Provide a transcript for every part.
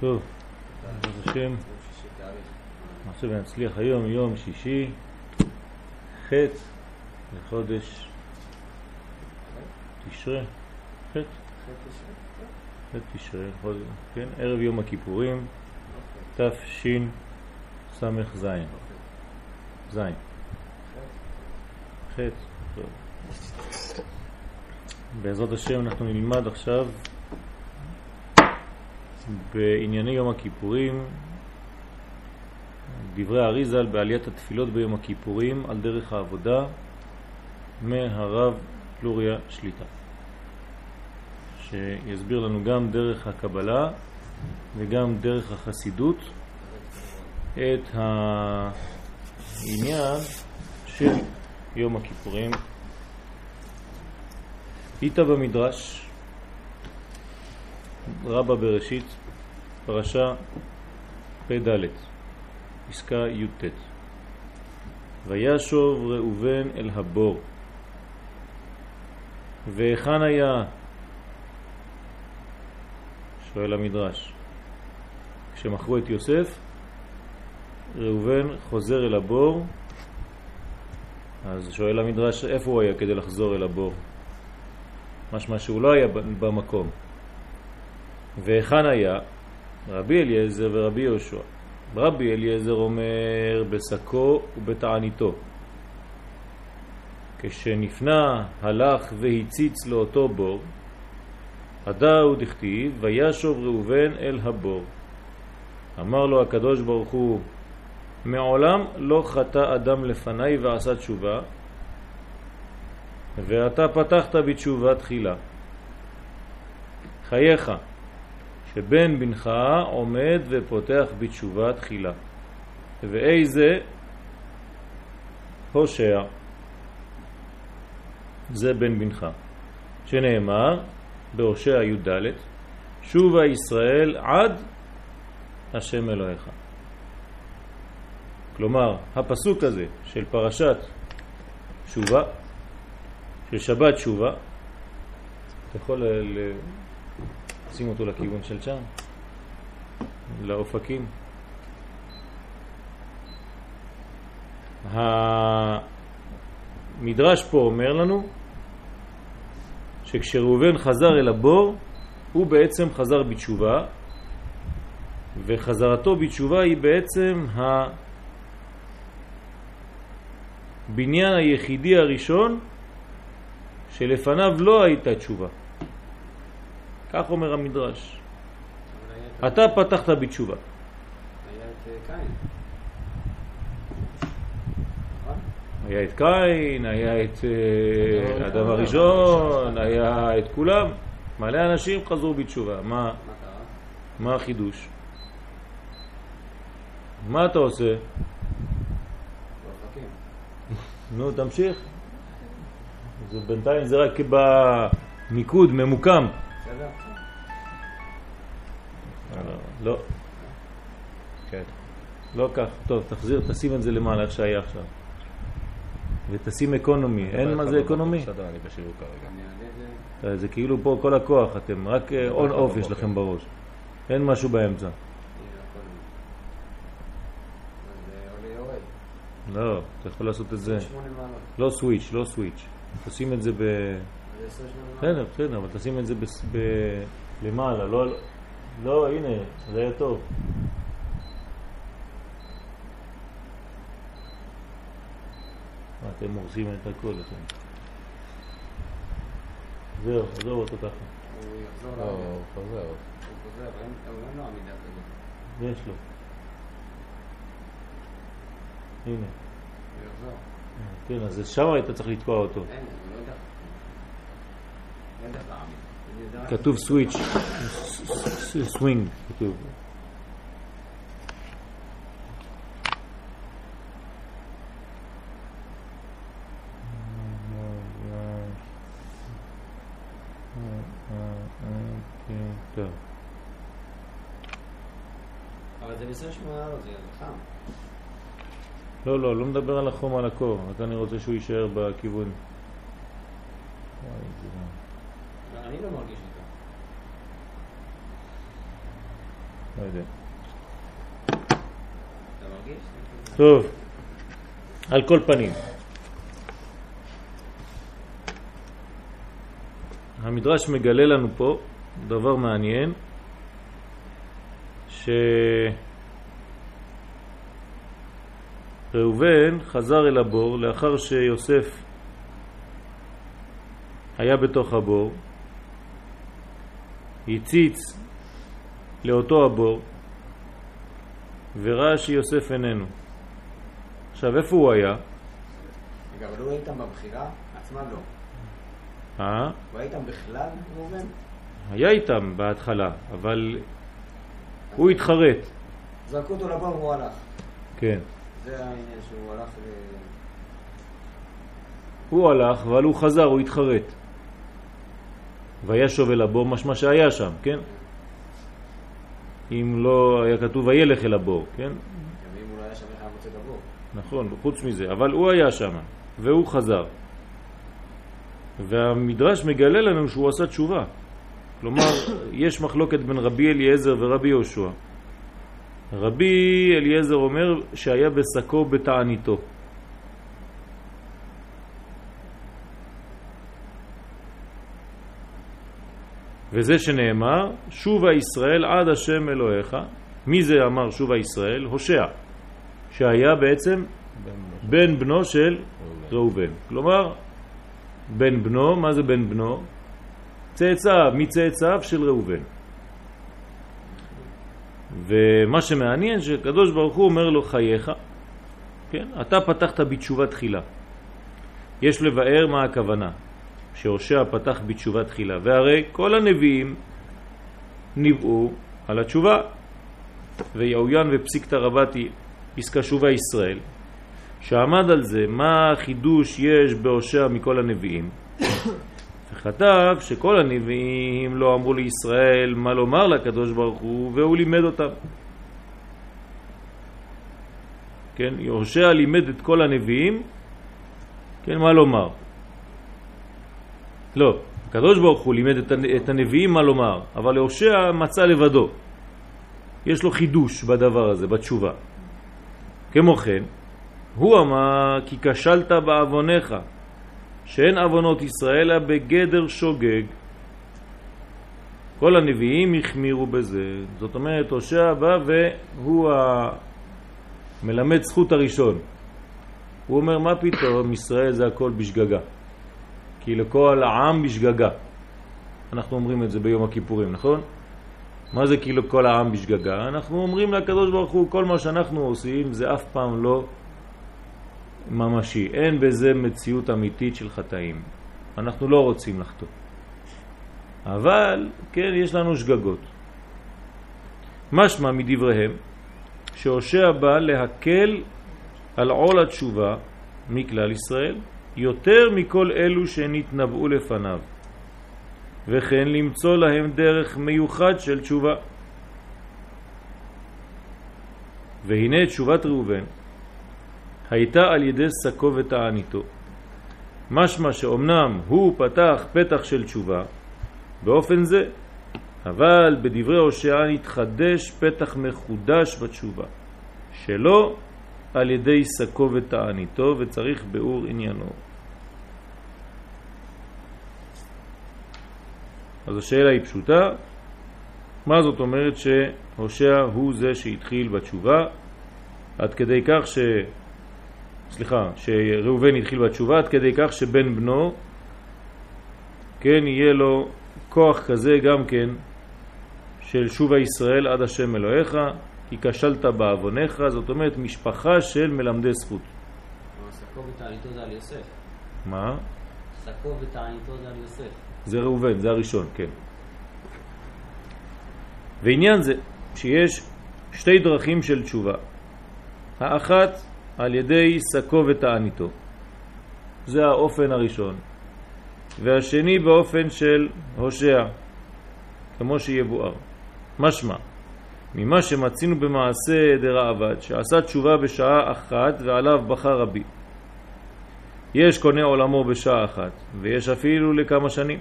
טוב, בעזרת השם, נעשה ונצליח היום יום שישי, ח' לחודש תשרה, ח' ח' תשרה, כן, ערב יום הכיפורים, תשס"ז, ז', ח', טוב. בעזרת השם אנחנו נלמד עכשיו בענייני יום הכיפורים, דברי אריזל בעליית התפילות ביום הכיפורים על דרך העבודה מהרב פלוריה שליטה, שיסביר לנו גם דרך הקבלה וגם דרך החסידות את העניין של יום הכיפורים. איתה במדרש רבה בראשית, פרשה פ"ד, פסקה י"ט. וישוב ראובן אל הבור, והיכן היה? שואל המדרש. כשמכרו את יוסף, ראובן חוזר אל הבור, אז שואל המדרש איפה הוא היה כדי לחזור אל הבור? משמע שהוא לא היה במקום. והיכן היה? רבי אליעזר ורבי יהושע. רבי אליעזר אומר בסקו ובתעניתו. כשנפנה, הלך והציץ לאותו בור, הדאו דכתיב, וישוב ראובן אל הבור. אמר לו הקדוש ברוך הוא, מעולם לא חטא אדם לפניי ועשה תשובה, ואתה פתחת בתשובה תחילה. חייך, שבן בנך עומד ופותח בתשובה תחילה. ואיזה הושע, זה בן בנך, שנאמר בהושע י"ד, שובה ישראל עד השם אלוהיך. כלומר, הפסוק הזה של פרשת שובה, של שבת שובה, אתה יכול שים אותו לכיוון של שם, לאופקים. המדרש פה אומר לנו שכשראובן חזר אל הבור, הוא בעצם חזר בתשובה, וחזרתו בתשובה היא בעצם הבניין היחידי הראשון שלפניו לא הייתה תשובה. כך אומר המדרש. אתה פתחת בתשובה. היה את קין. היה את אה, אדם הראשון, היה את כולם. מלא אנשים חזרו בתשובה. מה, מה החידוש? מה אתה עושה? נו, תמשיך. זה בינתיים זה רק במיקוד, ממוקם. בסדר? לא. כן. לא כך. טוב, תחזיר, תשים את זה למעלה איך שהיה עכשיו. ותשים economy. אין מה זה economy? בסדר, אני בשיעור כרגע. את זה. כאילו פה כל הכוח, אתם רק on off יש לכם בראש. אין משהו באמצע. זה עולה יורד. לא, אתה יכול לעשות את זה. 28 מעלות. לא switch, לא switch. תשים את זה ב... אז 28 מעלות. בסדר, בסדר, אבל תשים את זה למעלה, לא... לא, הנה, זה היה טוב. מה, אתם הורסים את הכל, אתם. זהו, עזוב אותו ככה. הוא יחזור לא, לעמידה. הוא חוזר. הוא חוזר, אין לו עמידה כזאת. יש לו. הנה. הוא יחזור. כן, אז שם היית צריך לתקוע אותו. אין, הוא לא יודע. לא יודע לעמיד. אני יודע רק- כתוב סוויץ', סווינג, כתוב. טוב. אבל זה ב-28 מעלות, זה חם. לא, לא, לא מדבר על החום על הקור, רק אני רוצה שהוא יישאר בכיוון. וואי, זה- אני לא מרגיש אותו. לא יודע. אתה מרגיש? טוב, על כל פנים. המדרש מגלה לנו פה דבר מעניין, שראובן חזר אל הבור לאחר שיוסף היה בתוך הבור, הציץ לאותו הבור וראה שיוסף איננו. עכשיו, איפה הוא היה? רגע, אבל הוא היה איתם בבחירה? עצמה לא. אה? הוא היה איתם בכלל, ראובן? היה איתם בהתחלה, אבל הוא התחרט. זרקו אותו לבור והוא הלך. כן. זה העניין שהוא הלך ל... הוא הלך, אבל הוא חזר, הוא התחרט. וישוב אל הבור, משמע שהיה שם, כן? אם לא היה כתוב וילך אל הבור, כן? לא? נכון, חוץ מזה, אבל הוא היה שם, והוא חזר. והמדרש מגלה לנו שהוא עשה תשובה. כלומר, יש מחלוקת בין רבי אליעזר ורבי יהושע. רבי אליעזר אומר שהיה בשקו בתעניתו. וזה שנאמר, שובה ישראל עד השם אלוהיך. מי זה אמר שובה ישראל? הושע, שהיה בעצם בן בנו של ראובן. כלומר, בן בנו, מה זה בן בנו? צאצאיו, מצאצאיו של ראובן. ומה שמעניין שקדוש ברוך הוא אומר לו חייך, כן? אתה פתחת בתשובה תחילה. יש לבאר מה הכוונה, שהושע פתח בתשובה תחילה, והרי כל הנביאים ניבאו על התשובה, ויעוין ופסיקתא רבתי פסקה שובה ישראל, שעמד על זה מה החידוש יש בהושע מכל הנביאים, וכתב שכל הנביאים לא אמרו לישראל מה לומר לקדוש ברוך הוא, והוא לימד אותם. כן, יהושע לימד את כל הנביאים, כן, מה לומר. לא, הקדוש ברוך הוא לימד את הנביאים מה לומר, אבל יהושע מצא לבדו. יש לו חידוש בדבר הזה, בתשובה. כמו כן, הוא אמר כי כשלת בעווניך, שאין עוונות ישראל בגדר שוגג. כל הנביאים החמירו בזה. זאת אומרת, הושע בא והוא המלמד זכות הראשון. הוא אומר, מה פתאום, ישראל זה הכל בשגגה. כי לכל העם בשגגה. אנחנו אומרים את זה ביום הכיפורים, נכון? מה זה כאילו כל העם בשגגה? אנחנו אומרים לקדוש ברוך הוא, כל מה שאנחנו עושים זה אף פעם לא ממשי. אין בזה מציאות אמיתית של חטאים. אנחנו לא רוצים לחטוא. אבל, כן, יש לנו שגגות. משמע מדבריהם שהושע בא להקל על עול התשובה מכלל ישראל יותר מכל אלו שנתנבאו לפניו וכן למצוא להם דרך מיוחד של תשובה. והנה תשובת ראובן הייתה על ידי סקו ותעניתו. משמע שאומנם הוא פתח פתח של תשובה באופן זה, אבל בדברי הושע נתחדש פתח מחודש בתשובה, שלא על ידי סקו ותעניתו וצריך באור עניינו. אז השאלה היא פשוטה, מה זאת אומרת שהושע הוא זה שהתחיל בתשובה, עד כדי כך ש... סליחה, שראובן התחיל בתשובה, עד כדי כך שבן בנו, כן, יהיה לו כוח כזה גם כן של שובה ישראל עד השם אלוהיך, כי כשלת בעווניך, זאת אומרת משפחה של מלמדי זכות. מה? סקו ותעניתו זה על יוסף. זה ראובן, זה הראשון, כן. ועניין זה שיש שתי דרכים של תשובה. האחת על ידי סקו ותעניתו. זה האופן הראשון. והשני באופן של הושע, כמו שיבואר. משמע, ממה שמצינו במעשה דרעבד, שעשה תשובה בשעה אחת ועליו בחר רבי. יש קונה עולמו בשעה אחת, ויש אפילו לכמה שנים.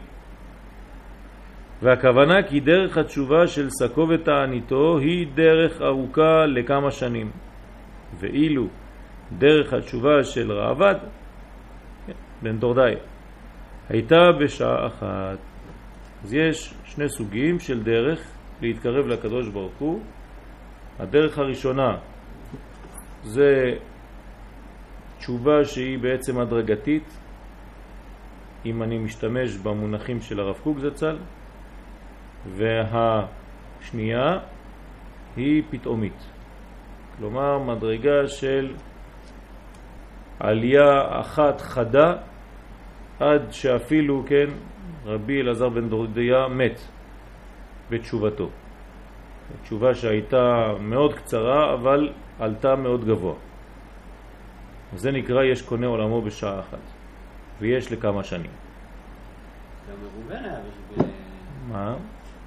והכוונה כי דרך התשובה של סקו ותעניתו היא דרך ארוכה לכמה שנים. ואילו דרך התשובה של רעבד, בן דורדאי, הייתה בשעה אחת. אז יש שני סוגים של דרך להתקרב לקדוש ברוך הוא. הדרך הראשונה זה תשובה שהיא בעצם הדרגתית, אם אני משתמש במונחים של הרב קוק זצ"ל, והשנייה היא פתאומית. כלומר, מדרגה של עלייה אחת חדה עד שאפילו, כן, רבי אלעזר בן דורדיה מת בתשובתו. תשובה שהייתה מאוד קצרה, אבל עלתה מאוד גבוה. זה נקרא יש קונה עולמו בשעה אחת, ויש לכמה שנים. גם ראובן היה ב... מה?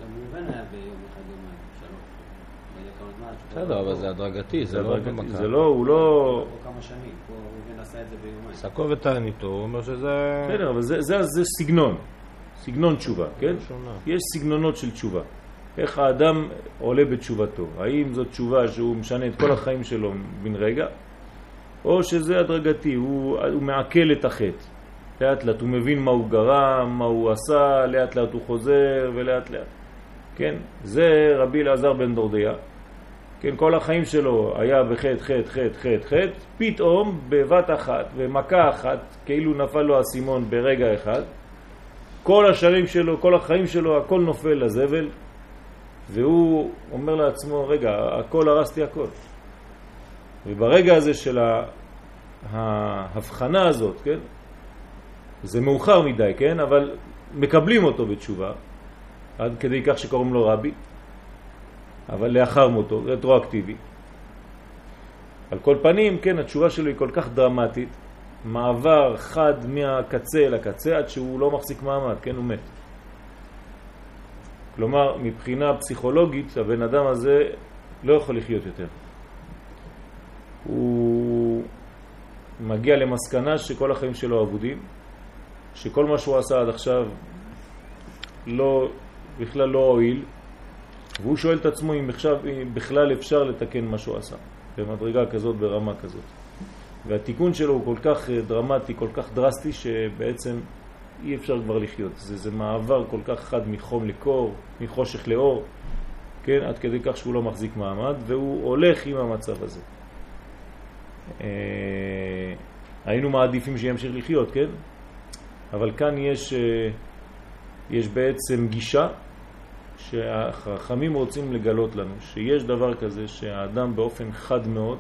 גם ראובן היה ביום אחד יומיים, שלוש. לא. בסדר, אבל זה הדרגתי, זה לא במכה. זה לא, הוא לא... פה כמה שנים, פה ראובן עשה את זה ביומיים. סקו ותעניתו, הוא אומר שזה... בסדר, אבל זה סגנון, סגנון תשובה, כן? שונה. יש סגנונות של תשובה. איך האדם עולה בתשובתו? האם זאת תשובה שהוא משנה את כל החיים שלו בן רגע, או שזה הדרגתי, הוא, הוא מעכל את החטא. לאט לאט הוא מבין מה הוא גרם, מה הוא עשה, לאט לאט הוא חוזר ולאט לאט. כן, זה רבי אלעזר בן דורדיה. כן, כל החיים שלו היה בחטא, חטא, חטא, חטא, חטא, פתאום בבת אחת, במכה אחת, כאילו נפל לו הסימון ברגע אחד, כל השנים שלו, כל החיים שלו, הכל נופל לזבל, והוא אומר לעצמו, רגע, הכל הרסתי הכל. וברגע הזה של ההבחנה הזאת, כן, זה מאוחר מדי, כן, אבל מקבלים אותו בתשובה, עד כדי כך שקוראים לו רבי, אבל לאחר מותו, רטרואקטיבי. על כל פנים, כן, התשובה שלו היא כל כך דרמטית, מעבר חד מהקצה אל הקצה עד שהוא לא מחזיק מעמד, כן, הוא מת. כלומר, מבחינה פסיכולוגית, הבן אדם הזה לא יכול לחיות יותר. הוא מגיע למסקנה שכל החיים שלו אבודים, שכל מה שהוא עשה עד עכשיו לא, בכלל לא הועיל, והוא שואל את עצמו אם, עכשיו, בכלל אפשר לתקן מה שהוא עשה, במדרגה כזאת, ברמה כזאת. והתיקון שלו הוא כל כך אה, דרמטי, כל כך דרסטי, שבעצם אי אפשר כבר לחיות. זה, זה מעבר כל כך חד מחום לקור, מחושך לאור, כן, עד כדי כך שהוא לא מחזיק מעמד, והוא הולך עם המצב הזה. אה, היינו מעדיפים שימשיך לחיות, כן? אבל כאן יש, אה, יש בעצם גישה שהחכמים רוצים לגלות לנו, שיש דבר כזה שהאדם באופן חד מאוד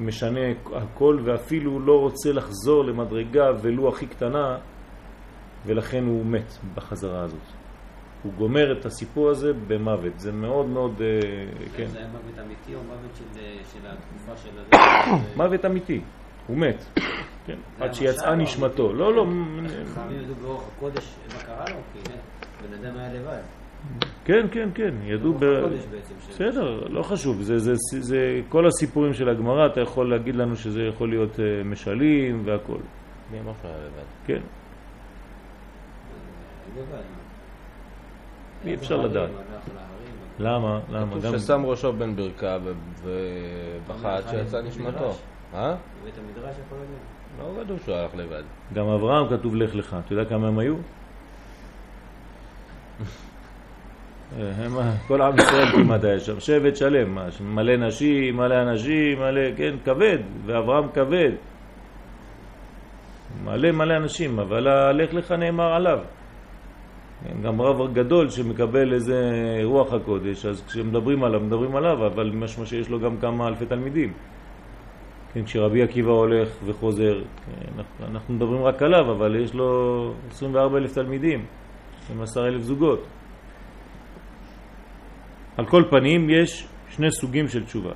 משנה הכל ואפילו לא רוצה לחזור למדרגה ולו הכי קטנה ולכן הוא מת בחזרה הזאת. הוא גומר את הסיפור הזה במוות, זה מאוד מאוד, אה, כן, זה היה מוות אמיתי או מוות של, של התקופה של הזה? מוות אמיתי, הוא מת, כן, עד שיצאה נשמתו, לא, לא, חכמים ידעו באורח הקודש מה קרה לו, כי בן אדם היה לבד. כן, כן, כן, ידעו ב... בעצם. ש- בסדר, לא חשוב, זה, זה, זה, זה כל הסיפורים של הגמרא, אתה יכול להגיד לנו שזה יכול להיות אה, משלים והכל, מי אמר שהוא היה לבד? כן. אי אפשר לדעת. למה? למה? כתוב. ששם ראשו בין ברכיו ו- ובכה עד שיצא נשמתו. אה? בבית המדרש יכול להיות. לא כתוב שהוא הלך לבד. גם אברהם כתוב לך לך, אתה יודע כמה הם היו? הם, כל עם ישראל כמעט היה שם, שבט שלם, מלא נשים, מלא אנשים, מלא, כן, כבד, ואברהם כבד. מלא מלא אנשים, אבל הלך לך נאמר עליו. כן, גם רב גדול שמקבל איזה רוח הקודש, אז כשמדברים עליו, מדברים עליו, אבל משמע שיש לו גם כמה אלפי תלמידים. כן, כשרבי עקיבא הולך וחוזר, כן, אנחנו מדברים רק עליו, אבל יש לו 24 אלף תלמידים, 12 אלף זוגות. על כל פנים יש שני סוגים של תשובה.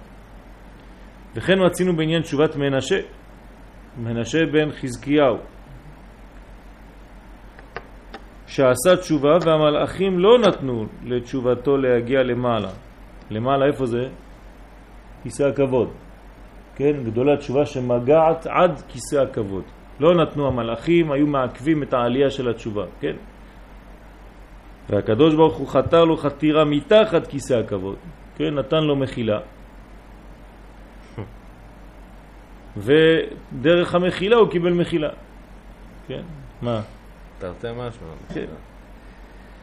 וכן רצינו בעניין תשובת מנשה, מנשה בן חזקיהו, שעשה תשובה והמלאכים לא נתנו לתשובתו להגיע למעלה. למעלה איפה זה? כיסא הכבוד. כן, גדולה תשובה שמגעת עד כיסא הכבוד. לא נתנו המלאכים, היו מעכבים את העלייה של התשובה, כן? והקדוש ברוך הוא חתר לו חתירה מתחת כיסא הכבוד, כן, נתן לו מחילה. ודרך המחילה הוא קיבל מחילה. כן, מה? תרתי משמע. כן.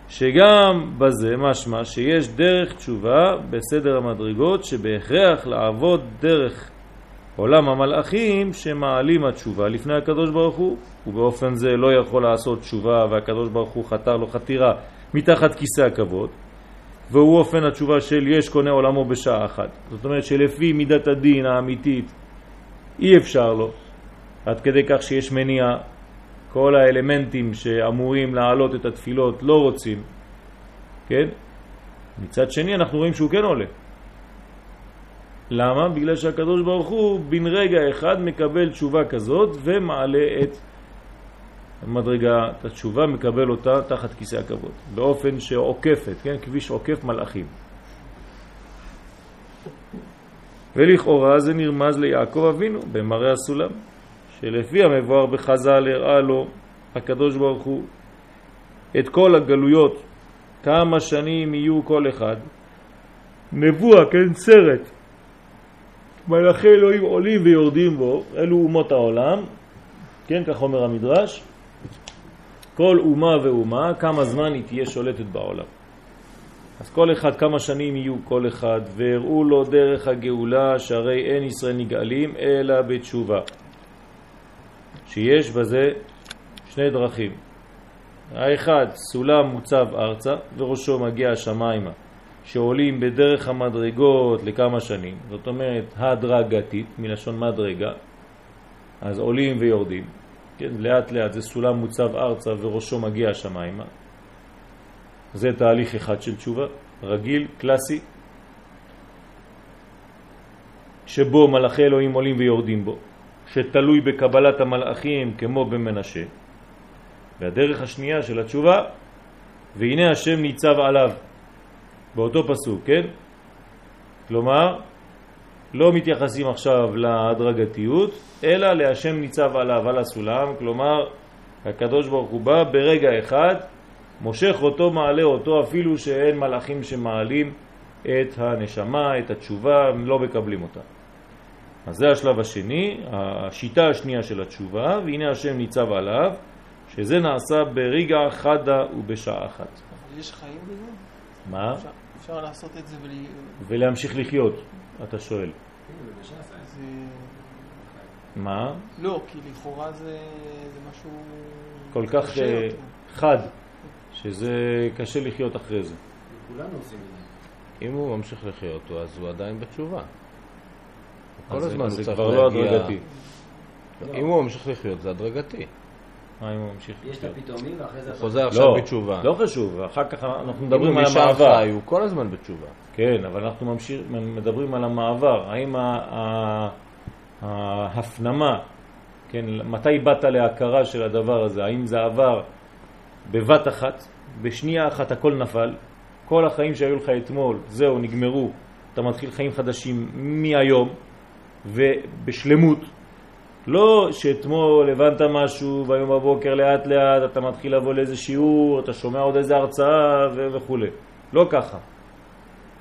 שגם בזה משמע שיש דרך תשובה בסדר המדרגות שבהכרח לעבוד דרך עולם המלאכים שמעלים התשובה לפני הקדוש ברוך הוא ובאופן זה לא יכול לעשות תשובה והקדוש ברוך הוא חתר לו חתירה מתחת כיסא הכבוד והוא אופן התשובה של יש קונה עולמו בשעה אחת זאת אומרת שלפי מידת הדין האמיתית אי אפשר לו עד כדי כך שיש מניעה כל האלמנטים שאמורים להעלות את התפילות לא רוצים, כן? מצד שני אנחנו רואים שהוא כן עולה. למה? בגלל שהקדוש ברוך הוא בן רגע אחד מקבל תשובה כזאת ומעלה את מדרגה, את התשובה, מקבל אותה תחת כיסא הכבוד, באופן שעוקפת, כן? כביש עוקף מלאכים. ולכאורה זה נרמז ליעקב אבינו במראה הסולם. שלפי המבואר בחז"ל הראה לו הקדוש ברוך הוא את כל הגלויות, כמה שנים יהיו כל אחד. נבואה, כן, סרט. מלאכי אלוהים עולים ויורדים בו, אלו אומות העולם, כן, כך אומר המדרש. כל אומה ואומה, כמה זמן היא תהיה שולטת בעולם. אז כל אחד, כמה שנים יהיו כל אחד, והראו לו דרך הגאולה, שהרי אין ישראל נגאלים, אלא בתשובה. שיש בזה שני דרכים. האחד, סולם מוצב ארצה וראשו מגיע השמיימה, שעולים בדרך המדרגות לכמה שנים, זאת אומרת הדרגתית, מלשון מדרגה, אז עולים ויורדים, כן, לאט לאט זה סולם מוצב ארצה וראשו מגיע השמיימה. זה תהליך אחד של תשובה, רגיל, קלאסי, שבו מלאכי אלוהים עולים ויורדים בו. שתלוי בקבלת המלאכים כמו במנשה. והדרך השנייה של התשובה, והנה השם ניצב עליו, באותו פסוק, כן? כלומר, לא מתייחסים עכשיו להדרגתיות, אלא להשם ניצב עליו, על הסולם, כלומר, הקדוש ברוך הוא בא ברגע אחד, מושך אותו, מעלה אותו, אפילו שאין מלאכים שמעלים את הנשמה, את התשובה, הם לא מקבלים אותה. אז זה השלב השני, השיטה השנייה של התשובה, והנה השם ניצב עליו, שזה נעשה ברגע חדה ובשעה אחת. יש חיים בזה? מה? אפשר, אפשר לעשות את זה ול... ולהמשיך לחיות, אתה שואל. מה? לא, כי לכאורה זה, זה משהו... כל כך קשה. חד, שזה קשה לחיות אחרי זה. כולנו עושים את זה. אם הוא ממשיך לחיות, אז הוא עדיין בתשובה. כל הזמן זה הוא צריך כבר לא. הדרגתי. אם הוא ממשיך לחיות, זה הדרגתי. מה אם הוא ממשיך יש את לחיות? הפתאומי ואחרי זה... הוא חוזר עכשיו לא, בתשובה. לא חשוב, אחר כך אנחנו מדברים על המעבר. הוא כל הזמן בתשובה. כן, אבל אנחנו ממשיר, מדברים על המעבר. האם ההפנמה, כן, מתי באת להכרה של הדבר הזה? האם זה עבר בבת אחת, בשנייה אחת הכל נפל, כל החיים שהיו לך אתמול, זהו, נגמרו, אתה מתחיל חיים חדשים מהיום ובשלמות. לא שאתמול הבנת משהו והיום בבוקר לאט לאט אתה מתחיל לבוא לאיזה שיעור, אתה שומע עוד איזה הרצאה וכו'. לא ככה.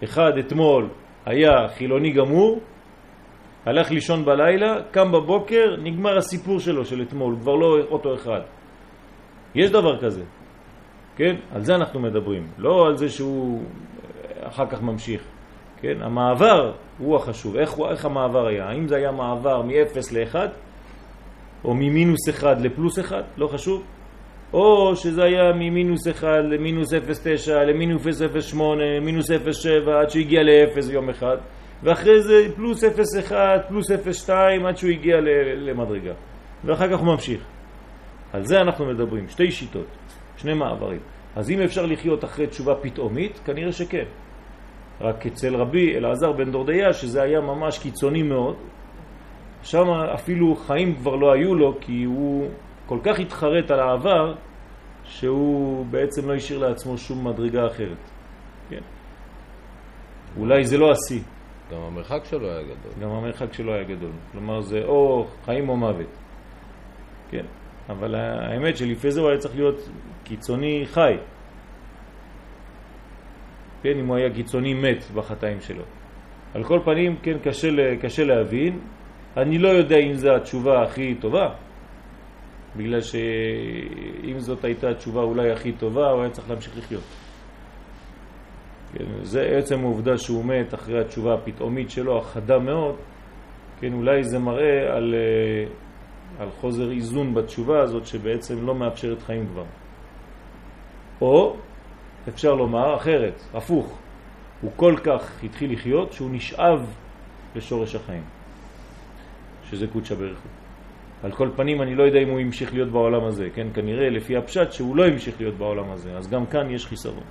אחד אתמול היה חילוני גמור, הלך לישון בלילה, קם בבוקר, נגמר הסיפור שלו של אתמול, כבר לא אותו אחד. יש דבר כזה, כן? על זה אנחנו מדברים, לא על זה שהוא אה, אחר כך ממשיך, כן? המעבר הוא החשוב, איך, איך המעבר היה? האם זה היה מעבר מ-0 ל-1, או ממינוס 1 לפלוס 1, לא חשוב, או שזה היה ממינוס 1 למינוס 0.9 למינוס 0.8 למינוס 0.7 עד שהוא הגיע ל-0 יום אחד ואחרי זה פלוס 0.1 פלוס 0.2 עד שהוא הגיע למדרגה ואחר כך הוא ממשיך. על זה אנחנו מדברים, שתי שיטות, שני מעברים. אז אם אפשר לחיות אחרי תשובה פתאומית, כנראה שכן. רק אצל רבי אלעזר בן דורדיה, שזה היה ממש קיצוני מאוד, שם אפילו חיים כבר לא היו לו, כי הוא כל כך התחרט על העבר, שהוא בעצם לא השאיר לעצמו שום מדרגה אחרת. כן. אולי זה לא השיא, גם המרחק שלו היה גדול. גם המרחק שלו היה גדול. כלומר זה או חיים או מוות. כן. אבל האמת שלפני זה הוא היה צריך להיות קיצוני חי. כן, אם הוא היה קיצוני מת בחטאים שלו. על כל פנים, כן, קשה, קשה להבין. אני לא יודע אם זו התשובה הכי טובה, בגלל שאם זאת הייתה התשובה אולי הכי טובה, הוא היה צריך להמשיך לחיות. כן, זה עצם העובדה שהוא מת אחרי התשובה הפתאומית שלו, החדה מאוד, כן, אולי זה מראה על, אה, על חוזר איזון בתשובה הזאת שבעצם לא מאפשרת חיים כבר. או אפשר לומר אחרת, הפוך, הוא כל כך התחיל לחיות שהוא נשאב לשורש החיים, שזה קודשא הוא. על כל פנים אני לא יודע אם הוא המשיך להיות בעולם הזה, כן? כנראה לפי הפשט שהוא לא המשיך להיות בעולם הזה, אז גם כאן יש חיסרון.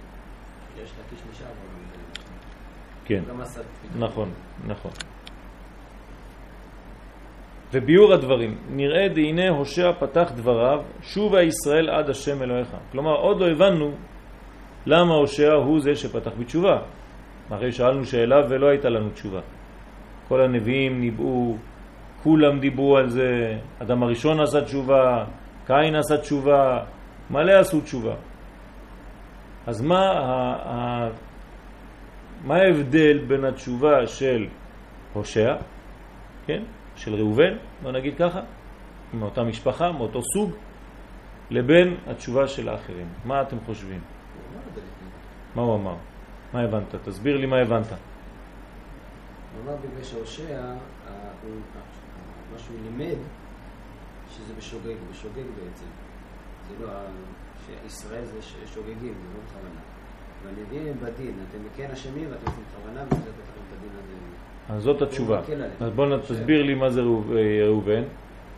יש לקיש נשאר, אבל כן. נכון, נכון. וביור הדברים, נראה דהנה הושע פתח דבריו, שובה ישראל עד השם אלוהיך. כלומר, עוד לא הבנו למה הושע הוא זה שפתח בתשובה. הרי שאלנו שאלה ולא הייתה לנו תשובה. כל הנביאים ניבאו, כולם דיברו על זה, אדם הראשון עשה תשובה, קין עשה תשובה, מלא עשו תשובה. אז מה, מה ההבדל בין התשובה של הושע, כן, של ראובן, בוא נגיד ככה, מאותה משפחה, מאותו סוג, לבין התשובה של האחרים? מה אתם חושבים? מה הוא אמר? מה הבנת? תסביר לי מה הבנת. הוא אמר בגלל שהושע, ה- הוא- ה- מה שהוא לימד, שזה בשוגג, בשוגג בעצם. זה לא, שישראל זה שוגגים, זה לא בכוונה. והנביאים הם בדין, אתם כן אשמים ואתם עושים בכוונה, וזה לתת לכם את הדין הזה. אז זאת התשובה. אז בוא תסביר לי מה זה אה, ראובן,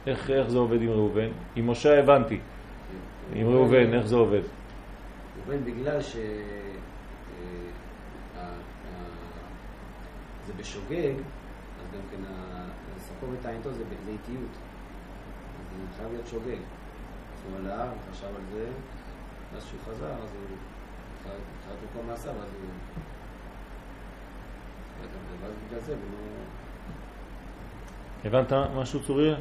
איך, איך זה עובד עם ראובן. עם משה הבנתי, עם ראובן, איך זה עובד? ראובן בגלל ש... אה, זה בשוגג, אז גם כן ה- לספור את העינתו זה זה איטיות. אז זה חייב להיות שוגג. הוא עלה, הוא חשב על זה, ואז כשהוא חזר, אז הוא חייב את מקום מעשיו, אז הוא... ואז בגלל זה, ולא... הבנת משהו צוריה? לא?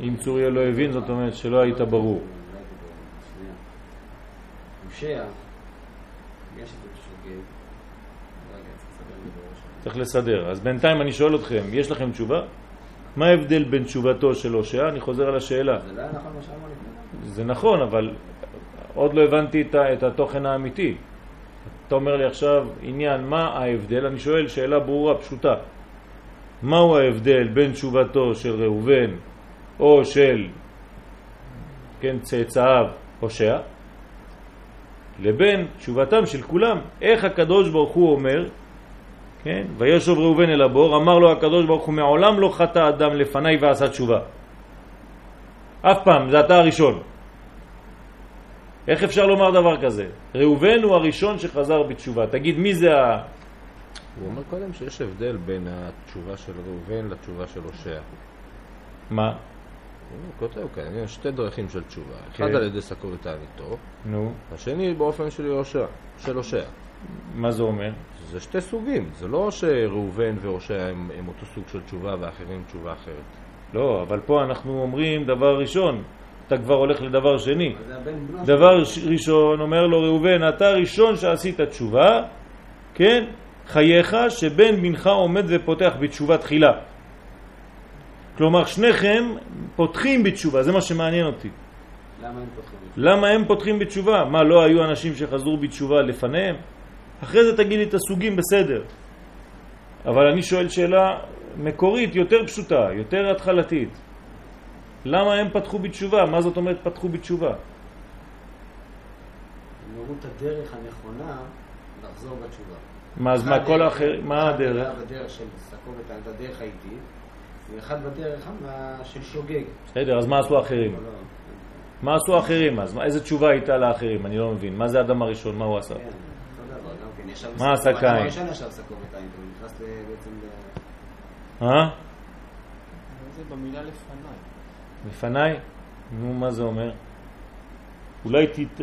אם צוריה לא הבין, זאת אומרת שלא היית ברור. לא היית ברור, שנייה. הושע, בגלל שזה שוגג, רגע, צריך לסדר לי בראש. צריך לסדר. אז בינתיים אני שואל אתכם, יש לכם תשובה? מה ההבדל בין תשובתו של הושע? אני חוזר על השאלה. זה לא נכון מה שאמר לפני? זה נכון, אבל עוד לא הבנתי את התוכן האמיתי. אתה אומר לי עכשיו עניין, מה ההבדל? אני שואל שאלה ברורה, פשוטה. מהו ההבדל בין תשובתו של ראובן או של כן, צאצאיו הושע לבין תשובתם של כולם? איך הקדוש ברוך הוא אומר, כן, וישוב ראובן אל הבור, אמר לו הקדוש ברוך הוא מעולם לא חטא אדם לפניי ועשה תשובה. אף פעם, זה אתה הראשון. איך אפשר לומר דבר כזה? ראובן הוא הראשון שחזר בתשובה. תגיד, מי זה ה... הוא אומר קודם שיש הבדל בין התשובה של ראובן לתשובה של הושע. מה? הוא כותב כאן, יש שתי דרכים של תשובה. כן. אחד על ידי סקור ותעניתו, נו, השני באופן של הושע. מה זה אומר? זה שתי סוגים, זה לא שראובן והושע הם, הם אותו סוג של תשובה ואחרים תשובה אחרת. לא, אבל פה אנחנו אומרים דבר ראשון. אתה כבר הולך לדבר שני. דבר ש- ראשון אומר לו ראובן, אתה ראשון שעשית תשובה, כן? חייך שבן בנך עומד ופותח בתשובה תחילה. כלומר, שניכם פותחים בתשובה, זה מה שמעניין אותי. למה הם פותחים זה? למה הם פותחים בתשובה? מה, לא היו אנשים שחזרו בתשובה לפניהם? אחרי זה תגיד לי את הסוגים בסדר. אבל אני שואל שאלה מקורית, יותר פשוטה, יותר התחלתית. למה הם פתחו בתשובה? מה זאת אומרת פתחו בתשובה? הם הראו את הדרך הנכונה לחזור בתשובה. מה, אז אחד מה כל האחר... מה אחד הדרך? היה בדרך של סקור את הדרך האיטית, ואחד בדרך של שוגג. בסדר, אז מה עשו האחרים? לא, לא, מה עשו האחרים אז? איזה תשובה הייתה לאחרים? אני לא מבין. מה זה אדם הראשון? מה הוא עשה? כן, אותו דבר, גם כן, ישב מה ל- בעצם ל... אה? זה במילה לפניי. לפניי? נו, מה זה אומר? אולי ת,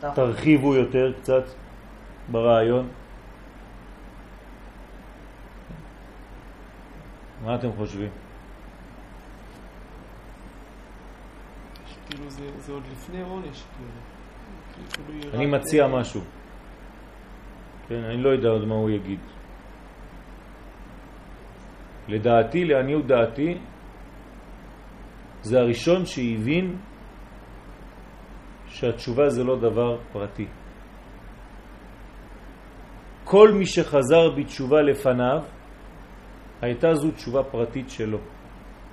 פתח- תרחיבו יותר קצת ברעיון. מה אתם חושבים? כאילו זה, זה עוד לפני עונש, כאילו. כאילו אני מציע משהו. כן, אני לא יודע עוד מה הוא יגיד. לדעתי, לעניות דעתי, זה הראשון שהבין שהתשובה זה לא דבר פרטי. כל מי שחזר בתשובה לפניו, הייתה זו תשובה פרטית שלו.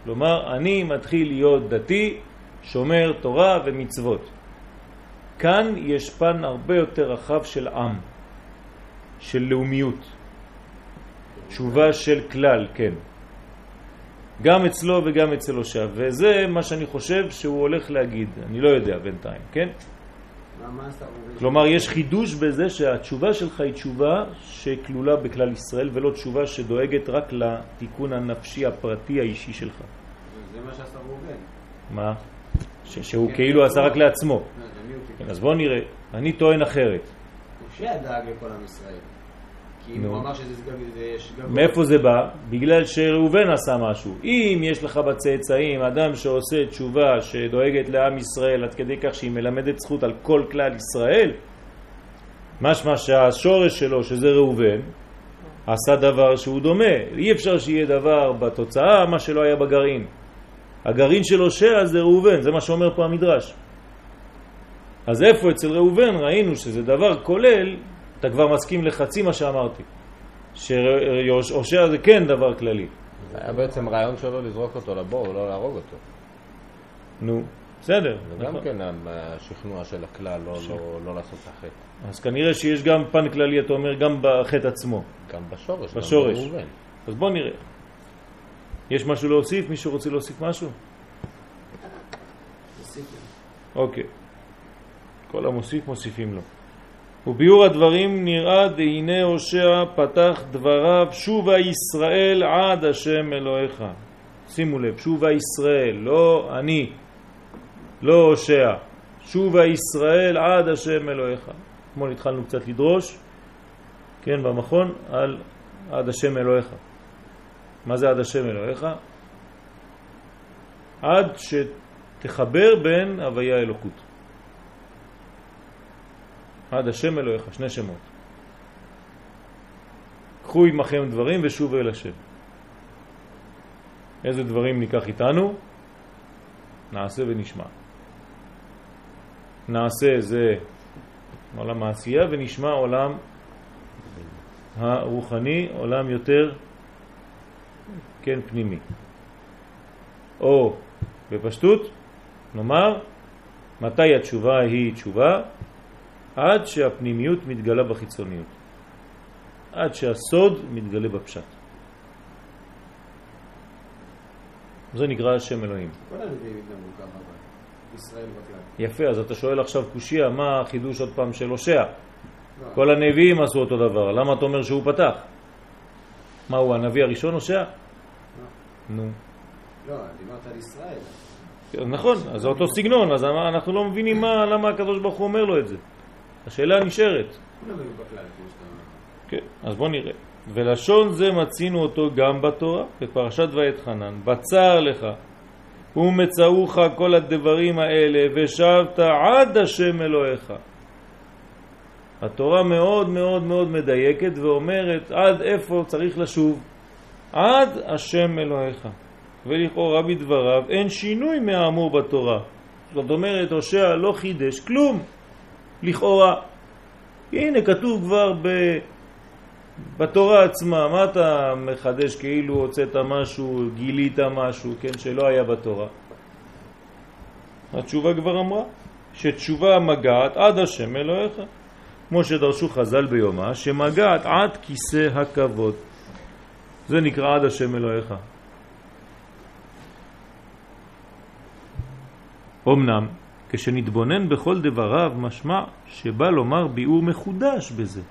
כלומר, אני מתחיל להיות דתי, שומר תורה ומצוות. כאן יש פן הרבה יותר רחב של עם, של לאומיות, תשובה של כלל, כן. גם אצלו וגם אצל הושע, וזה מה שאני חושב שהוא הולך להגיד, אני לא יודע בינתיים, כן? כלומר, יש חידוש בזה שהתשובה שלך היא תשובה שכלולה בכלל ישראל, ולא תשובה שדואגת רק לתיקון הנפשי הפרטי האישי שלך. זה מה שעשה ראובן. מה? שהוא כאילו עשה רק לעצמו. כן, אז בואו נראה, אני טוען אחרת. הושע דאג לכל עם ישראל. כי אם הוא אמר שזה שגגות... מאיפה זה בא? בגלל שראובן עשה משהו. אם יש לך בצאצאים אדם שעושה תשובה שדואגת לעם ישראל עד כדי כך שהיא מלמדת זכות על כל כלל ישראל, משמע שהשורש שלו, שזה ראובן, עשה דבר שהוא דומה. אי אפשר שיהיה דבר בתוצאה מה שלא היה בגרעין. הגרעין של הושע זה ראובן, זה מה שאומר פה המדרש. אז איפה אצל ראובן ראינו שזה דבר כולל אתה כבר מסכים לחצי מה שאמרתי, שהושע זה כן דבר כללי. זה היה בעצם רעיון שלו לזרוק אותו לבור ולא להרוג אותו. נו, בסדר. זה גם כן השכנוע של הכלל, לא, לא, לא לעשות את החטא. אז כנראה שיש גם פן כללי, אתה אומר, גם בחטא עצמו. גם בשורש. בשורש. גם אז בוא נראה. יש משהו להוסיף? מישהו רוצה להוסיף משהו? אוקיי. כל המוסיף מוסיפים לו. וביור הדברים נראה דהנה הושע פתח דבריו שובה ישראל עד השם אלוהיך. שימו לב, שובה ישראל, לא אני, לא הושע. שובה ישראל עד השם אלוהיך. אתמול התחלנו קצת לדרוש, כן, במכון, על עד השם אלוהיך. מה זה עד השם אלוהיך? עד שתחבר בין הוויה אלוקות. עד השם אלוהיך, שני שמות. קחו עמכם דברים ושובו אל השם. איזה דברים ניקח איתנו? נעשה ונשמע. נעשה זה עולם העשייה ונשמע עולם הרוחני, עולם יותר כן פנימי. או בפשטות, נאמר, מתי התשובה היא תשובה? עד שהפנימיות מתגלה בחיצוניות, עד שהסוד מתגלה בפשט. זה נקרא השם אלוהים. כל הנביאים התנהגו ככה, ישראל בכלל. יפה, אז אתה שואל עכשיו קושיה, מה החידוש עוד פעם של הושע? לא. כל הנביאים עשו אותו דבר, למה אתה אומר שהוא פתח? מה הוא, הנביא הראשון הושע? לא. נו. לא, דיברת על ישראל. נכון, אז זה אותו סגנון, אז אנחנו לא מבינים מה, למה הקדוש ברוך הוא אומר לו את זה. השאלה נשארת. כן, אז בוא נראה. ולשון זה מצינו אותו גם בתורה, בפרשת ואת חנן. בצר לך ומצאוך כל הדברים האלה ושבת עד השם אלוהיך. התורה מאוד מאוד מאוד מדייקת ואומרת עד איפה צריך לשוב. עד השם אלוהיך. ולכאורה בדבריו אין שינוי מהאמור בתורה. זאת אומרת, הושע לא חידש כלום. לכאורה. הנה כתוב כבר ב... בתורה עצמה, מה אתה מחדש כאילו הוצאת משהו, גילית משהו, כן, שלא היה בתורה? התשובה כבר אמרה שתשובה מגעת עד השם אלוהיך, כמו שדרשו חז"ל ביומה, שמגעת עד כיסא הכבוד. זה נקרא עד השם אלוהיך. אמנם כשנתבונן בכל דבריו משמע שבא לומר ביאור מחודש בזה.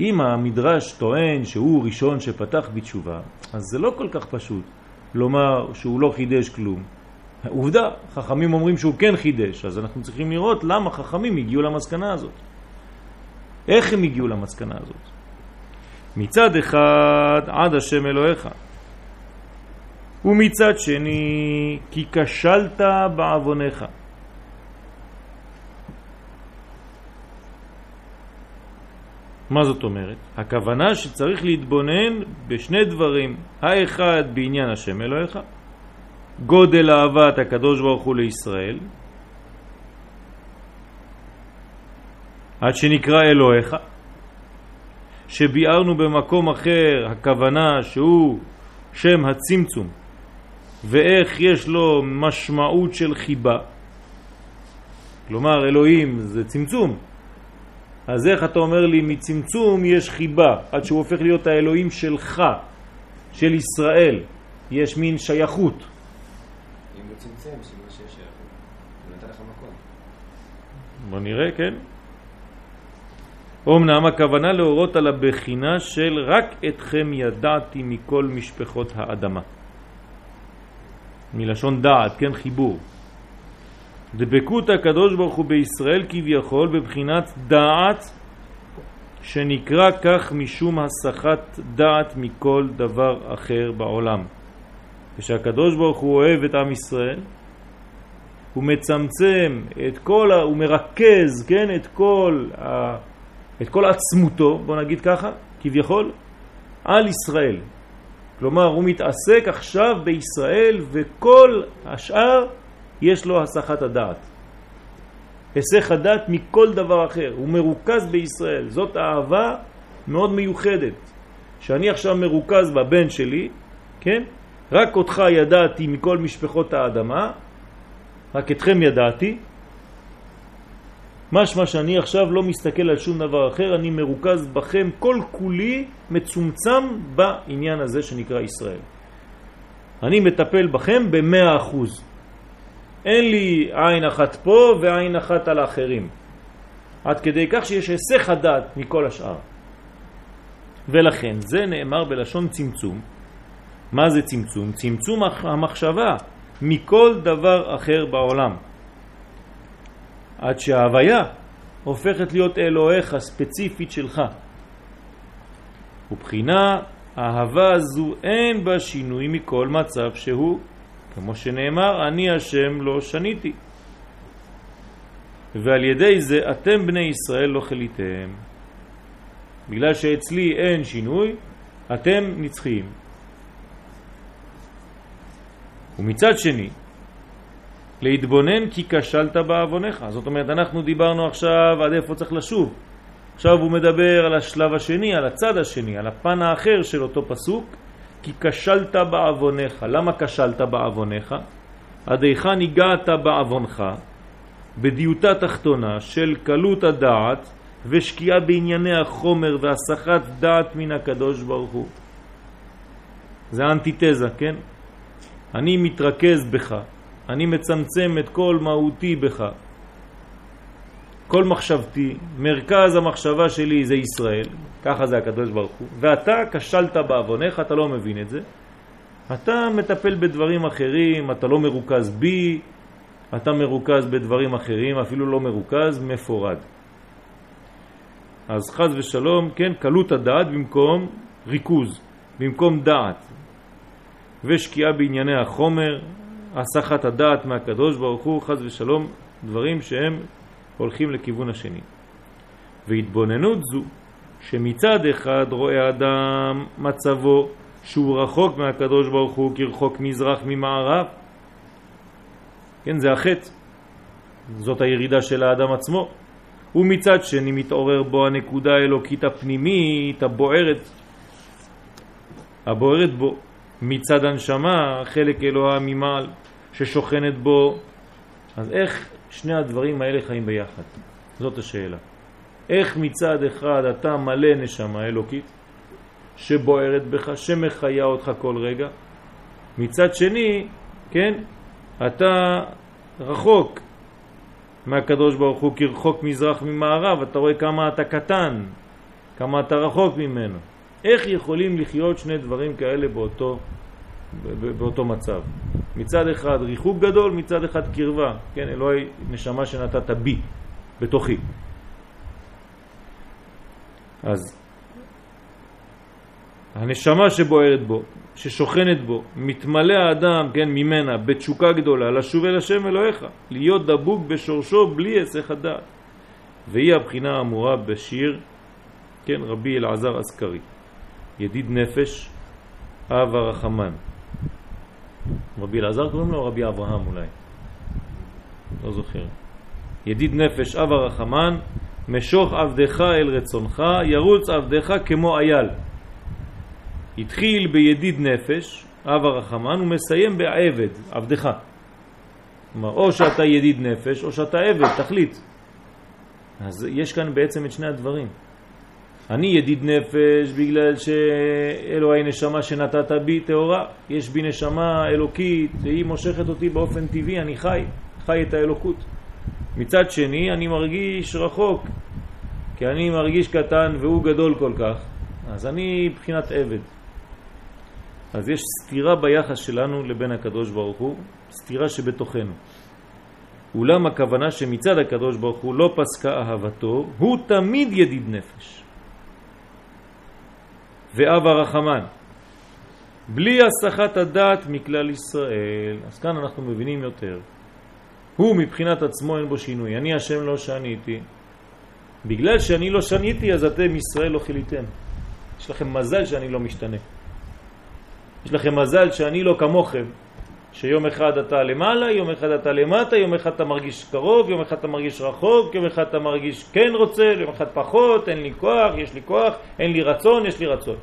אם המדרש טוען שהוא ראשון שפתח בתשובה, אז זה לא כל כך פשוט לומר שהוא לא חידש כלום. עובדה, חכמים אומרים שהוא כן חידש, אז אנחנו צריכים לראות למה חכמים הגיעו למסקנה הזאת. איך הם הגיעו למסקנה הזאת? מצד אחד עד השם אלוהיך, ומצד שני, כי כשלת בעווניך. מה זאת אומרת? הכוונה שצריך להתבונן בשני דברים, האחד בעניין השם אלוהיך, גודל אהבת הקדוש ברוך הוא לישראל, עד שנקרא אלוהיך, שביארנו במקום אחר הכוונה שהוא שם הצמצום, ואיך יש לו משמעות של חיבה. כלומר, אלוהים זה צמצום. אז איך אתה אומר לי מצמצום יש חיבה, עד שהוא הופך להיות האלוהים שלך, של ישראל. יש מין שייכות. אם הוא צמצם, סימן שיש שייכות. הוא נתן לך מקום. בוא נראה, כן? אמנם הכוונה להורות על הבחינה של רק אתכם ידעתי מכל משפחות האדמה. מלשון דעת, כן, חיבור. דבקות הקדוש ברוך הוא בישראל כביכול בבחינת דעת שנקרא כך משום הסחת דעת מכל דבר אחר בעולם. כשהקדוש ברוך הוא אוהב את עם ישראל, הוא מצמצם את כל, ה... הוא מרכז, כן, את כל, ה... את כל עצמותו, בוא נגיד ככה, כביכול, על ישראל. כלומר, הוא מתעסק עכשיו בישראל וכל השאר יש לו הסחת הדעת. הסך הדעת מכל דבר אחר, הוא מרוכז בישראל. זאת אהבה מאוד מיוחדת. שאני עכשיו מרוכז בבן שלי, כן? רק אותך ידעתי מכל משפחות האדמה, רק אתכם ידעתי. משמע שאני עכשיו לא מסתכל על שום דבר אחר, אני מרוכז בכם, כל כולי מצומצם בעניין הזה שנקרא ישראל. אני מטפל בכם במאה אחוז. אין לי עין אחת פה ועין אחת על האחרים. עד כדי כך שיש היסח הדעת מכל השאר. ולכן זה נאמר בלשון צמצום. מה זה צמצום? צמצום המחשבה מכל דבר אחר בעולם. עד שההוויה הופכת להיות אלוהיך ספציפית שלך. ובחינה האהבה הזו אין בה שינוי מכל מצב שהוא כמו שנאמר, אני השם לא שניתי. ועל ידי זה אתם בני ישראל לא חליתם. בגלל שאצלי אין שינוי, אתם נצחיים. ומצד שני, להתבונן כי כשלת בעוונך. זאת אומרת, אנחנו דיברנו עכשיו עד איפה צריך לשוב. עכשיו הוא מדבר על השלב השני, על הצד השני, על הפן האחר של אותו פסוק, כי כשלת בעוונך. למה כשלת בעוונך? עד היכן הגעת בעוונך? בדיוטה תחתונה של קלות הדעת ושקיעה בענייני החומר והסחת דעת מן הקדוש ברוך הוא. זה אנטיתזה, כן? אני מתרכז בך, אני מצמצם את כל מהותי בך. כל מחשבתי, מרכז המחשבה שלי זה ישראל, ככה זה הקדוש ברוך הוא, ואתה כשלת בעוונך, אתה לא מבין את זה. אתה מטפל בדברים אחרים, אתה לא מרוכז בי, אתה מרוכז בדברים אחרים, אפילו לא מרוכז, מפורד. אז חז ושלום, כן, קלות הדעת במקום ריכוז, במקום דעת. ושקיעה בענייני החומר, הסחת הדעת מהקדוש ברוך הוא, חז ושלום, דברים שהם הולכים לכיוון השני. והתבוננות זו שמצד אחד רואה אדם מצבו שהוא רחוק מהקדוש ברוך הוא כרחוק מזרח ממערב כן, זה החטא. זאת הירידה של האדם עצמו. ומצד שני מתעורר בו הנקודה האלוקית הפנימית הבוערת הבוערת בו מצד הנשמה חלק אלוהה ממעל ששוכנת בו אז איך שני הדברים האלה חיים ביחד? זאת השאלה איך מצד אחד אתה מלא נשמה אלוקית שבוערת בך, שמחיה אותך כל רגע, מצד שני, כן, אתה רחוק מהקדוש ברוך הוא כרחוק מזרח ממערב, אתה רואה כמה אתה קטן, כמה אתה רחוק ממנו. איך יכולים לחיות שני דברים כאלה באותו, באותו מצב? מצד אחד ריחוק גדול, מצד אחד קרבה, כן, אלוהי נשמה שנתת בי, בתוכי. אז הנשמה שבוערת בו, ששוכנת בו, מתמלא האדם, כן, ממנה, בתשוקה גדולה, לשוב אל השם אלוהיך, להיות דבוק בשורשו בלי היסח הדעת. והיא הבחינה האמורה בשיר כן, רבי אלעזר אזכרי, ידיד נפש, אב הרחמן. רבי אלעזר קוראים לו רבי אברהם אולי, לא זוכר. ידיד נפש, אב הרחמן, משוך עבדך אל רצונך, ירוץ עבדך כמו אייל. התחיל בידיד נפש, אב הרחמן, ומסיים בעבד, עבדך. כלומר, או שאתה ידיד נפש, או שאתה עבד, תחליט. אז יש כאן בעצם את שני הדברים. אני ידיד נפש בגלל שאלוהי נשמה שנתת בי טהורה. יש בי נשמה אלוקית, והיא מושכת אותי באופן טבעי, אני חי, חי את האלוקות. מצד שני, אני מרגיש רחוק, כי אני מרגיש קטן והוא גדול כל כך, אז אני מבחינת עבד. אז יש סתירה ביחס שלנו לבין הקדוש ברוך הוא, סתירה שבתוכנו. אולם הכוונה שמצד הקדוש ברוך הוא לא פסקה אהבתו, הוא תמיד ידיד נפש. ואב הרחמן, בלי הסחת הדעת מכלל ישראל. אז כאן אנחנו מבינים יותר. הוא מבחינת עצמו אין בו שינוי. אני השם לא שניתי. בגלל שאני לא שניתי אז אתם ישראל לא חיליתם. יש לכם מזל שאני לא משתנה. יש לכם מזל שאני לא כמוכם, שיום אחד אתה למעלה, יום אחד אתה למטה, יום אחד אתה מרגיש קרוב, יום אחד אתה מרגיש רחוק, יום אחד אתה מרגיש כן רוצה, יום אחד פחות, אין לי כוח, יש לי כוח, אין לי רצון, יש לי רצון.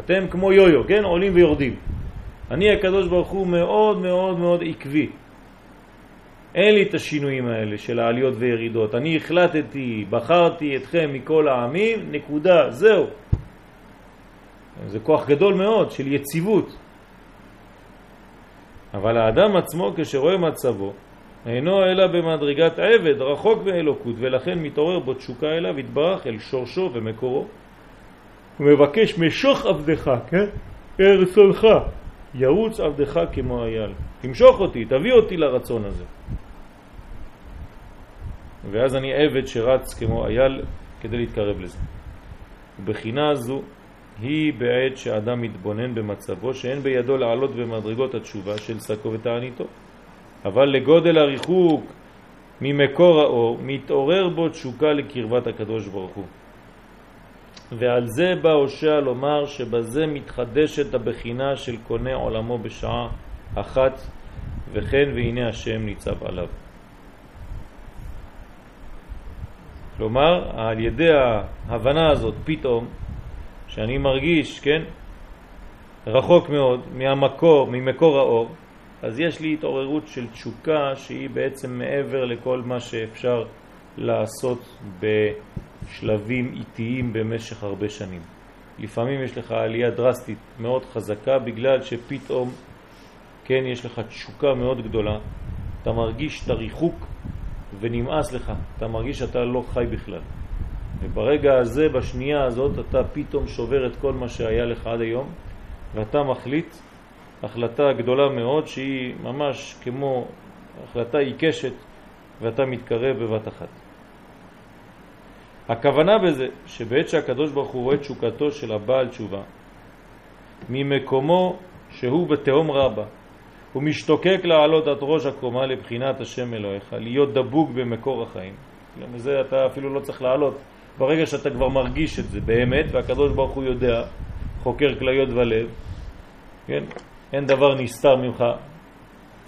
אתם כמו יויו, כן? עולים ויורדים. אני הקדוש ברוך הוא מאוד מאוד מאוד עקבי. אין לי את השינויים האלה של העליות וירידות. אני החלטתי, בחרתי אתכם מכל העמים, נקודה, זהו. זה כוח גדול מאוד של יציבות. אבל האדם עצמו כשרואה מצבו אינו אלא במדרגת עבד רחוק מאלוקות ולכן מתעורר בו תשוקה אליו יתברך אל שורשו ומקורו. ומבקש משוך עבדך, כן? אל רצונך ירוץ עבדך כמו אייל תמשוך אותי, תביא אותי לרצון הזה ואז אני עבד שרץ כמו אייל כדי להתקרב לזה. ובחינה הזו היא בעת שאדם מתבונן במצבו שאין בידו לעלות במדרגות התשובה של שקו ותעניתו. אבל לגודל הריחוק ממקור האור מתעורר בו תשוקה לקרבת הקדוש ברוך הוא. ועל זה בא הושע לומר שבזה מתחדשת הבחינה של קונה עולמו בשעה אחת וכן והנה השם ניצב עליו. כלומר, על ידי ההבנה הזאת פתאום שאני מרגיש, כן, רחוק מאוד מהמקור, ממקור האור, אז יש לי התעוררות של תשוקה שהיא בעצם מעבר לכל מה שאפשר לעשות בשלבים איטיים במשך הרבה שנים. לפעמים יש לך עלייה דרסטית מאוד חזקה בגלל שפתאום, כן, יש לך תשוקה מאוד גדולה, אתה מרגיש את הריחוק ונמאס לך, אתה מרגיש שאתה לא חי בכלל. וברגע הזה, בשנייה הזאת, אתה פתאום שובר את כל מה שהיה לך עד היום, ואתה מחליט החלטה גדולה מאוד שהיא ממש כמו החלטה עיקשת, ואתה מתקרב בבת אחת. הכוונה בזה שבעת שהקדוש ברוך הוא רואה תשוקתו של הבעל תשובה, ממקומו שהוא בתהום רבה, הוא משתוקק לעלות עד ראש הקומה לבחינת השם אלוהיך, להיות דבוק במקור החיים. מזה אתה אפילו לא צריך לעלות, ברגע שאתה כבר מרגיש את זה באמת, והקדוש ברוך הוא יודע, חוקר כליות ולב, כן? אין דבר נסתר ממך,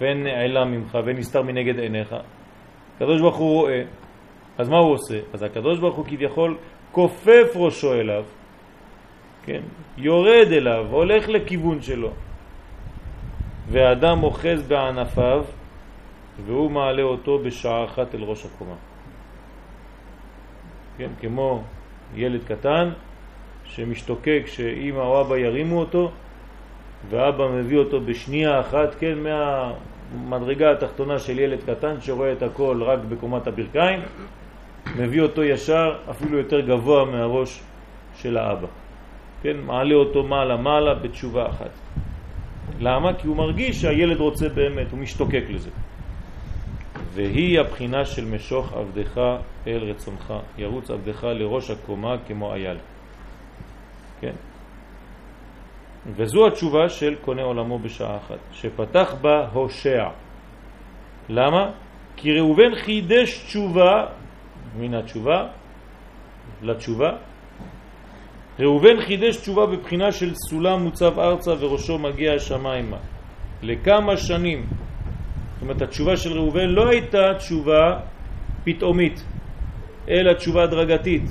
ואין נעלם ממך, ואין נסתר מנגד עיניך. הקדוש ברוך הוא רואה, אז מה הוא עושה? אז הקדוש ברוך הוא כביכול כופף ראשו אליו, כן? יורד אליו, הולך לכיוון שלו. והאדם אוחז בענפיו, והוא מעלה אותו בשעה אחת אל ראש הקומה. כן, כמו ילד קטן שמשתוקק שאמא או אבא ירימו אותו ואבא מביא אותו בשנייה אחת, כן, מהמדרגה התחתונה של ילד קטן שרואה את הכל רק בקומת הברכיים, מביא אותו ישר אפילו יותר גבוה מהראש של האבא. כן, מעלה אותו מעלה מעלה בתשובה אחת. למה? כי הוא מרגיש שהילד רוצה באמת, הוא משתוקק לזה. והיא הבחינה של משוך עבדך אל רצונך, ירוץ עבדך לראש הקומה כמו אייל. כן? וזו התשובה של קונה עולמו בשעה אחת, שפתח בה הושע. למה? כי ראובן חידש תשובה מן התשובה לתשובה, ראובן חידש תשובה בבחינה של סולם מוצב ארצה וראשו מגיע השמיימה. לכמה שנים. זאת אומרת, התשובה של ראובן לא הייתה תשובה פתאומית, אלא תשובה הדרגתית.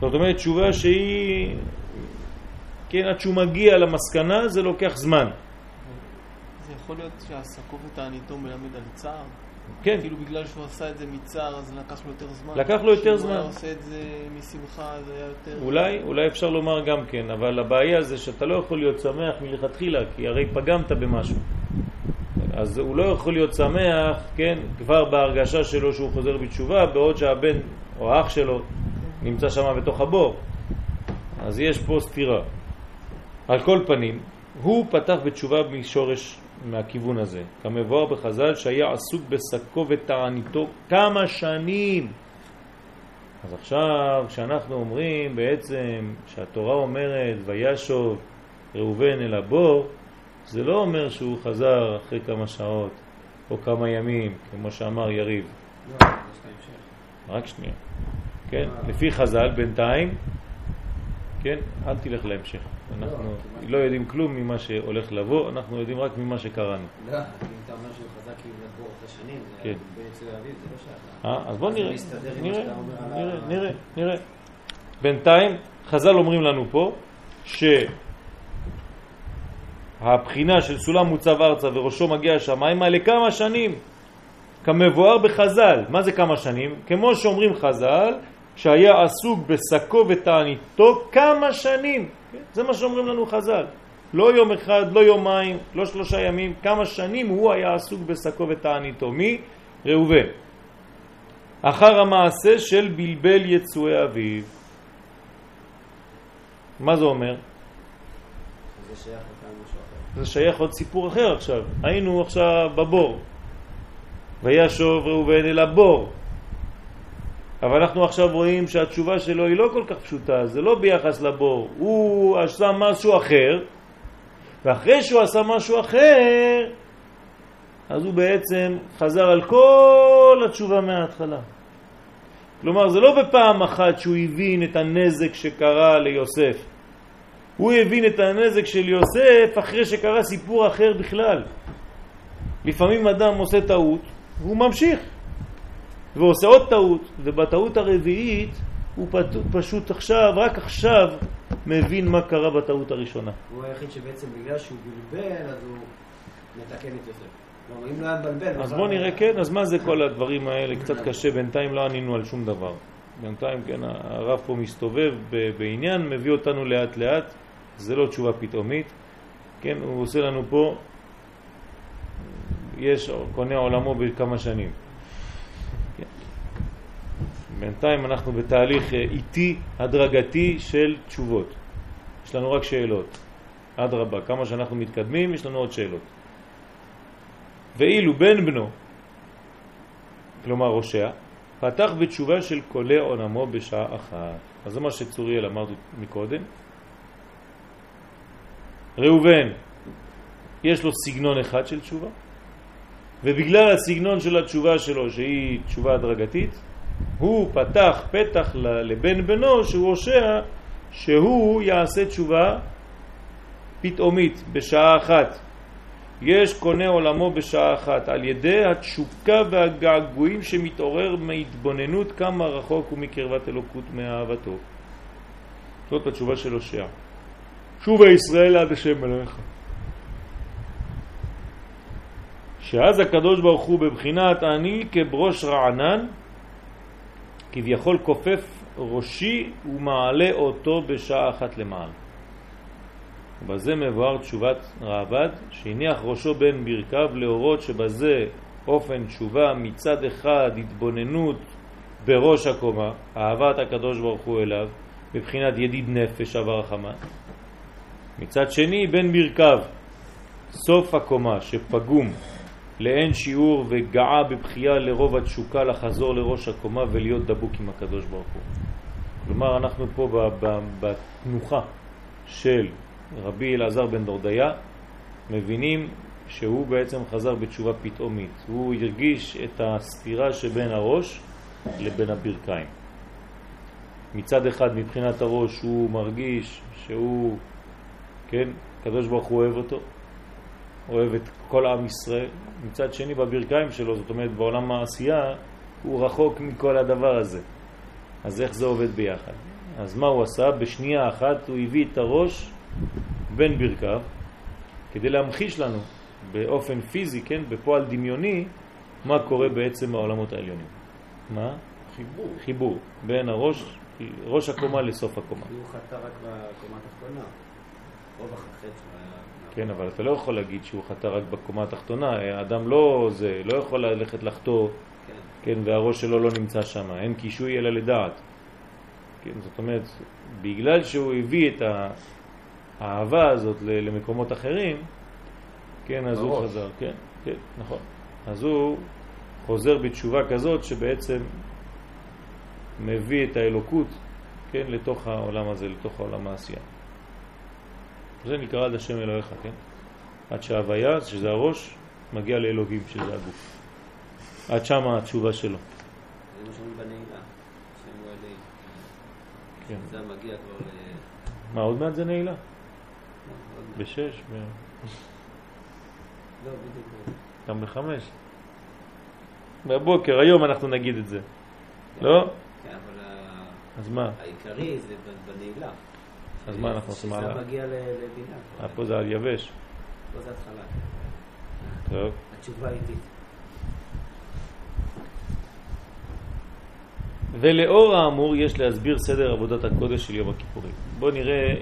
זאת אומרת, תשובה שהיא, כן, עד שהוא מגיע למסקנה זה לוקח זמן. זה יכול להיות שהסקוף ותעניתו מלמד על צער? כן, כאילו בגלל שהוא עשה את זה מצער אז לקח לו יותר זמן? לקח לו יותר זמן. הוא היה עושה את זה משמחה אז היה יותר... אולי, אולי אפשר לומר גם כן, אבל הבעיה זה שאתה לא יכול להיות שמח מלכתחילה, כי הרי פגמת במשהו. אז הוא לא יכול להיות שמח, כן, כבר בהרגשה שלו שהוא חוזר בתשובה, בעוד שהבן או האח שלו נמצא שם בתוך הבור. אז יש פה סתירה. על כל פנים, הוא פתח בתשובה משורש מהכיוון הזה, כמבואר בחז"ל שהיה עסוק בשקו ותעניתו כמה שנים. אז עכשיו, כשאנחנו אומרים בעצם שהתורה אומרת וישוב ראובן אל הבור, זה לא אומר שהוא חזר אחרי כמה שעות או כמה ימים, כמו שאמר יריב. לא. רק שנייה. כן, לפי חז"ל בינתיים, כן, אל תלך להמשך. אנחנו לא יודעים כלום ממה שהולך לבוא, אנחנו יודעים רק ממה שקראנו. לא, אם אתה אומר שהוא חזק כאילו לבור אחרי שנים, זה כן. ביצוא האביב, זה לא שייך. אה, אז בוא נראה, עם נראה, נראה, נראה. בינתיים, חז"ל אומרים לנו פה שהבחינה של סולם מוצב ארצה וראשו מגיע השמיימה לכמה שנים, כמבואר בחז"ל. מה זה כמה שנים? כמו שאומרים חז"ל, שהיה עסוק בשקו ותעניתו כמה שנים. זה מה שאומרים לנו חז"ל. לא יום אחד, לא יומיים, לא שלושה ימים, כמה שנים הוא היה עסוק בשקו ותעניתו. מי? ראובן. אחר המעשה של בלבל יצואי אביו. מה זה אומר? זה שייך. זה שייך עוד סיפור אחר עכשיו. היינו עכשיו בבור. וישוב ראובן אל הבור. אבל אנחנו עכשיו רואים שהתשובה שלו היא לא כל כך פשוטה, זה לא ביחס לבור. הוא עשה משהו אחר, ואחרי שהוא עשה משהו אחר, אז הוא בעצם חזר על כל התשובה מההתחלה. כלומר, זה לא בפעם אחת שהוא הבין את הנזק שקרה ליוסף. הוא הבין את הנזק של יוסף אחרי שקרה סיפור אחר בכלל. לפעמים אדם עושה טעות והוא ממשיך ועושה עוד טעות, ובטעות הרביעית הוא פשוט עכשיו, רק עכשיו, מבין מה קרה בטעות הראשונה. הוא היחיד שבעצם בגלל שהוא בלבל, אז הוא מתקן את יוסף. לא. אז בוא נראה, כן, אז מה זה כל הדברים האלה? קצת קשה, בינתיים לא ענינו על שום דבר. בינתיים, כן, הרב פה מסתובב בעניין, מביא אותנו לאט לאט, זה לא תשובה פתאומית, כן, הוא עושה לנו פה, יש קונה עולמו בכמה שנים. כן. בינתיים אנחנו בתהליך אה, איטי, הדרגתי של תשובות. יש לנו רק שאלות. אדרבה, כמה שאנחנו מתקדמים, יש לנו עוד שאלות. ואילו בן בנו, כלומר ראשיה, פתח בתשובה של קולה עונמו בשעה אחת. אז זה מה שצוריאל אמר מקודם. ראובן, יש לו סגנון אחד של תשובה, ובגלל הסגנון של התשובה שלו, שהיא תשובה הדרגתית, הוא פתח פתח לבן בנו, שהוא הושע, שהוא יעשה תשובה פתאומית, בשעה אחת. יש קונה עולמו בשעה אחת על ידי התשוקה והגעגועים שמתעורר מהתבוננות כמה רחוק הוא מקרבת אלוקות מאהבתו. זאת התשובה של הושע. שובה ישראל עד השם אלוהיך. שאז הקדוש ברוך הוא בבחינת אני כברוש רענן, כביכול כופף ראשי ומעלה אותו בשעה אחת למעלה. ובזה מבואר תשובת רעבד, שהניח ראשו בין ברכיו להורות שבזה אופן תשובה מצד אחד התבוננות בראש הקומה, אהבת הקדוש ברוך הוא אליו, בבחינת ידיד נפש עבר החמה. מצד שני בין ברכיו, סוף הקומה שפגום לאין שיעור וגאה בבחייה לרוב התשוקה לחזור לראש הקומה ולהיות דבוק עם הקדוש ברוך הוא. כלומר אנחנו פה בתנוחה של רבי אלעזר בן דורדיה מבינים שהוא בעצם חזר בתשובה פתאומית. הוא הרגיש את הסתירה שבין הראש לבין הברכיים. מצד אחד מבחינת הראש הוא מרגיש שהוא, כן, הקדוש ברוך הוא אוהב אותו, אוהב את כל עם ישראל, מצד שני בברכיים שלו, זאת אומרת בעולם העשייה, הוא רחוק מכל הדבר הזה. אז איך זה עובד ביחד? אז מה הוא עשה? בשנייה אחת הוא הביא את הראש בין ברכיו כדי להמחיש לנו באופן פיזי, כן, בפועל דמיוני, מה קורה בעצם בעולמות העליונים. מה? חיבור. חיבור בין הראש, ראש הקומה לסוף הקומה. הוא חטא רק בקומה התחתונה. רוב החטא שלו היה... כן, אבל אתה לא יכול להגיד שהוא חטא רק בקומה התחתונה, האדם לא זה, לא יכול ללכת לחטוא, כן. כן, והראש שלו לא נמצא שם, אין קישוי אלא לדעת. כן, זאת אומרת, בגלל שהוא הביא את האהבה הזאת למקומות אחרים, כן, אז הוא. חזר, כן, כן, נכון. אז הוא חוזר בתשובה כזאת שבעצם מביא את האלוקות, כן, לתוך העולם הזה, לתוך העולם העשייה. זה נקרא עד השם אלוהיך, כן? עד שההוויה, שזה הראש, מגיע לאלוהים, שזה הגוף. עד שם התשובה שלו. זה מה שאומרים בנעילה. שם הוא אלי. כן. זה מגיע כבר ל... מה, עוד מעט זה נעילה? לא. בשש? ב... לא, בדיוק. גם בחמש. בבוקר, היום אנחנו נגיד את זה. לא? כן, אבל אז מה? העיקרי זה בנעילה. אז מה אנחנו עושים הלאה? שזה מגיע לבינה. פה זה על יבש. פה זה התחלה. טוב. התשובה איטית. ולאור האמור יש להסביר סדר עבודת הקודש של יום הכיפורים. בואו נראה,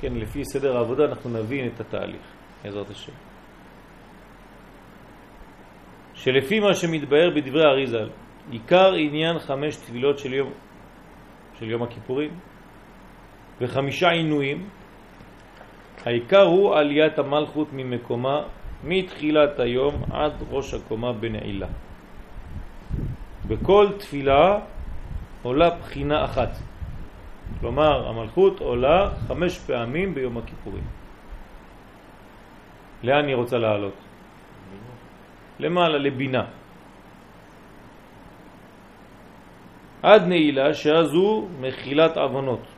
כן, לפי סדר העבודה אנחנו נבין את התהליך, בעזרת השם. שלפי מה שמתבהר בדברי האריזל, עיקר עניין חמש תפילות של יום, של יום הכיפורים וחמישה עינויים, העיקר הוא עליית המלכות ממקומה מתחילת היום עד ראש הקומה בנעילה. בכל תפילה עולה בחינה אחת. כלומר, המלכות עולה חמש פעמים ביום הכיפורים. לאן היא רוצה לעלות? למעלה, לבינה. עד נעילה, שאז מחילת עוונות.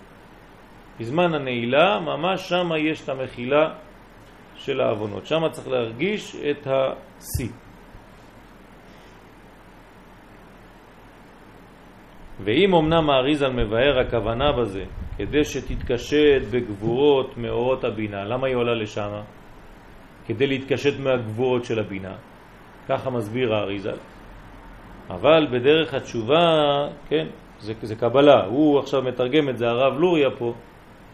בזמן הנעילה, ממש שם יש את המחילה של העוונות. שם צריך להרגיש את השיא. ואם אמנם האריזל מבאר הכוונה בזה, כדי שתתקשט בגבורות מאורות הבינה, למה היא עולה לשם? כדי להתקשט מהגבורות של הבינה. ככה מסביר האריזל. אבל בדרך התשובה, כן, זה, זה קבלה. הוא עכשיו מתרגם את זה, הרב לוריה פה,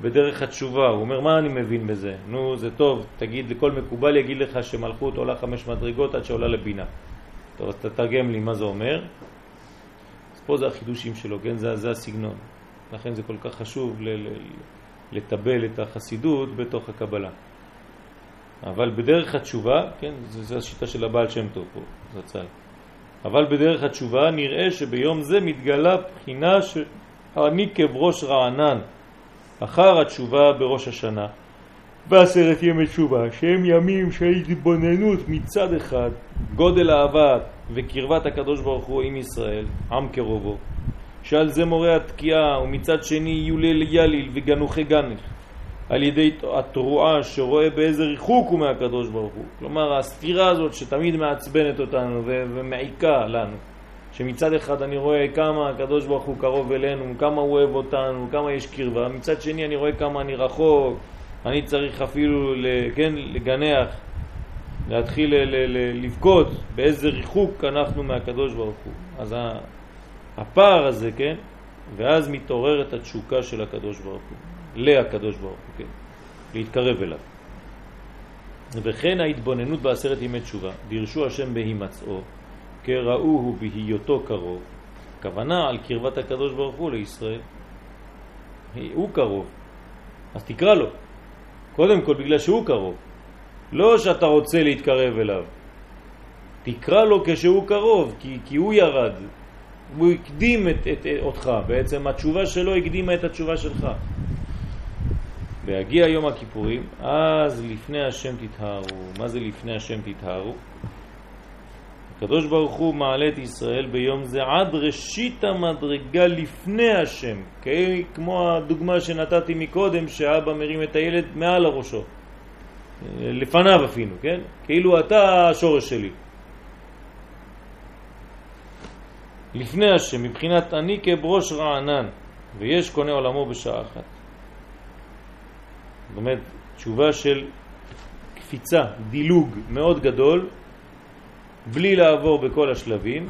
בדרך התשובה. הוא אומר, מה אני מבין בזה? נו, זה טוב, תגיד, לכל מקובל יגיד לך שמלכות עולה חמש מדרגות עד שעולה לבינה. טוב, אז תתרגם לי מה זה אומר. אז פה זה החידושים שלו, כן? זה, זה הסגנון. לכן זה כל כך חשוב לטבל את החסידות בתוך הקבלה. אבל בדרך התשובה, כן, זה השיטה של הבעל שם טוב פה, זצ"ל. אבל בדרך התשובה נראה שביום זה מתגלה בחינה שאני כבראש רענן אחר התשובה בראש השנה בעשרת ימי תשובה, שהם ימים של התבוננות מצד אחד, גודל אהבה וקרבת הקדוש ברוך הוא עם ישראל, עם קרובו, שעל זה מורה התקיעה, ומצד שני יולל יליל וגנוחי גנך, על ידי התרועה שרואה באיזה ריחוק הוא מהקדוש ברוך הוא. כלומר, הסתירה הזאת שתמיד מעצבנת אותנו ומעיקה לנו, שמצד אחד אני רואה כמה הקדוש ברוך הוא קרוב אלינו, כמה הוא אוהב אותנו, כמה יש קרבה, מצד שני אני רואה כמה אני רחוק, אני צריך אפילו, כן, לגנח, להתחיל לבכות באיזה ריחוק אנחנו מהקדוש ברוך הוא. אז הפער הזה, כן, ואז מתעוררת התשוקה של הקדוש ברוך הוא, להקדוש ברוך הוא, כן, להתקרב אליו. וכן ההתבוננות בעשרת ימי תשובה, דרשו השם בהימצאו, כראוהו בהיותו קרוב, כוונה על קרבת הקדוש ברוך הוא לישראל. הוא קרוב, אז תקרא לו. קודם כל בגלל שהוא קרוב. לא שאתה רוצה להתקרב אליו. תקרא לו כשהוא קרוב, כי, כי הוא ירד. הוא הקדים את, את, את אותך, בעצם התשובה שלו הקדימה את התשובה שלך. בהגיע יום הכיפורים, אז לפני השם תתהרו. מה זה לפני השם תתהרו? הקדוש ברוך הוא מעלה את ישראל ביום זה עד ראשית המדרגה לפני השם, כמו הדוגמה שנתתי מקודם שאבא מרים את הילד מעל הראשו, לפניו אפילו, כן? כאילו אתה השורש שלי. לפני השם, מבחינת אני כברוש רענן, ויש קונה עולמו בשעה אחת. זאת אומרת, תשובה של קפיצה, דילוג מאוד גדול, בלי לעבור בכל השלבים,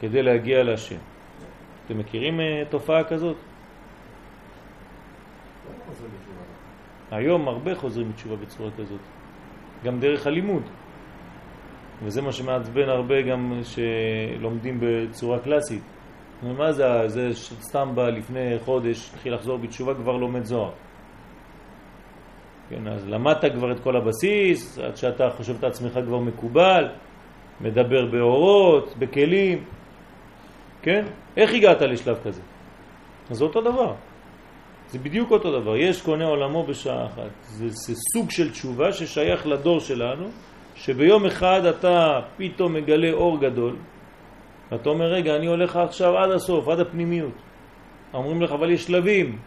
כדי להגיע להשם. אתם מכירים uh, תופעה כזאת? היום הרבה חוזרים בתשובה בצורה כזאת, גם דרך הלימוד. וזה מה שמעצבן הרבה גם שלומדים בצורה קלאסית. מה זה, זה סתם בא לפני חודש, התחיל לחזור בתשובה, כבר לומד זוהר. כן, אז למדת כבר את כל הבסיס, עד שאתה חושב את עצמך כבר מקובל, מדבר באורות, בכלים, כן? איך הגעת לשלב כזה? אז זה אותו דבר. זה בדיוק אותו דבר. יש קונה עולמו בשעה אחת. זה, זה סוג של תשובה ששייך לדור שלנו, שביום אחד אתה פתאום מגלה אור גדול, ואתה אומר, רגע, אני הולך עכשיו עד הסוף, עד הפנימיות. אומרים לך, אבל יש שלבים.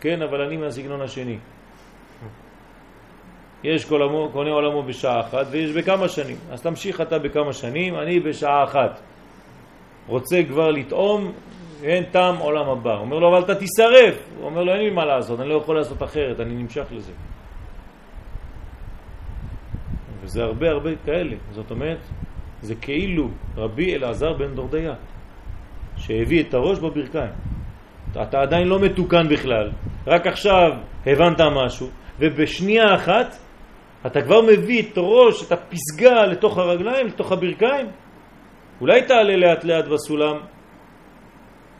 כן, אבל אני מהסגנון השני. יש קונה עולמו בשעה אחת ויש בכמה שנים. אז תמשיך אתה בכמה שנים, אני בשעה אחת. רוצה כבר לטעום, אין טעם עולם הבא. אומר לו, אבל אתה תישרף. הוא אומר לו, אין לי מה לעשות, אני לא יכול לעשות אחרת, אני נמשך לזה. וזה הרבה הרבה כאלה. זאת אומרת, זה כאילו רבי אלעזר בן דורדיה, שהביא את הראש בברכיים. אתה עדיין לא מתוקן בכלל, רק עכשיו הבנת משהו, ובשנייה אחת אתה כבר מביא את ראש, את הפסגה לתוך הרגליים, לתוך הברכיים. אולי תעלה לאט לאט בסולם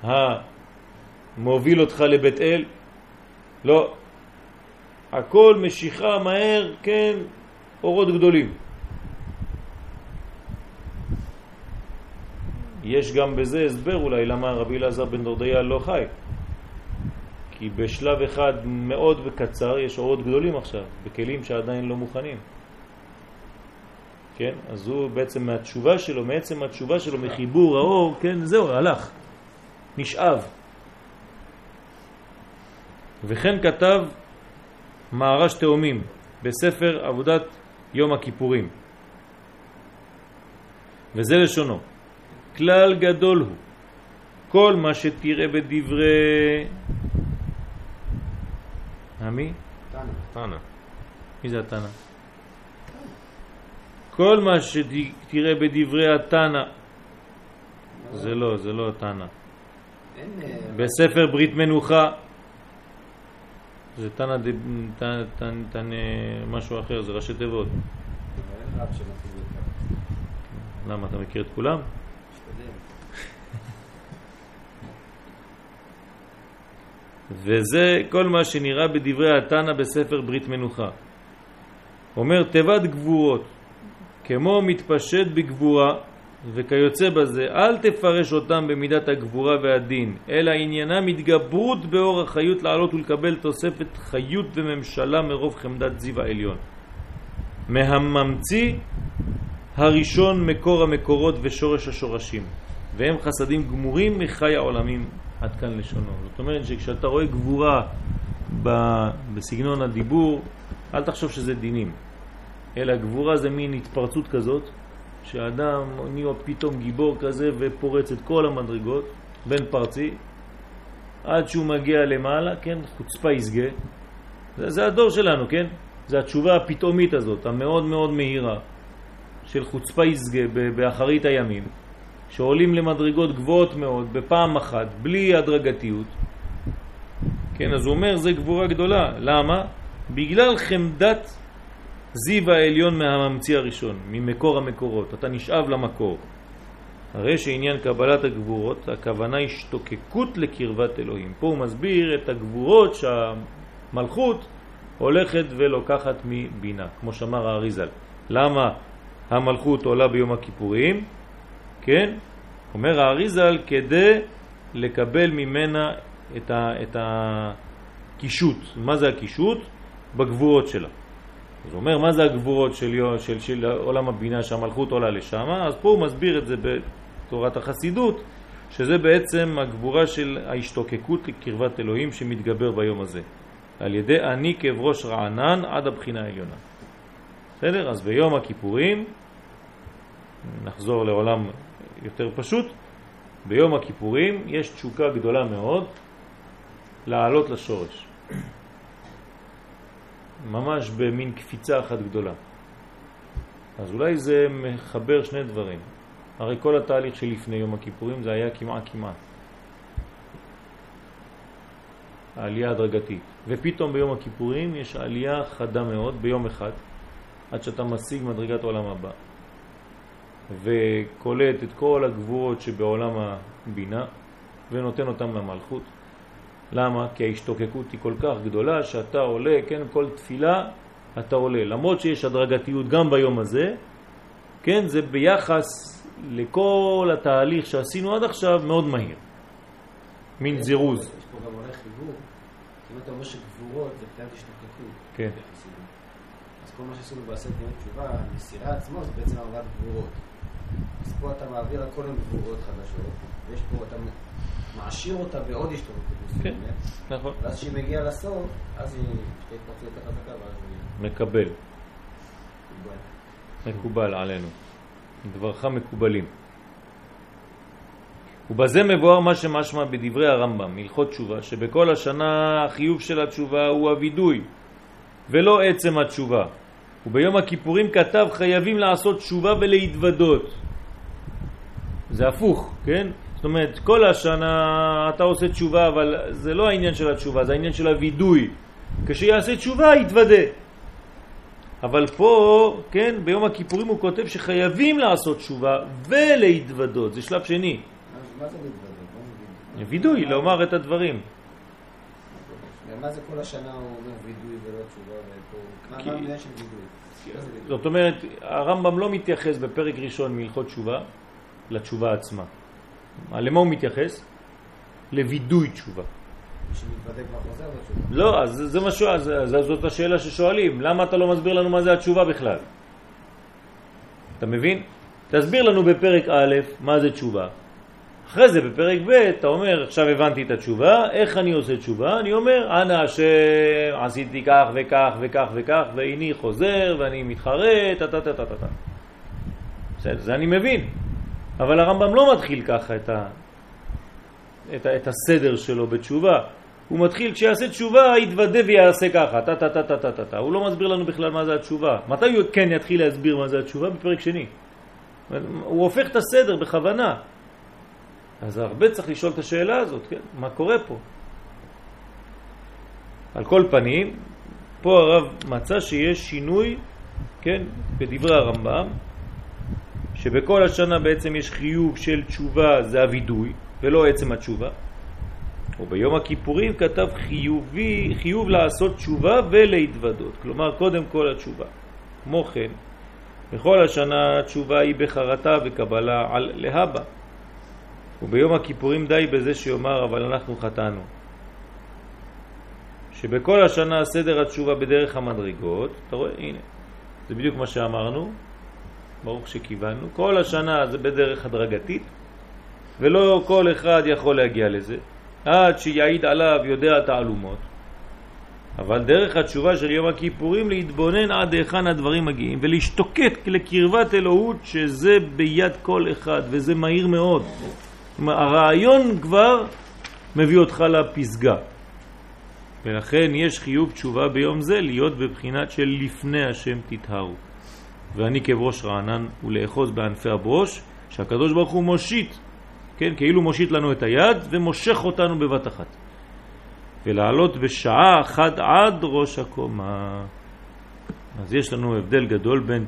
המוביל אותך לבית אל? לא. הכל משיכה מהר, כן, אורות גדולים. יש גם בזה הסבר אולי למה רבי אלעזר בן דורדיה לא חי. כי בשלב אחד מאוד וקצר יש אורות גדולים עכשיו, בכלים שעדיין לא מוכנים. כן? אז הוא בעצם מהתשובה שלו, מעצם התשובה שלו, מחיבור האור, כן, זהו, הלך, נשאב. וכן כתב מערש תאומים בספר עבודת יום הכיפורים. וזה לשונו. כלל גדול הוא, כל מה שתראה בדברי... המי? תנא. מי זה התנא? כל מה שתראה בדברי התנא, זה לא, זה לא התנא. אה, בספר ברית מנוחה, זה תנא, תנא, משהו אחר, זה ראשי תיבות. למה, אתה מכיר את כולם? וזה כל מה שנראה בדברי התנא בספר ברית מנוחה. אומר תיבת גבורות, כמו מתפשט בגבורה וכיוצא בזה, אל תפרש אותם במידת הגבורה והדין, אלא עניינם התגברות באור החיות לעלות ולקבל תוספת חיות וממשלה מרוב חמדת זיו העליון. מהממציא הראשון מקור המקורות ושורש השורשים, והם חסדים גמורים מחי העולמים עד כאן לשונו. זאת אומרת שכשאתה רואה גבורה בסגנון הדיבור, אל תחשוב שזה דינים, אלא גבורה זה מין התפרצות כזאת, שאדם נהיה פתאום גיבור כזה ופורץ את כל המדרגות, בין פרצי, עד שהוא מגיע למעלה, כן, חוצפה יסגה. זה, זה הדור שלנו, כן? זה התשובה הפתאומית הזאת, המאוד מאוד מהירה, של חוצפה יסגה באחרית הימים. שעולים למדרגות גבוהות מאוד בפעם אחת, בלי הדרגתיות. כן, אז הוא אומר זה גבורה גדולה. למה? בגלל חמדת זיו העליון מהממציא הראשון, ממקור המקורות. אתה נשאב למקור. הרי שעניין קבלת הגבורות, הכוונה השתוקקות לקרבת אלוהים. פה הוא מסביר את הגבורות שהמלכות הולכת ולוקחת מבינה, כמו שאמר האריזל. למה המלכות עולה ביום הכיפורים? כן? אומר האריזל כדי לקבל ממנה את, ה, את הקישוט. מה זה הקישוט? בגבורות שלה. אז אומר, מה זה הגבורות של, של, של עולם הבינה שהמלכות עולה לשם? אז פה הוא מסביר את זה בתורת החסידות, שזה בעצם הגבורה של ההשתוקקות לקרבת אלוהים שמתגבר ביום הזה, על ידי אני כאב ראש רענן עד הבחינה העליונה. בסדר? אז ביום הכיפורים, נחזור לעולם יותר פשוט, ביום הכיפורים יש תשוקה גדולה מאוד לעלות לשורש. ממש במין קפיצה אחת גדולה. אז אולי זה מחבר שני דברים. הרי כל התהליך שלפני יום הכיפורים זה היה כמעט כמעט. העלייה הדרגתית. ופתאום ביום הכיפורים יש עלייה חדה מאוד ביום אחד, עד שאתה משיג מדרגת עולם הבא. וקולט את כל הגבורות שבעולם הבינה ונותן אותם למלכות. למה? כי ההשתוקקות היא כל כך גדולה שאתה עולה, כן, כל תפילה אתה עולה. למרות שיש הדרגתיות גם ביום הזה, כן, זה ביחס לכל התהליך שעשינו עד עכשיו מאוד מהיר. מין זירוז. יש פה גם עולה חיבור. אם אתה אומר שגבורות זה מבחינת השתוקקות. כן. אז כל מה שעשינו בעשרת ימי תשובה, המסירה עצמו זה בעצם עבודת גבורות. אז פה אתה מעביר הכל עם גבורות חדשות, ויש פה, אתה מעשיר אותה בעוד השתוקקות כן. נכון. ואז כשהיא מגיעה לסוף, אז היא שתי התפרצות יותר חזקה, ואז היא מקבל. מקובל עלינו. דברך מקובלים. ובזה מבואר מה שמשמע בדברי הרמב"ם, הלכות תשובה, שבכל השנה החיוב של התשובה הוא הווידוי, ולא עצם התשובה. וביום הכיפורים כתב חייבים לעשות תשובה ולהתוודות. זה הפוך, כן? זאת אומרת, כל השנה אתה עושה תשובה, אבל זה לא העניין של התשובה, זה העניין של הווידוי. כשיעשה תשובה, יתוודה. אבל פה, כן, ביום הכיפורים הוא כותב שחייבים לעשות תשובה ולהתוודות, זה שלב שני. מה- זה להתוודות? נגיד. וידוי, לומר את הדברים. מה זה כל השנה הוא אומר וידוי ולא תשובה? מה העניין של וידוי? זאת אומרת, הרמב"ם לא מתייחס בפרק ראשון מהלכות תשובה לתשובה עצמה. מה- למה הוא מתייחס? לוידוי תשובה. לא, אז זה מה שואל, זאת השאלה ששואלים, למה אתה לא מסביר לנו מה זה התשובה בכלל? אתה מבין? תסביר לנו בפרק א' מה זה תשובה. אחרי זה בפרק ב' אתה אומר, עכשיו הבנתי את התשובה, איך אני עושה תשובה? אני אומר, אנא השם, עשיתי כך וכך וכך וכך, והנה חוזר ואני מתחרט, טה טה טה טה טה. בסדר, זה אני מבין. אבל הרמב"ם לא מתחיל ככה את, ה, את, ה, את הסדר שלו בתשובה. הוא מתחיל, כשיעשה תשובה, יתוודה ויעשה ככה, טה טה טה טה טה טה טה. הוא לא מסביר לנו בכלל מה זה התשובה. מתי הוא כן יתחיל להסביר מה זה התשובה? בפרק שני. הוא הופך את הסדר בכוונה. אז הרבה צריך לשאול את השאלה הזאת, כן? מה קורה פה? על כל פנים, פה הרב מצא שיש שינוי, כן, בדברי הרמב"ם, שבכל השנה בעצם יש חיוב של תשובה, זה הווידוי, ולא עצם התשובה. וביום הכיפורים כתב חיובי, חיוב לעשות תשובה ולהתוודות, כלומר קודם כל התשובה. כמו כן, בכל השנה התשובה היא בחרטה וקבלה על להבא. וביום הכיפורים די בזה שיאמר אבל אנחנו חטאנו. שבכל השנה סדר התשובה בדרך המדרגות, אתה רואה, הנה, זה בדיוק מה שאמרנו, ברוך שכיוונו, כל השנה זה בדרך הדרגתית, ולא כל אחד יכול להגיע לזה, עד שיעיד עליו יודע תעלומות. אבל דרך התשובה של יום הכיפורים להתבונן עד היכן הדברים מגיעים ולהשתוקק לקרבת אלוהות שזה ביד כל אחד וזה מהיר מאוד. אומרת, הרעיון כבר מביא אותך לפסגה. ולכן יש חיוב תשובה ביום זה להיות בבחינת של לפני השם תתהרו. ואני כבראש רענן ולאחוז בענפי הברוש שהקדוש ברוך הוא מושיט, כן, כאילו מושיט לנו את היד ומושך אותנו בבת אחת. ולעלות בשעה אחת עד ראש הקומה. אז יש לנו הבדל גדול בין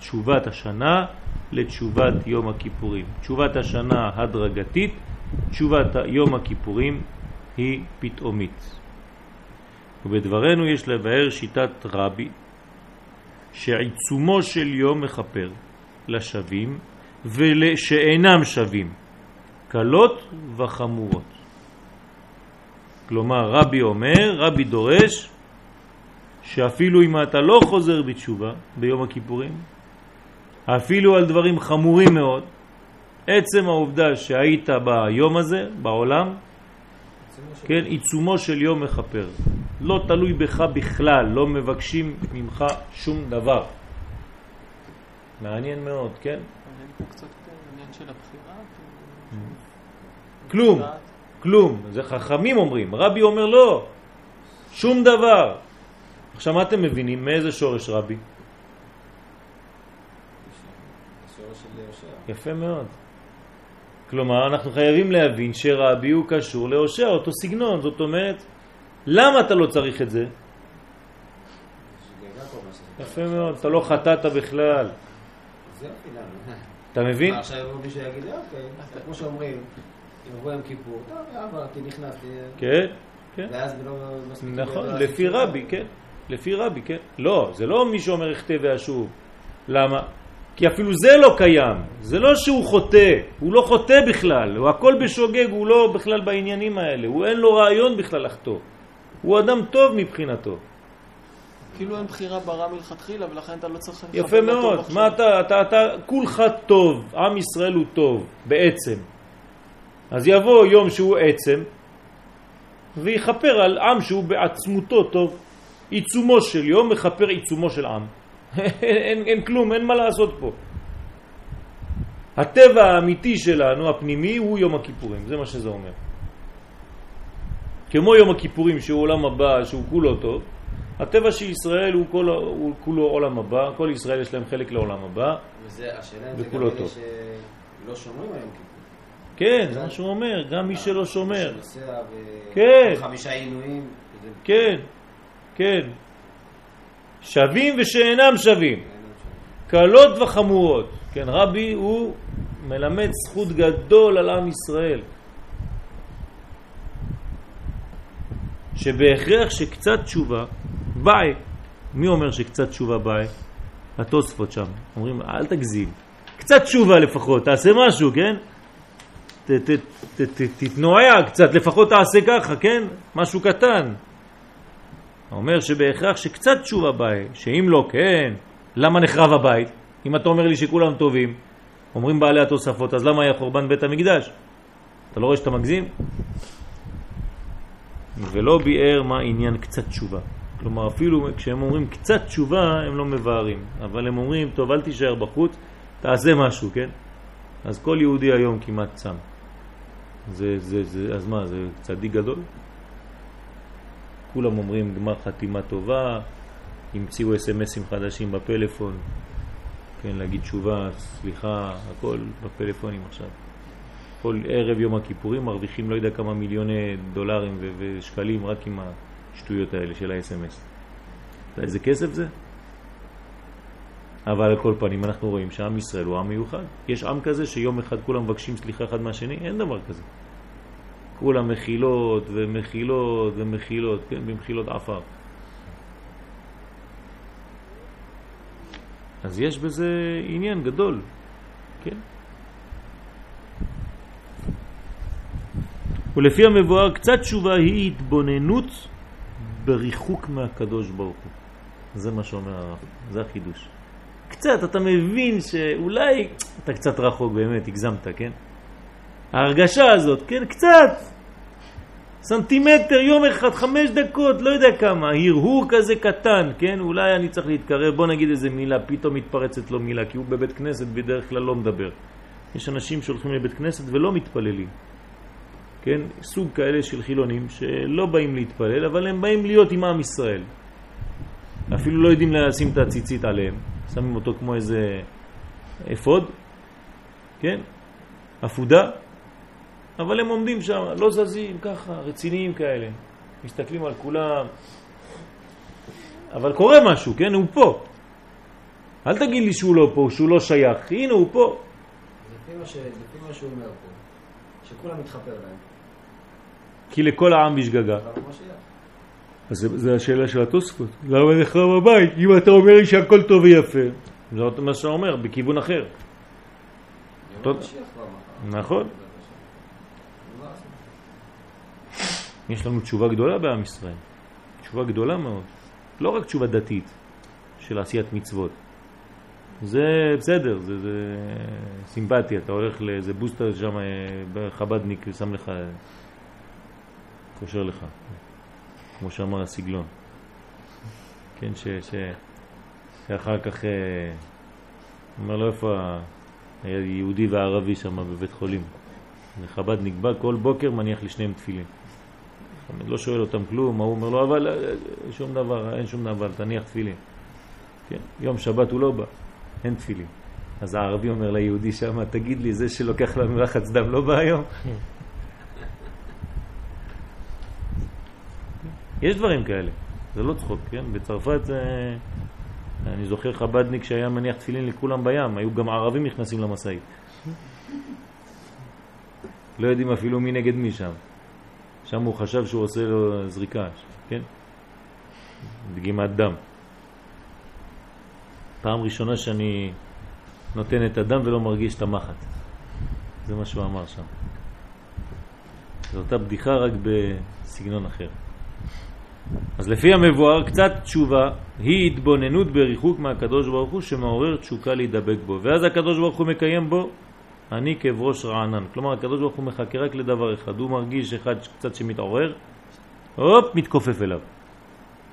תשובת השנה לתשובת יום הכיפורים. תשובת השנה הדרגתית, תשובת יום הכיפורים היא פתאומית. ובדברנו יש לבאר שיטת רבי שעיצומו של יום מכפר לשווים ולשאינם שווים, קלות וחמורות. כלומר, רבי אומר, רבי דורש, שאפילו אם אתה לא חוזר בתשובה ביום הכיפורים, אפילו על דברים חמורים מאוד, עצם העובדה שהיית ביום הזה, בעולם, כן, עיצומו של יום מחפר. לא תלוי בך בכלל, לא מבקשים ממך שום דבר. מעניין מאוד, כן? הבחירה? כלום, כלום. זה חכמים אומרים. רבי אומר לא, שום דבר. עכשיו מה אתם מבינים? מאיזה שורש רבי? השורש של יהושע. יפה מאוד. כלומר, אנחנו חייבים להבין שרבי הוא קשור להושע, אותו סגנון. זאת אומרת, למה אתה לא צריך את זה? יפה מאוד, אתה לא חטאת בכלל. אתה מבין? עכשיו יבוא מישהו יגיד, אוקיי, כמו שאומרים, אם יבוא יום כיפור, טוב, עברתי, נכנסתי, כן, כן. ואז לא מספיק... נכון, לא לפי רבי, כן. לפי רבי, כן. לא, זה לא מי שאומר אחטא ואשוב. למה? כי אפילו זה לא קיים. זה לא שהוא חוטא, הוא לא חוטא בכלל. הוא הכל בשוגג, הוא לא בכלל בעניינים האלה. הוא אין לו רעיון בכלל לחטוא. הוא אדם טוב מבחינתו. כאילו אין בחירה ברע מלכתחילה, ולכן אתה לא צריך... יפה מאוד. מה אתה, אתה, אתה, כולך טוב. עם ישראל הוא טוב, בעצם. אז יבוא יום שהוא עצם, ויכפר על עם שהוא בעצמותו טוב. עיצומו של יום מכפר עיצומו של עם. אין, אין כלום, אין מה לעשות פה. הטבע האמיתי שלנו, הפנימי, הוא יום הכיפורים, זה מה שזה אומר. כמו יום הכיפורים שהוא עולם הבא, שהוא כולו טוב, הטבע של ישראל הוא, כל, הוא כולו עולם הבא, כל ישראל יש להם חלק לעולם הבא. וזה, השאלה אם זה גם וכולו אלה טוב. שלא שומרים היום כיפור. כן, זה מה שהוא אומר, גם מי שלא שומר. שנוסע ו... כן. חמישה עינויים. כן, כן. שווים ושאינם שווים. קלות וחמורות. כן, רבי הוא מלמד זכות גדול על עם ישראל. שבהכרח שקצת תשובה, ביי. מי אומר שקצת תשובה בעי? התוספות שם. אומרים, אל תגזים. קצת תשובה לפחות, תעשה משהו, כן? תתנועע קצת, לפחות תעשה ככה, כן? משהו קטן. אומר שבהכרח שקצת תשובה בעי, שאם לא כן, למה נחרב הבית? אם אתה אומר לי שכולם טובים, אומרים בעלי התוספות, אז למה היה חורבן בית המקדש? אתה לא רואה שאתה מגזים? ולא ביאר מה עניין קצת תשובה. כלומר, אפילו כשהם אומרים קצת תשובה, הם לא מבארים. אבל הם אומרים, טוב, אל תישאר בחוץ, תעשה משהו, כן? אז כל יהודי היום כמעט צם. זה, זה, זה, אז מה, זה צדיק גדול? כולם אומרים גמר חתימה טובה, המציאו אס.אם.אסים חדשים בפלאפון, כן, להגיד תשובה, סליחה, הכל בפלאפונים עכשיו. כל ערב יום הכיפורים מרוויחים לא יודע כמה מיליוני דולרים ושקלים רק עם השטויות האלה של יודע איזה כסף זה? אבל על כל פנים אנחנו רואים שעם ישראל הוא עם מיוחד. יש עם כזה שיום אחד כולם מבקשים סליחה אחד מהשני? אין דבר כזה. כולם מחילות ומחילות ומחילות, כן, במחילות עפר. אז יש בזה עניין גדול, כן? ולפי המבואר, קצת תשובה היא התבוננות בריחוק מהקדוש ברוך הוא. זה מה שאומר הרב, זה החידוש. קצת, אתה מבין שאולי אתה קצת רחוק באמת, הגזמת, כן? ההרגשה הזאת, כן, קצת. סנטימטר, יום אחד, חמש דקות, לא יודע כמה, הרהור כזה קטן, כן? אולי אני צריך להתקרב, בוא נגיד איזה מילה, פתאום מתפרצת לו מילה, כי הוא בבית כנסת בדרך כלל לא מדבר. יש אנשים שהולכים לבית כנסת ולא מתפללים. כן? סוג כאלה של חילונים שלא באים להתפלל, אבל הם באים להיות עם עם ישראל. אפילו לא יודעים לשים את הציצית עליהם. שמים אותו כמו איזה אפוד, כן? עפודה, אבל הם עומדים שם, לא זזים, ככה, רציניים כאלה. מסתכלים על כולם. אבל קורה משהו, כן? הוא פה. אל תגיד לי שהוא לא פה, שהוא לא שייך. הנה, הוא פה. לפי מה ש- לפי מה שהוא אומר פה, שכולם מתחפר להם. כי לכל העם בשגגה. משיח. אז זה השאלה של התוספות. למה לך בבית? אם אתה אומר לי שהכל טוב ויפה. זה מה שאתה אומר, בכיוון אחר. מחר. נכון. מה לעשות? יש לנו תשובה גדולה בעם ישראל. תשובה גדולה מאוד. לא רק תשובה דתית של עשיית מצוות. זה בסדר, זה, זה סימפטי, אתה הולך לאיזה בוסטר שם אה, בחבדניק ושם לך, קושר לך, כמו שאמר הסגלון. כן, ש, ש, שאחר כך אה, אומר לו איפה היה יהודי וערבי שם בבית חולים. חב"דניק בא כל בוקר מניח לשניהם תפילין. לא שואל אותם כלום, הוא אומר לו, אבל אה, שום דבר, אין שום דבר, תניח תפילין. כן, יום שבת הוא לא בא, אין תפילין. אז הערבי אומר ליהודי שם, תגיד לי, זה שלוקח לנו לחץ דם לא בא היום? יש דברים כאלה, זה לא צחוק, כן? בצרפת, אה, אני זוכר חבדניק שהיה מניח תפילין לכולם בים, היו גם ערבים נכנסים למשאית. לא יודעים אפילו מי נגד מי שם. שם הוא חשב שהוא עושה לו זריקה, כן? דגימת דם. פעם ראשונה שאני נותן את הדם ולא מרגיש את המחט. זה מה שהוא אמר שם. זו אותה בדיחה רק בסגנון אחר. אז לפי המבואר, קצת תשובה היא התבוננות בריחוק מהקדוש ברוך הוא שמעורר תשוקה להידבק בו. ואז הקדוש ברוך הוא מקיים בו אני כבראש רענן. כלומר, הקדוש ברוך הוא מחכה רק לדבר אחד. הוא מרגיש אחד קצת שמתעורר, הופ, מתכופף אליו.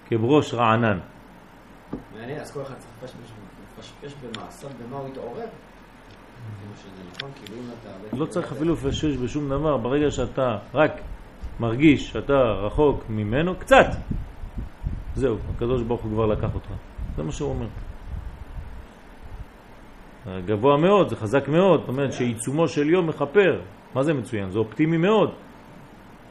כבראש רענן. מעניין, אז כל אחד צריך לפשפש במעשיו, במה הוא התעורר? נכון? כאילו לא צריך אפילו לפשש בשום דבר. ברגע שאתה רק מרגיש שאתה רחוק ממנו, קצת, זהו, הקדוש ברוך הוא כבר לקח אותך. זה מה שהוא אומר. גבוה מאוד, זה חזק מאוד, זאת אומרת שעיצומו של יום מחפר. מה זה מצוין? זה אופטימי מאוד.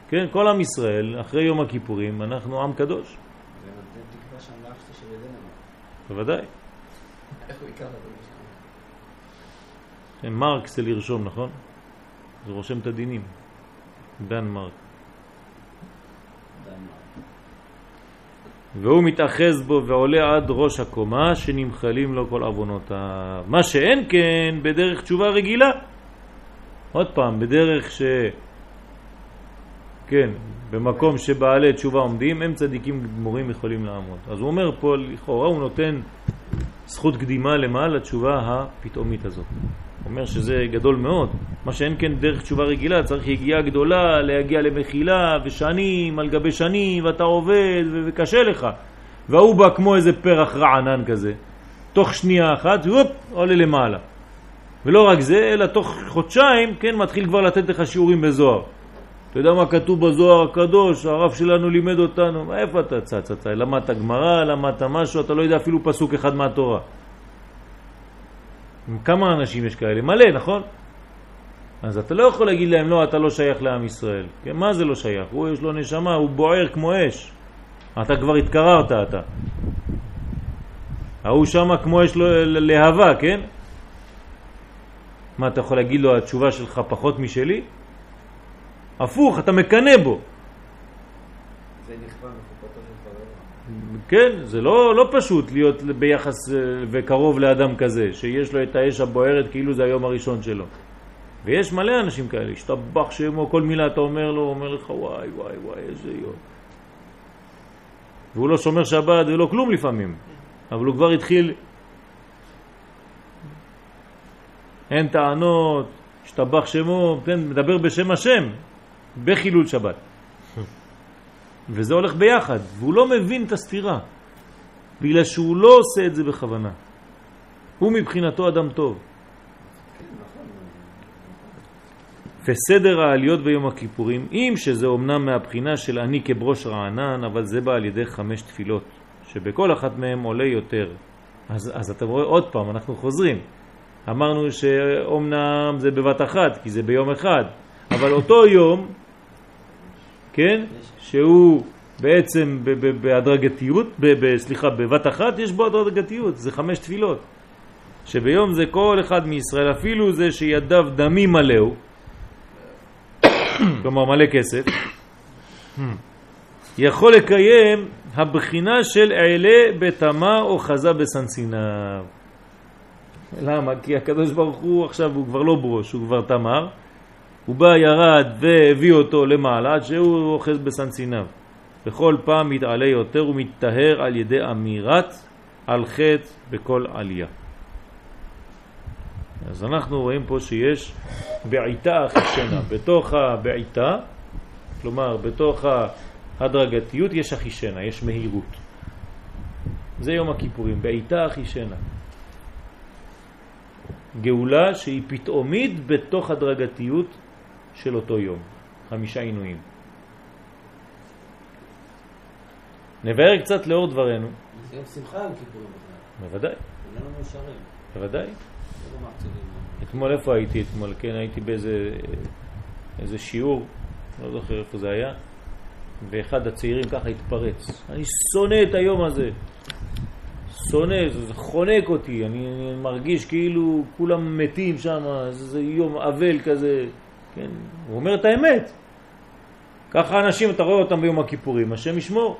כן, כל עם ישראל, אחרי יום הכיפורים, אנחנו עם קדוש. זה נותן תקווה שם לאח שלי שבדנמרק. בוודאי. איך הוא יקרא כן, מרק זה לרשום, נכון? זה רושם את הדינים. דנמרק. והוא מתאחז בו ועולה עד ראש הקומה שנמחלים לו כל עוונותיו. מה שאין כן בדרך תשובה רגילה. עוד פעם, בדרך ש... כן, במקום שבעלי תשובה עומדים, הם צדיקים גמורים יכולים לעמוד. אז הוא אומר פה, לכאורה הוא נותן זכות קדימה למה? לתשובה הפתאומית הזאת. אומר שזה גדול מאוד. מה שאין כן דרך תשובה רגילה, צריך יגיעה גדולה להגיע למחילה ושנים על גבי שנים ואתה עובד וקשה לך. והוא בא כמו איזה פרח רענן כזה. תוך שנייה אחת, הופ, עולה למעלה. ולא רק זה, אלא תוך חודשיים, כן, מתחיל כבר לתת לך שיעורים בזוהר. אתה יודע מה כתוב בזוהר הקדוש, הרב שלנו לימד אותנו, איפה אתה צץ? אתה למדת גמרא, למדת משהו, אתה לא יודע אפילו פסוק אחד מהתורה. כמה אנשים יש כאלה? מלא, נכון? אז אתה לא יכול להגיד להם, לא, אתה לא שייך לעם ישראל. כן, מה זה לא שייך? הוא יש לו נשמה, הוא בוער כמו אש. אתה כבר התקררת, אתה. ההוא שמה כמו יש לו להבה, כן? מה, אתה יכול להגיד לו, התשובה שלך פחות משלי? הפוך, אתה מקנה בו. זה נכווה מחופתו של כן, זה לא, לא פשוט להיות ביחס אה, וקרוב לאדם כזה, שיש לו את האש הבוערת כאילו זה היום הראשון שלו. ויש מלא אנשים כאלה, השתבח שמו, כל מילה אתה אומר לו, הוא אומר לך וואי וואי וואי איזה יום. והוא לא שומר שבת ולא כלום לפעמים, אבל הוא כבר התחיל, אין טענות, השתבח שמו, כן, מדבר בשם השם, בחילול שבת. וזה הולך ביחד, והוא לא מבין את הסתירה, בגלל שהוא לא עושה את זה בכוונה. הוא מבחינתו אדם טוב. וסדר העליות ביום הכיפורים, אם שזה אומנם מהבחינה של אני כברוש רענן, אבל זה בא על ידי חמש תפילות, שבכל אחת מהן עולה יותר. אז, אז אתה רואה עוד פעם, אנחנו חוזרים. אמרנו שאומנם זה בבת אחת, כי זה ביום אחד, אבל אותו יום כן? שהוא בעצם בהדרגתיות, סליחה, בבת אחת יש בו הדרגתיות, זה חמש תפילות. שביום זה כל אחד מישראל, אפילו זה שידיו דמים מלאו, כלומר מלא כסף, יכול לקיים הבחינה של עלה בתמה או חזה בסנסיניו. למה? כי הקדוש ברוך הוא עכשיו הוא כבר לא ברוש, הוא כבר תמר, הוא בא, ירד והביא אותו למעלה עד שהוא אוחז בסנציניו. בכל פעם מתעלה יותר ומתטהר על ידי אמירת על חטא בכל עלייה. אז אנחנו רואים פה שיש בעיטה אחישנה. בתוך הבעיטה, כלומר בתוך ההדרגתיות יש אחישנה, יש מהירות. זה יום הכיפורים, בעיטה אחישנה. גאולה שהיא פתאומית בתוך הדרגתיות של אותו יום, חמישה עינויים. נבהר קצת לאור דברנו. זה יום שמחה יום כיפורים בכלל. בוודאי, כולנו מאושרים. בוודאי. לא. אתמול איפה הייתי אתמול? כן, הייתי באיזה איזה שיעור, לא זוכר איפה זה היה, ואחד הצעירים ככה התפרץ. אני שונא את היום הזה. שונא, זה זה חונק אותי, אני, אני מרגיש כאילו כולם מתים שם, זה, זה יום אבל כזה. כן, הוא אומר את האמת. ככה אנשים, אתה רואה אותם ביום הכיפורים, השם ישמור.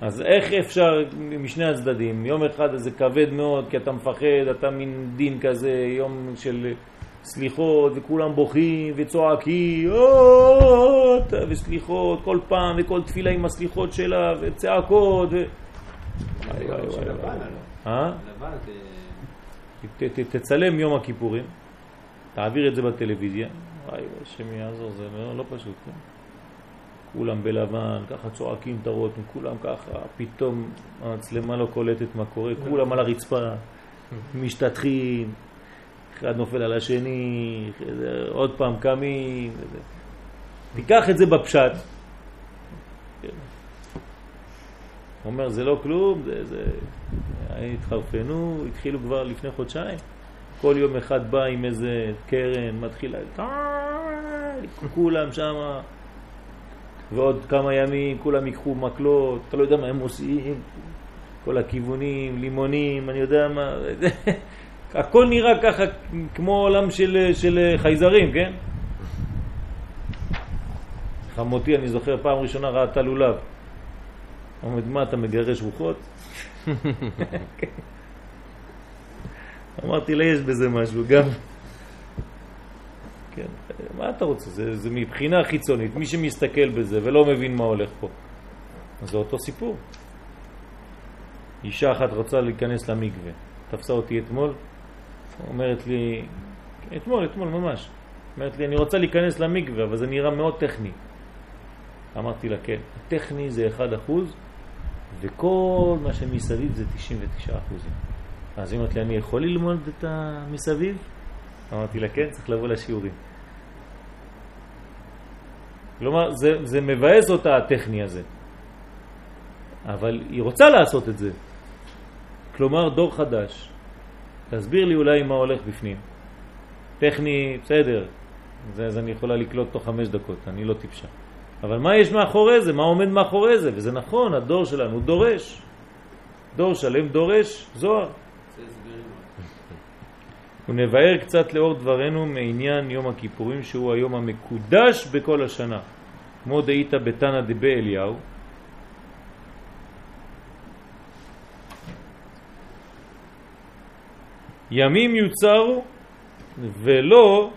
אז איך אפשר משני הצדדים? יום אחד זה כבד מאוד כי אתה מפחד, אתה מין דין כזה, יום של סליחות וכולם בוכים וצועקים "או", וסליחות כל פעם וכל תפילה עם הסליחות שלה וצעקות ו... אה? ת, תצלם יום הכיפורים, תעביר את זה בטלוויזיה, וואי, השם יעזור, זה לא, לא פשוט, כן? כולם בלבן, ככה צועקים את הרותם, כולם ככה, פתאום המצלמה לא קולטת מה קורה, כולם על הרצפה, משתתחים, אחד נופל על השני, עוד פעם קמים, וזה. תיקח את זה בפשט. הוא אומר, זה לא כלום, זה, זה... התחרפנו, התחילו כבר לפני חודשיים. כל יום אחד בא עם איזה קרן, מתחיל... כולם שם, ועוד כמה ימים כולם ייקחו מקלות, אתה לא יודע מה הם עושים, כל הכיוונים, לימונים, אני יודע מה... הכל נראה ככה כמו עולם של, של חייזרים, כן? חמותי, אני זוכר, פעם ראשונה ראתה לולב. אומרת, מה, אתה מגרש רוחות? אמרתי לה, יש בזה משהו, גם... כן, מה אתה רוצה? זה, זה מבחינה חיצונית, מי שמסתכל בזה ולא מבין מה הולך פה. אז זה אותו סיפור. אישה אחת רצה להיכנס למקווה, תפסה אותי אתמול, אומרת לי, אתמול, אתמול ממש, אומרת לי, אני רוצה להיכנס למקווה, אבל זה נראה מאוד טכני. אמרתי לה, כן, טכני זה 1% וכל מה שמסביב זה 99%. אז היא אומרת לי, אני יכול ללמוד את המסביב? אמרתי לה, כן, צריך לבוא לשיעורים. כלומר, זה, זה מבאס אותה הטכני הזה. אבל היא רוצה לעשות את זה. כלומר, דור חדש. תסביר לי אולי מה הולך בפנים. טכני, בסדר, זה, זה אני יכולה לקלוט תוך חמש דקות, אני לא טיפשה. אבל מה יש מאחורי זה? מה עומד מאחורי זה? וזה נכון, הדור שלנו דורש. דור שלם דורש זוהר. ונבהר קצת לאור דברנו מעניין יום הכיפורים שהוא היום המקודש בכל השנה. כמו דאית בתנא דבי אליהו. ימים יוצרו ולא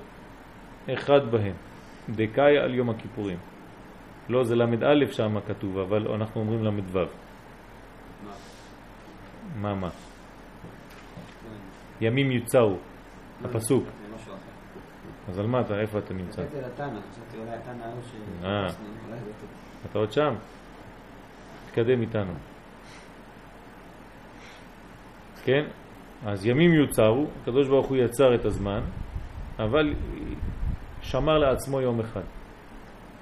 אחד בהם. דקאי על יום הכיפורים. לא, זה למד א' שם כתוב, אבל אנחנו אומרים למד ו'. מה? מה ימים יוצרו, הפסוק. אחר. אז על מה אתה, איפה אתה נמצא? אה. אתה עוד שם? תתקדם איתנו. כן? אז ימים יוצרו, הקדוש ברוך הוא יצר את הזמן, אבל שמר לעצמו יום אחד,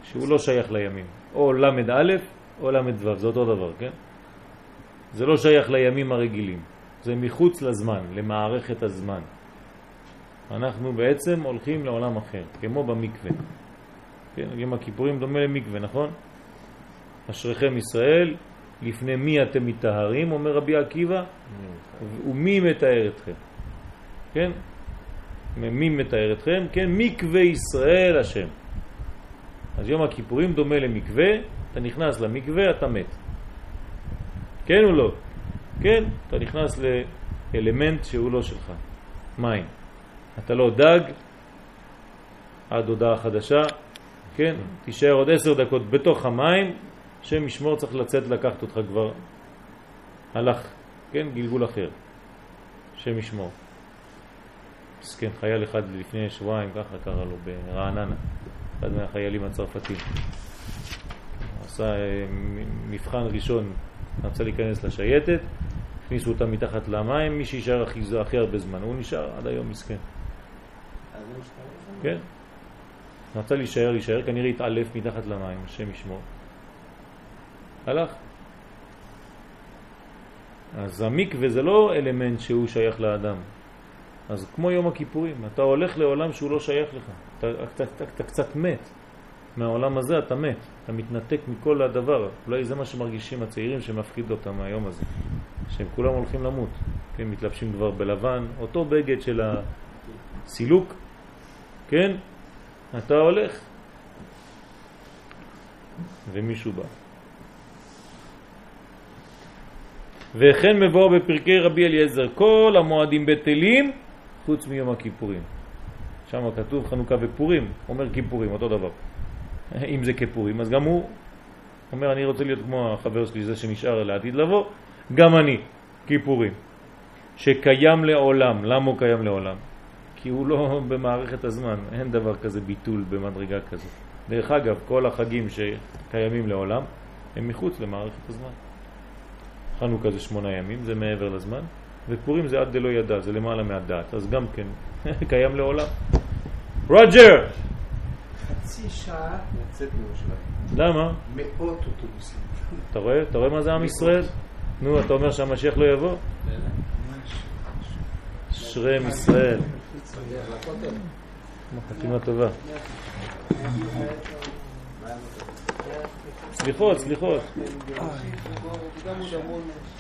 שהוא לא שייך לימים. או למד א' או למד ו', זה אותו דבר, כן? זה לא שייך לימים הרגילים, זה מחוץ לזמן, למערכת הזמן. אנחנו בעצם הולכים לעולם אחר, כמו במקווה. כן, יום הכיפורים דומה למקווה, נכון? אשריכם ישראל, לפני מי אתם מתאהרים, אומר רבי עקיבא, ומי מתאר אתכם? כן? מי מתאר אתכם? כן, מקווה ישראל השם. אז יום הכיפורים דומה למקווה, אתה נכנס למקווה, אתה מת. כן או לא? כן, אתה נכנס לאלמנט שהוא לא שלך, מים. אתה לא דג עד הודעה חדשה, כן, תישאר עוד עשר דקות בתוך המים, השם ישמור צריך לצאת לקחת אותך כבר, הלך, כן, גלגול אחר, השם ישמור. מסכן, חייל אחד לפני שבועיים, ככה קרה לו, ברעננה, אחד מהחיילים הצרפתים. עשה אה, מבחן ראשון, רצה להיכנס לשייטת, הכניסו אותה מתחת למים, מי שישאר הכי, הכי הרבה זמן, הוא נשאר עד היום מסכן. אז זה מה שאתה אומר? כן. רצה להישאר, להישאר, כנראה התעלף מתחת למים, השם ישמור. הלך. אז המקווה זה לא אלמנט שהוא שייך לאדם. אז כמו יום הכיפורים, אתה הולך לעולם שהוא לא שייך לך. אתה, אתה, אתה, אתה קצת מת. מהעולם הזה אתה מת. אתה מתנתק מכל הדבר. אולי זה מה שמרגישים הצעירים שמפחיד אותם מהיום הזה. שהם כולם הולכים למות. כן, מתלבשים כבר בלבן, אותו בגד של הסילוק, כן? אתה הולך ומישהו בא. וכן מבואר בפרקי רבי אליעזר, כל המועדים בטלים חוץ מיום הכיפורים. שם כתוב חנוכה ופורים, אומר כיפורים, אותו דבר. אם זה כפורים, אז גם הוא אומר, אני רוצה להיות כמו החבר שלי, זה שנשאר לעתיד לבוא, גם אני, כיפורים. שקיים לעולם. למה הוא קיים לעולם? כי הוא לא במערכת הזמן, אין דבר כזה ביטול במדרגה כזאת. דרך אגב, כל החגים שקיימים לעולם הם מחוץ למערכת הזמן. חנוכה זה שמונה ימים, זה מעבר לזמן, ופורים זה עד דלא ידע, זה למעלה מהדעת, אז גם כן קיים לעולם. רוג'ר! חצי שעה לצאת מירושלים. למה? מאות אוטובוסים. אתה רואה? אתה רואה מה זה עם ישראל? נו, אתה אומר שהמשיח לא יבוא? אשרי עם ישראל. חתימה טובה. סליחות, סליחות.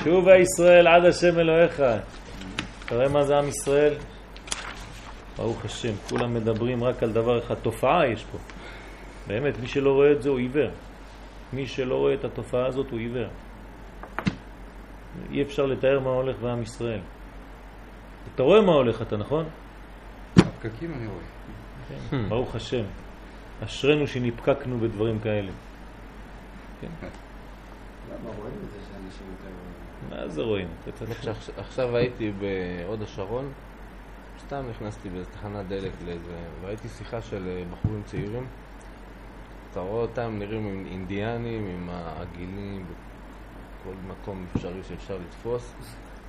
שובה ישראל עד השם אלוהיך. אתה רואה מה זה עם ישראל? ברוך השם, כולם מדברים רק על דבר אחד, תופעה יש פה. באמת, מי שלא רואה את זה הוא עיוור. מי שלא רואה את התופעה הזאת הוא עיוור. אי אפשר לתאר מה הולך בעם ישראל. אתה רואה מה הולך אתה, נכון? הפקקים אני רואה. כן, ברוך השם. אשרנו שנפקקנו בדברים כאלה. כן. למה רואים את זה שאנשים יותר... מה זה רואים? עכשיו- הייתי בהוד השרון, סתם נכנסתי באיזה תחנת דלק לאיזה, וראיתי שיחה של אה, בחורים צעירים. אתה רואה אותם נראים עם אינדיאנים, עם העגילים, בכל מקום אפשרי שאפשר לתפוס.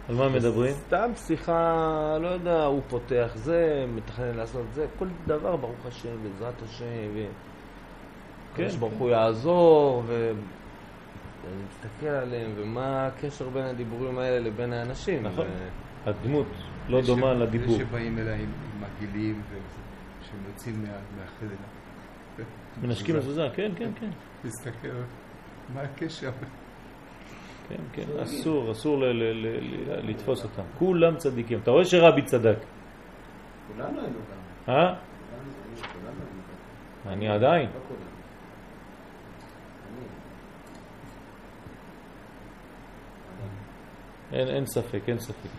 על מה מדברים? סתם שיחה, לא יודע, הוא פותח זה, מתכנן לעשות זה, כל דבר ברוך השם, בעזרת השם, ו... כן, כן, ברוך כן. הוא יעזור, ואני מסתכל עליהם, ומה הקשר בין הדיבורים האלה לבין האנשים. נכון. ו- הדמות לא אלה דומה ש- לדיבור. אלה שבאים אליי עם ו- שהם יוצאים מה- מהחדר. מנשקים מזוזה, כן, כן, כן. מסתכל, מה הקשר? כן, כן, אסור, אסור לתפוס אותם. כולם צדיקים. אתה רואה שרבי צדק, כולנו היינו ככה. אה? אני עדיין. לא. אין, אין ספק, אין ספק.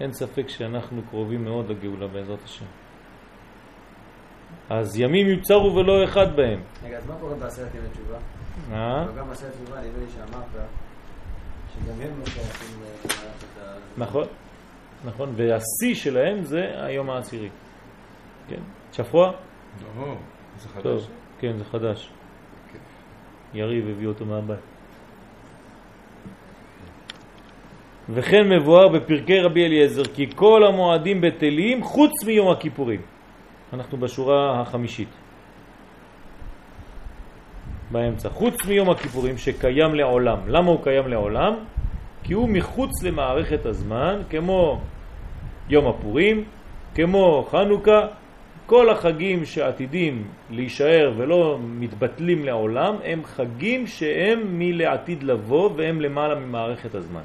אין ספק שאנחנו קרובים מאוד לגאולה בעזרת השם. אז ימים יוצרו ולא אחד בהם. רגע, אז מה קורה בעשרת ימי תשובה? אה? גם בעשרת תשובה, נדמה לי שאמרת שגם הם לא שייכים למערכת ה... נכון, נכון. והשיא שלהם זה היום העשירי. כן. שפרוע? לא, זה חדש. טוב, כן, זה חדש. כן. יריב הביא אותו מהבית. וכן מבואר בפרקי רבי אליעזר כי כל המועדים בטלים חוץ מיום הכיפורים. אנחנו בשורה החמישית. באמצע. חוץ מיום הכיפורים שקיים לעולם. למה הוא קיים לעולם? כי הוא מחוץ למערכת הזמן, כמו יום הפורים, כמו חנוכה, כל החגים שעתידים להישאר ולא מתבטלים לעולם הם חגים שהם מלעתיד לבוא והם למעלה ממערכת הזמן.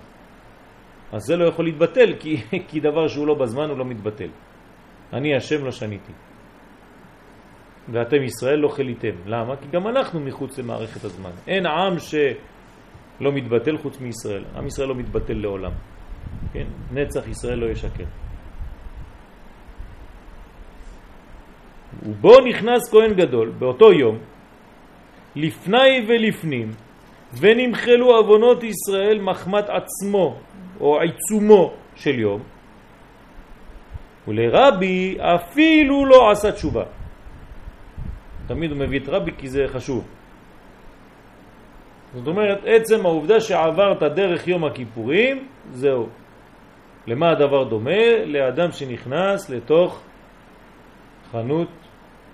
אז זה לא יכול להתבטל כי, כי דבר שהוא לא בזמן הוא לא מתבטל. אני השם לא שניתי. ואתם ישראל לא חליתם. למה? כי גם אנחנו מחוץ למערכת הזמן. אין עם שלא מתבטל חוץ מישראל. עם ישראל לא מתבטל לעולם. כן? נצח ישראל לא ישקר. ובו נכנס כהן גדול באותו יום, לפני ולפנים, ונמחלו אבונות ישראל מחמת עצמו או עיצומו של יום, ולרבי אפילו לא עשה תשובה. תמיד הוא מביא את רבי כי זה חשוב. זאת אומרת, עצם העובדה שעברת דרך יום הכיפורים, זהו. למה הדבר דומה? לאדם שנכנס לתוך חנות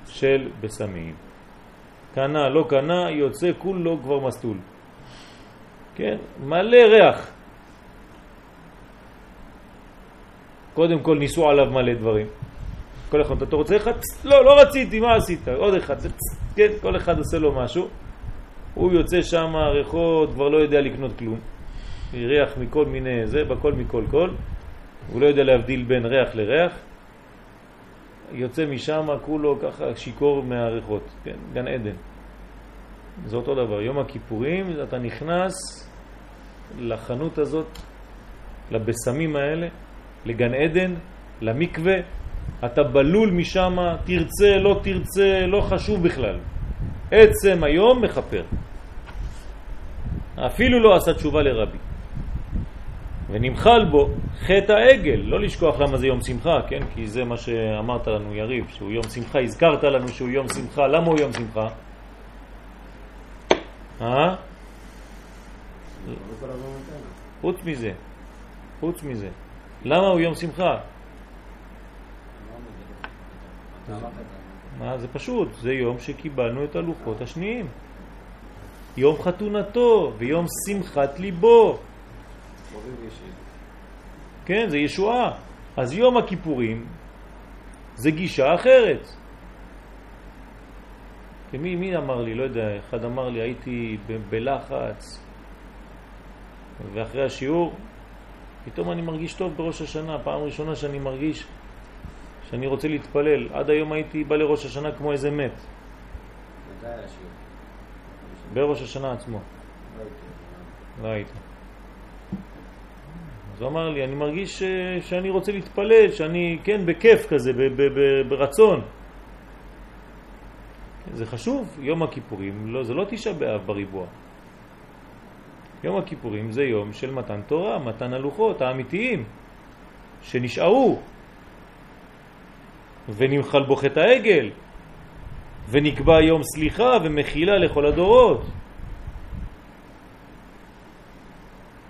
של בסמים. קנה, לא קנה, יוצא כולו כבר מסטול. כן? מלא ריח. קודם כל ניסו עליו מלא דברים. כל אחד, אתה רוצה אחד? לא, לא רציתי, מה עשית? עוד אחד, כן, כל אחד עושה לו משהו. הוא יוצא שם, ריחות, כבר לא יודע לקנות כלום. ריח מכל מיני, זה, בכל מכל כל. הוא לא יודע להבדיל בין ריח לריח. יוצא משם כולו ככה שיקור מהריחות, כן, גן עדן. זה אותו דבר, יום הכיפורים, אתה נכנס לחנות הזאת, לבשמים האלה, לגן עדן, למקווה, אתה בלול משם, תרצה, לא תרצה, לא חשוב בכלל. עצם היום מחפר. אפילו לא עשה תשובה לרבי. ונמחל בו חטא העגל, לא לשכוח למה זה יום שמחה, כן? כי זה מה שאמרת לנו יריב, שהוא יום שמחה, הזכרת לנו שהוא יום שמחה, למה הוא יום שמחה? אה? חוץ מזה, חוץ מזה. למה הוא יום שמחה? מה, זה פשוט, זה יום שקיבלנו את הלוחות השניים. יום חתונתו ויום שמחת ליבו. כן, זה ישועה. אז יום הכיפורים זה גישה אחרת. מי, מי אמר לי, לא יודע, אחד אמר לי, הייתי בלחץ, ואחרי השיעור פתאום אני מרגיש טוב בראש השנה, פעם ראשונה שאני מרגיש שאני רוצה להתפלל. עד היום הייתי בא לראש השנה כמו איזה מת. בראש השנה עצמו. לא הייתי. אז הוא אמר לי, אני מרגיש ש... שאני רוצה להתפלל, שאני, כן, בכיף כזה, ב... ב... ב... ברצון. זה חשוב, יום הכיפורים, לא, זה לא תשעה באב בריבוע. יום הכיפורים זה יום של מתן תורה, מתן הלוחות האמיתיים שנשארו ונמחל בו חטא העגל ונקבע יום סליחה ומחילה לכל הדורות.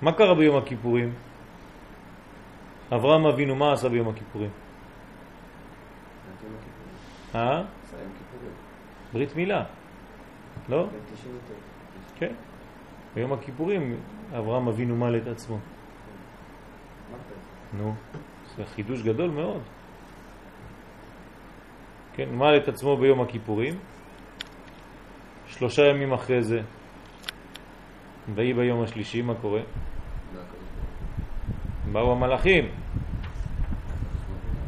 מה קרה ביום הכיפורים? אברהם אבינו, מה עשה ביום הכיפורים? אה? ברית מילה, לא? כן. ביום הכיפורים אברהם אבינו מל את עצמו. נו, זה חידוש גדול מאוד. כן, מל את עצמו ביום הכיפורים, שלושה ימים אחרי זה, ויהי ביום השלישי, מה קורה? באו המלאכים,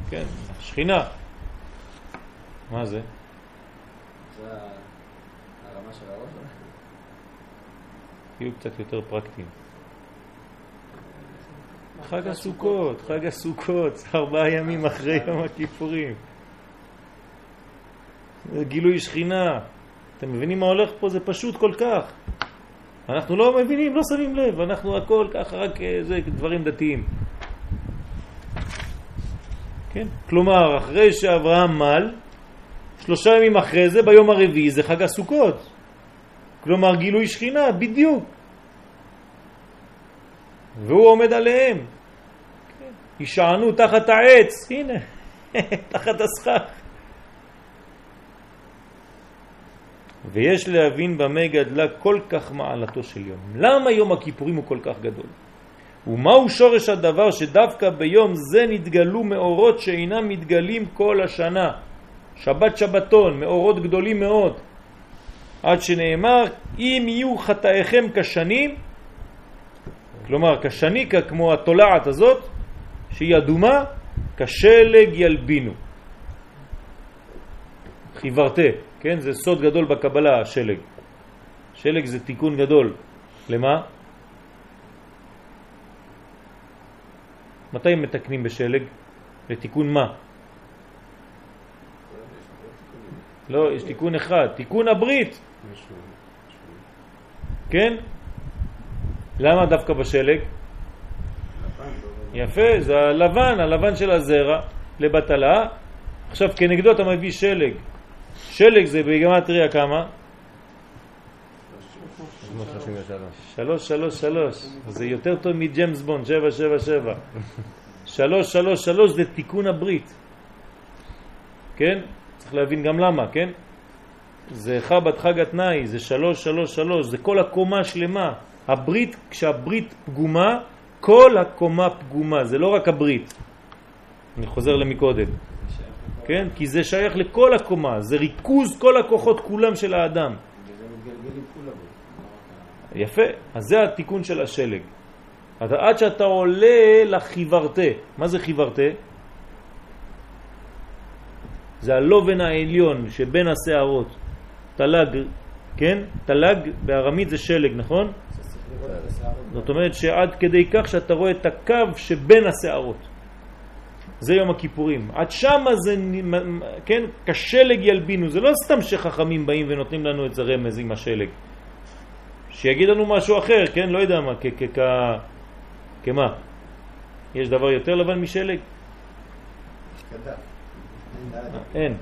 כן, שכינה. מה זה? זה הרמה של הראש? תהיו קצת יותר פרקטיים. חג הסוכות, חג הסוכות, ארבעה ימים אחרי יום הכיפורים. גילוי שכינה. אתם מבינים מה הולך פה? זה פשוט כל כך. אנחנו לא מבינים, לא שמים לב, אנחנו הכל ככה רק זה דברים דתיים. כן? כלומר, אחרי שאברהם מל, שלושה ימים אחרי זה, ביום הרביעי, זה חג הסוכות. כלומר גילוי שכינה, בדיוק. והוא עומד עליהם. ישענו תחת העץ, הנה, תחת הסכך. ויש להבין במה גדלה כל כך מעלתו של יום. למה יום הכיפורים הוא כל כך גדול? ומהו שורש הדבר שדווקא ביום זה נתגלו מאורות שאינם מתגלים כל השנה? שבת שבתון, מאורות גדולים מאוד. עד שנאמר, אם יהיו חטאיכם כשנים, כלומר כשניקה כמו התולעת הזאת, שהיא אדומה, כשלג ילבינו. חיברתה, כן? זה סוד גדול בקבלה, השלג. שלג זה תיקון גדול. למה? מתי מתקנים בשלג? לתיקון מה? לא, יש תיקון אחד, תיקון הברית. כן? למה דווקא בשלג? יפה, זה הלבן, הלבן של הזרע לבטלה. עכשיו כנגדו אתה מביא שלג. שלג זה בגמטריה כמה? 333. שלוש, שלוש, שלוש. זה יותר טוב מג'יימס בונד, שבע, שבע, שבע. שלוש, שלוש, שלוש זה תיקון הברית. כן? צריך להבין גם למה, כן? זה חבת חג התנאי, זה שלוש, שלוש, שלוש, זה כל הקומה שלמה. הברית, כשהברית פגומה, כל הקומה פגומה, זה לא רק הברית. אני חוזר למקודם. כן? כי זה שייך לכל הקומה, זה ריכוז כל הכוחות כולם של האדם. יפה, אז זה התיקון של השלג. עד שאתה עולה לחיוורתה. מה זה חיוורתה? זה הלובן העליון שבין השערות. תלג, כן? תלג בארמית זה שלג, נכון? זאת אומרת שעד כדי כך שאתה רואה את הקו שבין השערות. זה יום הכיפורים. עד שמה זה, כן, כשלג ילבינו. זה לא סתם שחכמים באים ונותנים לנו את זה רמז עם השלג. שיגיד לנו משהו אחר, כן? לא יודע מה, כ... כמה? יש דבר יותר לבן משלג? אין.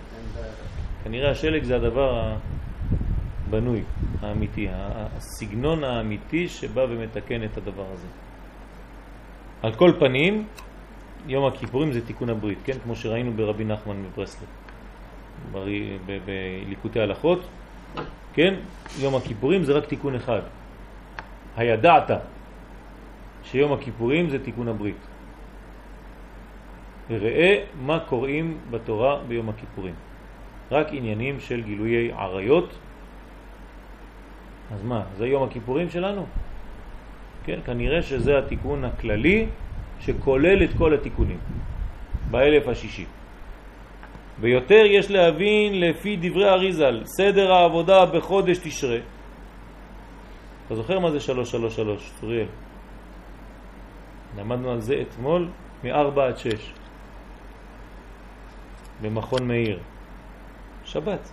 כנראה השלג זה הדבר הבנוי, האמיתי, הסגנון האמיתי שבא ומתקן את הדבר הזה. על כל פנים, יום הכיפורים זה תיקון הברית, כן? כמו שראינו ברבי נחמן מברסלב, בליקוטי הלכות, כן? יום הכיפורים זה רק תיקון אחד. הידעת שיום הכיפורים זה תיקון הברית. ראה מה קוראים בתורה ביום הכיפורים. רק עניינים של גילויי עריות. אז מה, זה יום הכיפורים שלנו? כן, כנראה שזה התיקון הכללי שכולל את כל התיקונים באלף השישי. ויותר יש להבין לפי דברי אריזל, סדר העבודה בחודש תשרה. אתה זוכר מה זה 333, צוריאל? למדנו על זה אתמול מ-4 עד 6 במכון מאיר. שבת.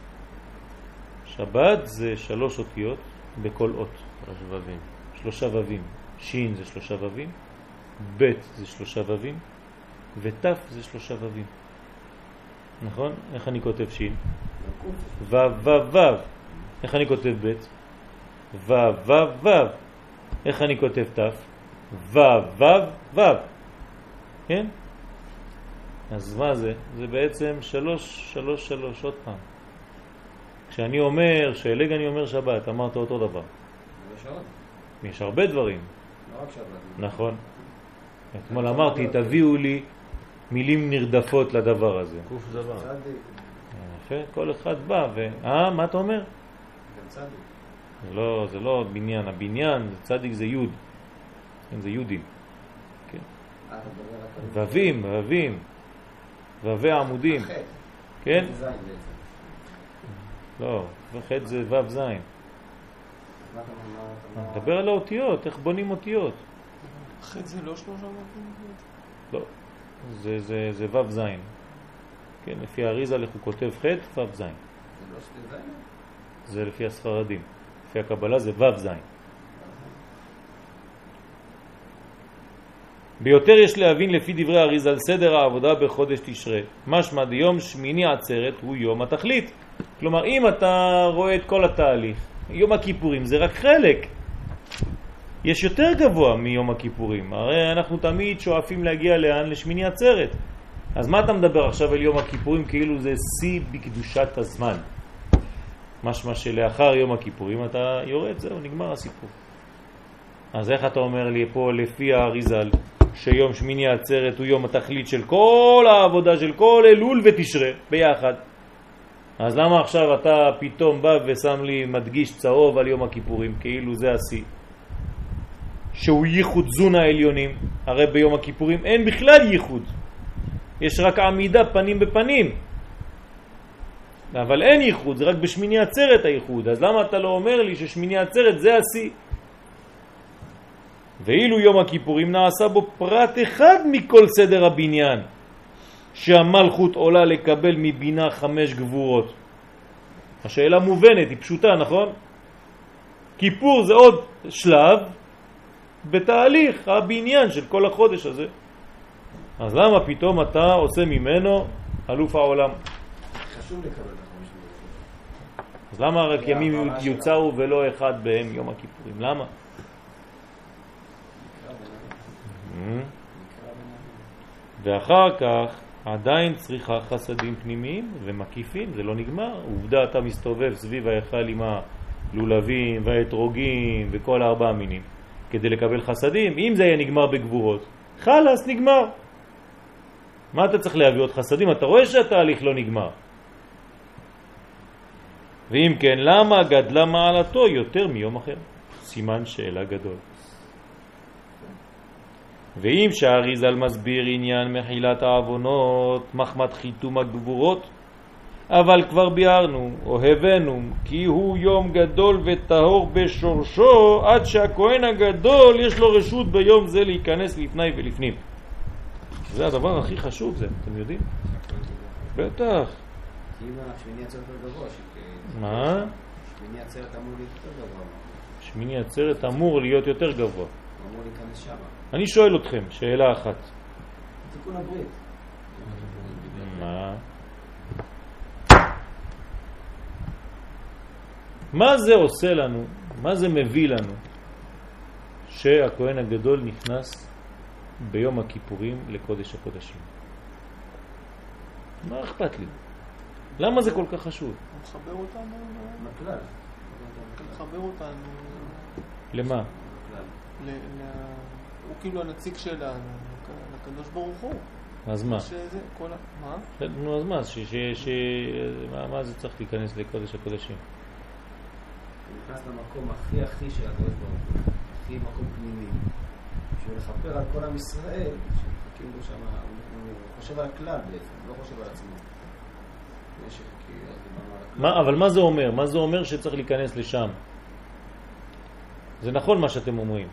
שבת זה שלוש אותיות בכל אות. שלושה ובים. שין זה שלושה ובים, ב' זה שלושה ובים, ות' זה שלושה ובים. נכון? איך אני כותב שין? ו' ו' ו'. איך אני כותב ב'? ו' ו' ו'. איך אני כותב ת'? ו' ו' ו'. כן? אז מה זה? זה בעצם שלוש, שלוש, שלוש, עוד פעם. כשאני אומר שלג אני אומר שבת, אמרת אותו דבר. יש הרבה דברים, לא רק שבת. נכון. אתמול אמרתי, תביאו לי מילים נרדפות לדבר הזה. קוף דבר. כל אחד בא ו... אה, מה אתה אומר? לא, זה לא בניין, הבניין, צדיק זה יוד. כן, זה יודים. מדבר על... ובים, ובים. ובי עמודים. כן? לא, וחטא זה וו זין. נדבר על האותיות, איך בונים אותיות. זה לא שלושה מכים? לא, זה, זה, זה וו זין. כן, לפי האריזה איך הוא כותב חטא, וו זין. זה לא שתי זין? זה לפי הספרדים. לפי הקבלה זה וו זין. ביותר יש להבין לפי דברי האריזה על סדר העבודה בחודש תשרה. משמע דיום שמיני עצרת הוא יום התכלית. כלומר, אם אתה רואה את כל התהליך, יום הכיפורים זה רק חלק. יש יותר גבוה מיום הכיפורים. הרי אנחנו תמיד שואפים להגיע לאן? לשמיני עצרת. אז מה אתה מדבר עכשיו על יום הכיפורים כאילו זה שיא בקדושת הזמן? משמע שלאחר יום הכיפורים אתה יורד, זהו, נגמר הסיפור. אז איך אתה אומר לי פה לפי האריזל שיום שמיני עצרת הוא יום התכלית של כל העבודה של כל אלול ותשרה ביחד? אז למה עכשיו אתה פתאום בא ושם לי מדגיש צהוב על יום הכיפורים כאילו זה השיא? שהוא ייחוד זון העליונים, הרי ביום הכיפורים אין בכלל ייחוד, יש רק עמידה פנים בפנים, אבל אין ייחוד, זה רק בשמיני עצרת הייחוד, אז למה אתה לא אומר לי ששמיני עצרת זה השיא? ואילו יום הכיפורים נעשה בו פרט אחד מכל סדר הבניין, שהמלכות עולה לקבל מבינה חמש גבורות. השאלה מובנת, היא פשוטה, נכון? כיפור זה עוד שלב בתהליך הבניין של כל החודש הזה. אז למה פתאום אתה עושה ממנו אלוף העולם? חשוב לקבל. אז למה רק ימים. יוצרו ולא אחד בהם יום הכיפורים? למה? ואחר כך עדיין צריכה חסדים פנימיים ומקיפים, זה לא נגמר. עובדה, אתה מסתובב סביב ההיכל עם הלולבים והאתרוגים וכל הארבעה מינים כדי לקבל חסדים. אם זה יהיה נגמר בגבורות, חלאס, נגמר. מה אתה צריך להביא עוד חסדים? אתה רואה שהתהליך לא נגמר. ואם כן, למה גדלה מעלתו יותר מיום אחר? סימן שאלה גדול. ואם שהאריזל מסביר עניין מחילת העוונות, מחמת חיתום הגבורות, אבל כבר ביארנו, או הבאנו, כי הוא יום גדול וטהור בשורשו, עד שהכהן הגדול יש לו רשות ביום זה להיכנס לפני ולפנים. זה הדבר הכי חשוב זה, אתם יודעים? בטח. כי אם השמיני עצרת יותר גבוה, מה? שמיני עצרת אמור להיות יותר גבוה. שמיני עצרת אמור להיות יותר גבוה. אמור להיכנס שמה. אני שואל אתכם, שאלה אחת. תיקון הברית. מה? מה זה עושה לנו, מה זה מביא לנו, שהכהן הגדול נכנס ביום הכיפורים לקודש הקודשים? מה אכפת לי? למה זה כל כך חשוב? הוא מחבר אותנו, בכלל. מחבר אותנו למה? הוא כאילו הנציג שלנו, לקדוש ברוך הוא. אז מה? שזה, כל ה... מה? נו, אז מה? ש, ש, ש, מה, מה זה צריך להיכנס לקודש הקודשים? נכנס למקום הכי הכי של הקדוש ברוך הוא. הכי מקום פנימי. בשביל לכפר על כל עם ישראל, שמחכים בו שם, הוא חושב על הכלל בעצם, הוא לא חושב על עצמו. מה, אבל מה זה אומר? מה זה אומר שצריך להיכנס לשם? זה נכון מה שאתם אומרים,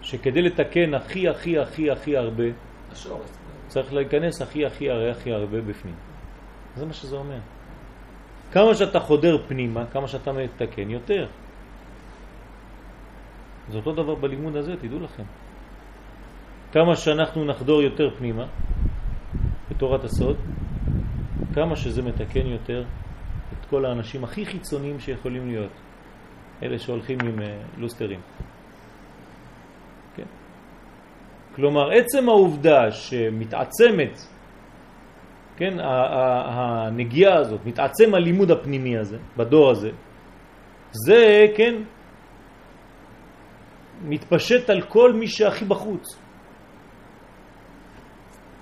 שכדי לתקן הכי הכי הכי הכי הרבה, השורש. צריך להיכנס הכי הכי הכי הכי הרבה בפנים. זה מה שזה אומר. כמה שאתה חודר פנימה, כמה שאתה מתקן יותר. זה אותו דבר בלימוד הזה, תדעו לכם. כמה שאנחנו נחדור יותר פנימה, בתורת הסוד, כמה שזה מתקן יותר את כל האנשים הכי חיצוניים שיכולים להיות, אלה שהולכים עם אה, לוסטרים. כן? כלומר, עצם העובדה שמתעצמת, כן, הנגיעה הזאת, מתעצם הלימוד הפנימי הזה, בדור הזה, זה, כן, מתפשט על כל מי שהכי בחוץ.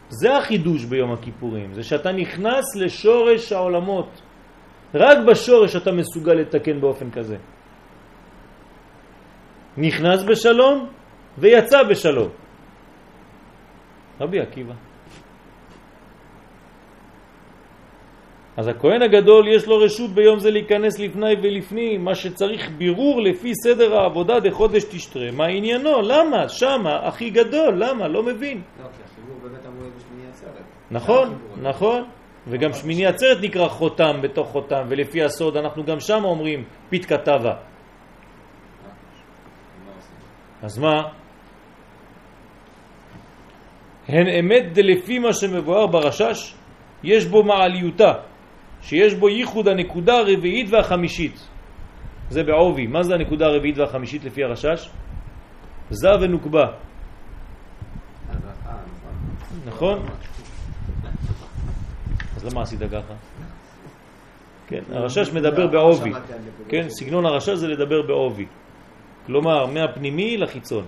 זה החידוש ביום הכיפורים, זה שאתה נכנס לשורש העולמות. רק בשורש אתה מסוגל לתקן באופן כזה. נכנס בשלום ויצא בשלום. רבי עקיבא. אז הכהן הגדול יש לו רשות ביום זה להיכנס לפני ולפנים, מה שצריך בירור לפי סדר העבודה דחודש תשתרה. מה עניינו? למה? שמה הכי גדול, למה? לא מבין. לא, כי החיבור באמת אמור להיות בשמיני עצרת. נכון. נכון. וגם שמיני עצרת נקרא חותם בתוך חותם, ולפי הסוד אנחנו גם שם אומרים פית כתבה. אז מה? הן אמת דלפי מה שמבואר ברשש, יש בו מעליותה, שיש בו ייחוד הנקודה הרביעית והחמישית. זה בעובי. מה זה הנקודה הרביעית והחמישית לפי הרשש? זה ונוקבה, נכון? אז למה עשית ככה? כן, הרשש מדבר בעובי. כן, סגנון הרשש זה לדבר בעובי. כלומר, מהפנימי לחיצון.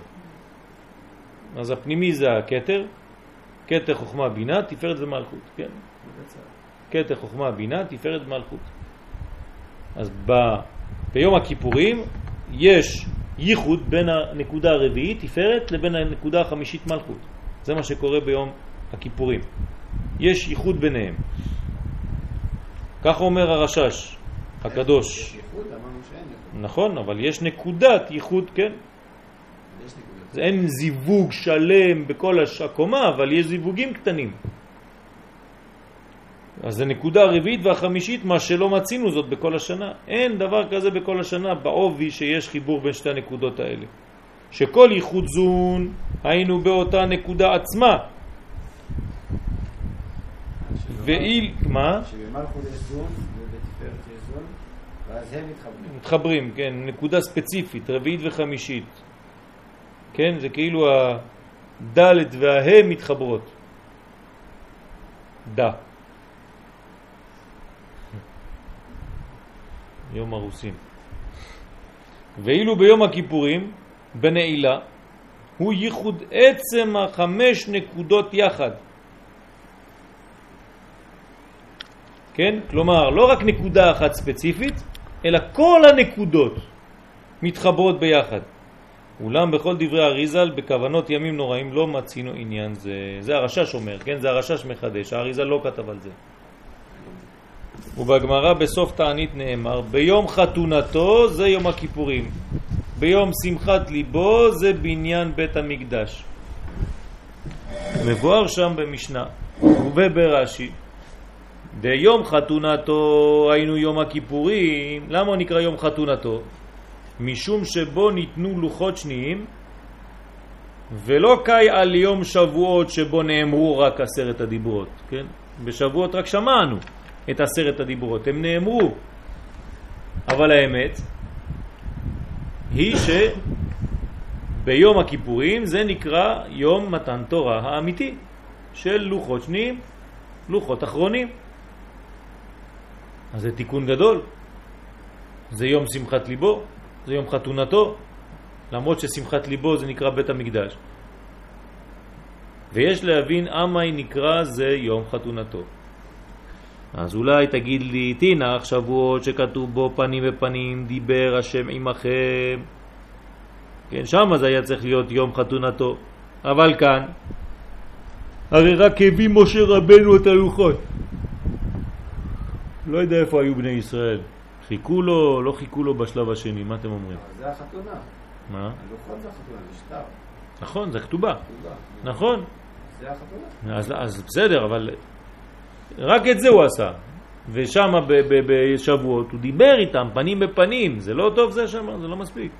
אז הפנימי זה הכתר, כתר חוכמה בינה, תפארת ומלכות, כן? כתר חוכמה בינה, תפארת ומלכות. אז ב... ביום הכיפורים יש ייחוד בין הנקודה הרביעית, תפארת, לבין הנקודה החמישית מלכות. זה מה שקורה ביום הכיפורים. יש ייחוד ביניהם. כך אומר הרשש הקדוש. יש ייחוד, אמרנו שאין ייחוד. נכון, אבל יש נקודת ייחוד, כן? יש נקודות. זה אין זיווג שלם בכל הקומה, אבל יש זיווגים קטנים. אז זה נקודה הרביעית והחמישית, מה שלא מצינו זאת בכל השנה. אין דבר כזה בכל השנה בעובי שיש חיבור בין שתי הנקודות האלה. שכל ייחוד זון היינו באותה נקודה עצמה. ואיל, מה? שבמלכות יש זון ובתפארת יש זון, ואז הם מתחברים. מתחברים, כן, נקודה ספציפית, רביעית וחמישית. כן, זה כאילו הדלת והה מתחברות. דה. יום הרוסים. ואילו ביום הכיפורים, בנעילה, הוא ייחוד עצם החמש נקודות יחד. כן? כלומר, לא רק נקודה אחת ספציפית, אלא כל הנקודות מתחברות ביחד. אולם בכל דברי אריזל, בכוונות ימים נוראים לא מצינו עניין זה. זה הרשש אומר, כן? זה הרשש מחדש, האריזל לא כתב על זה. ובגמרא בסוף תענית נאמר, ביום חתונתו זה יום הכיפורים, ביום שמחת ליבו זה בניין בית המקדש. מבואר שם במשנה וברש"י, ביום חתונתו היינו יום הכיפורים, למה הוא נקרא יום חתונתו? משום שבו ניתנו לוחות שניים ולא קאי על יום שבועות שבו נאמרו רק עשרת הדיברות, כן? בשבועות רק שמענו את עשרת הדיברות, הם נאמרו. אבל האמת היא שביום הכיפורים זה נקרא יום מתן תורה האמיתי של לוחות שניים, לוחות אחרונים. אז זה תיקון גדול. זה יום שמחת ליבו, זה יום חתונתו, למרות ששמחת ליבו זה נקרא בית המקדש. ויש להבין אמי נקרא זה יום חתונתו. אז אולי תגיד לי, תינח שבועות שכתוב בו פנים בפנים, דיבר השם עמכם. כן, שם זה היה צריך להיות יום חתונתו. אבל כאן, הרי רק הביא משה רבנו את הלוחות. לא יודע איפה היו בני ישראל. חיכו לו, לא חיכו לו בשלב השני, מה אתם אומרים? זה החתונה. מה? הלוחות זה החתונה, זה שטר. נכון, זה כתובה. כתובה. נכון. זה החתונה. אז, אז בסדר, אבל רק את זה הוא עשה. ושם בשבועות הוא דיבר איתם פנים בפנים, זה לא טוב זה שם, זה לא מספיק.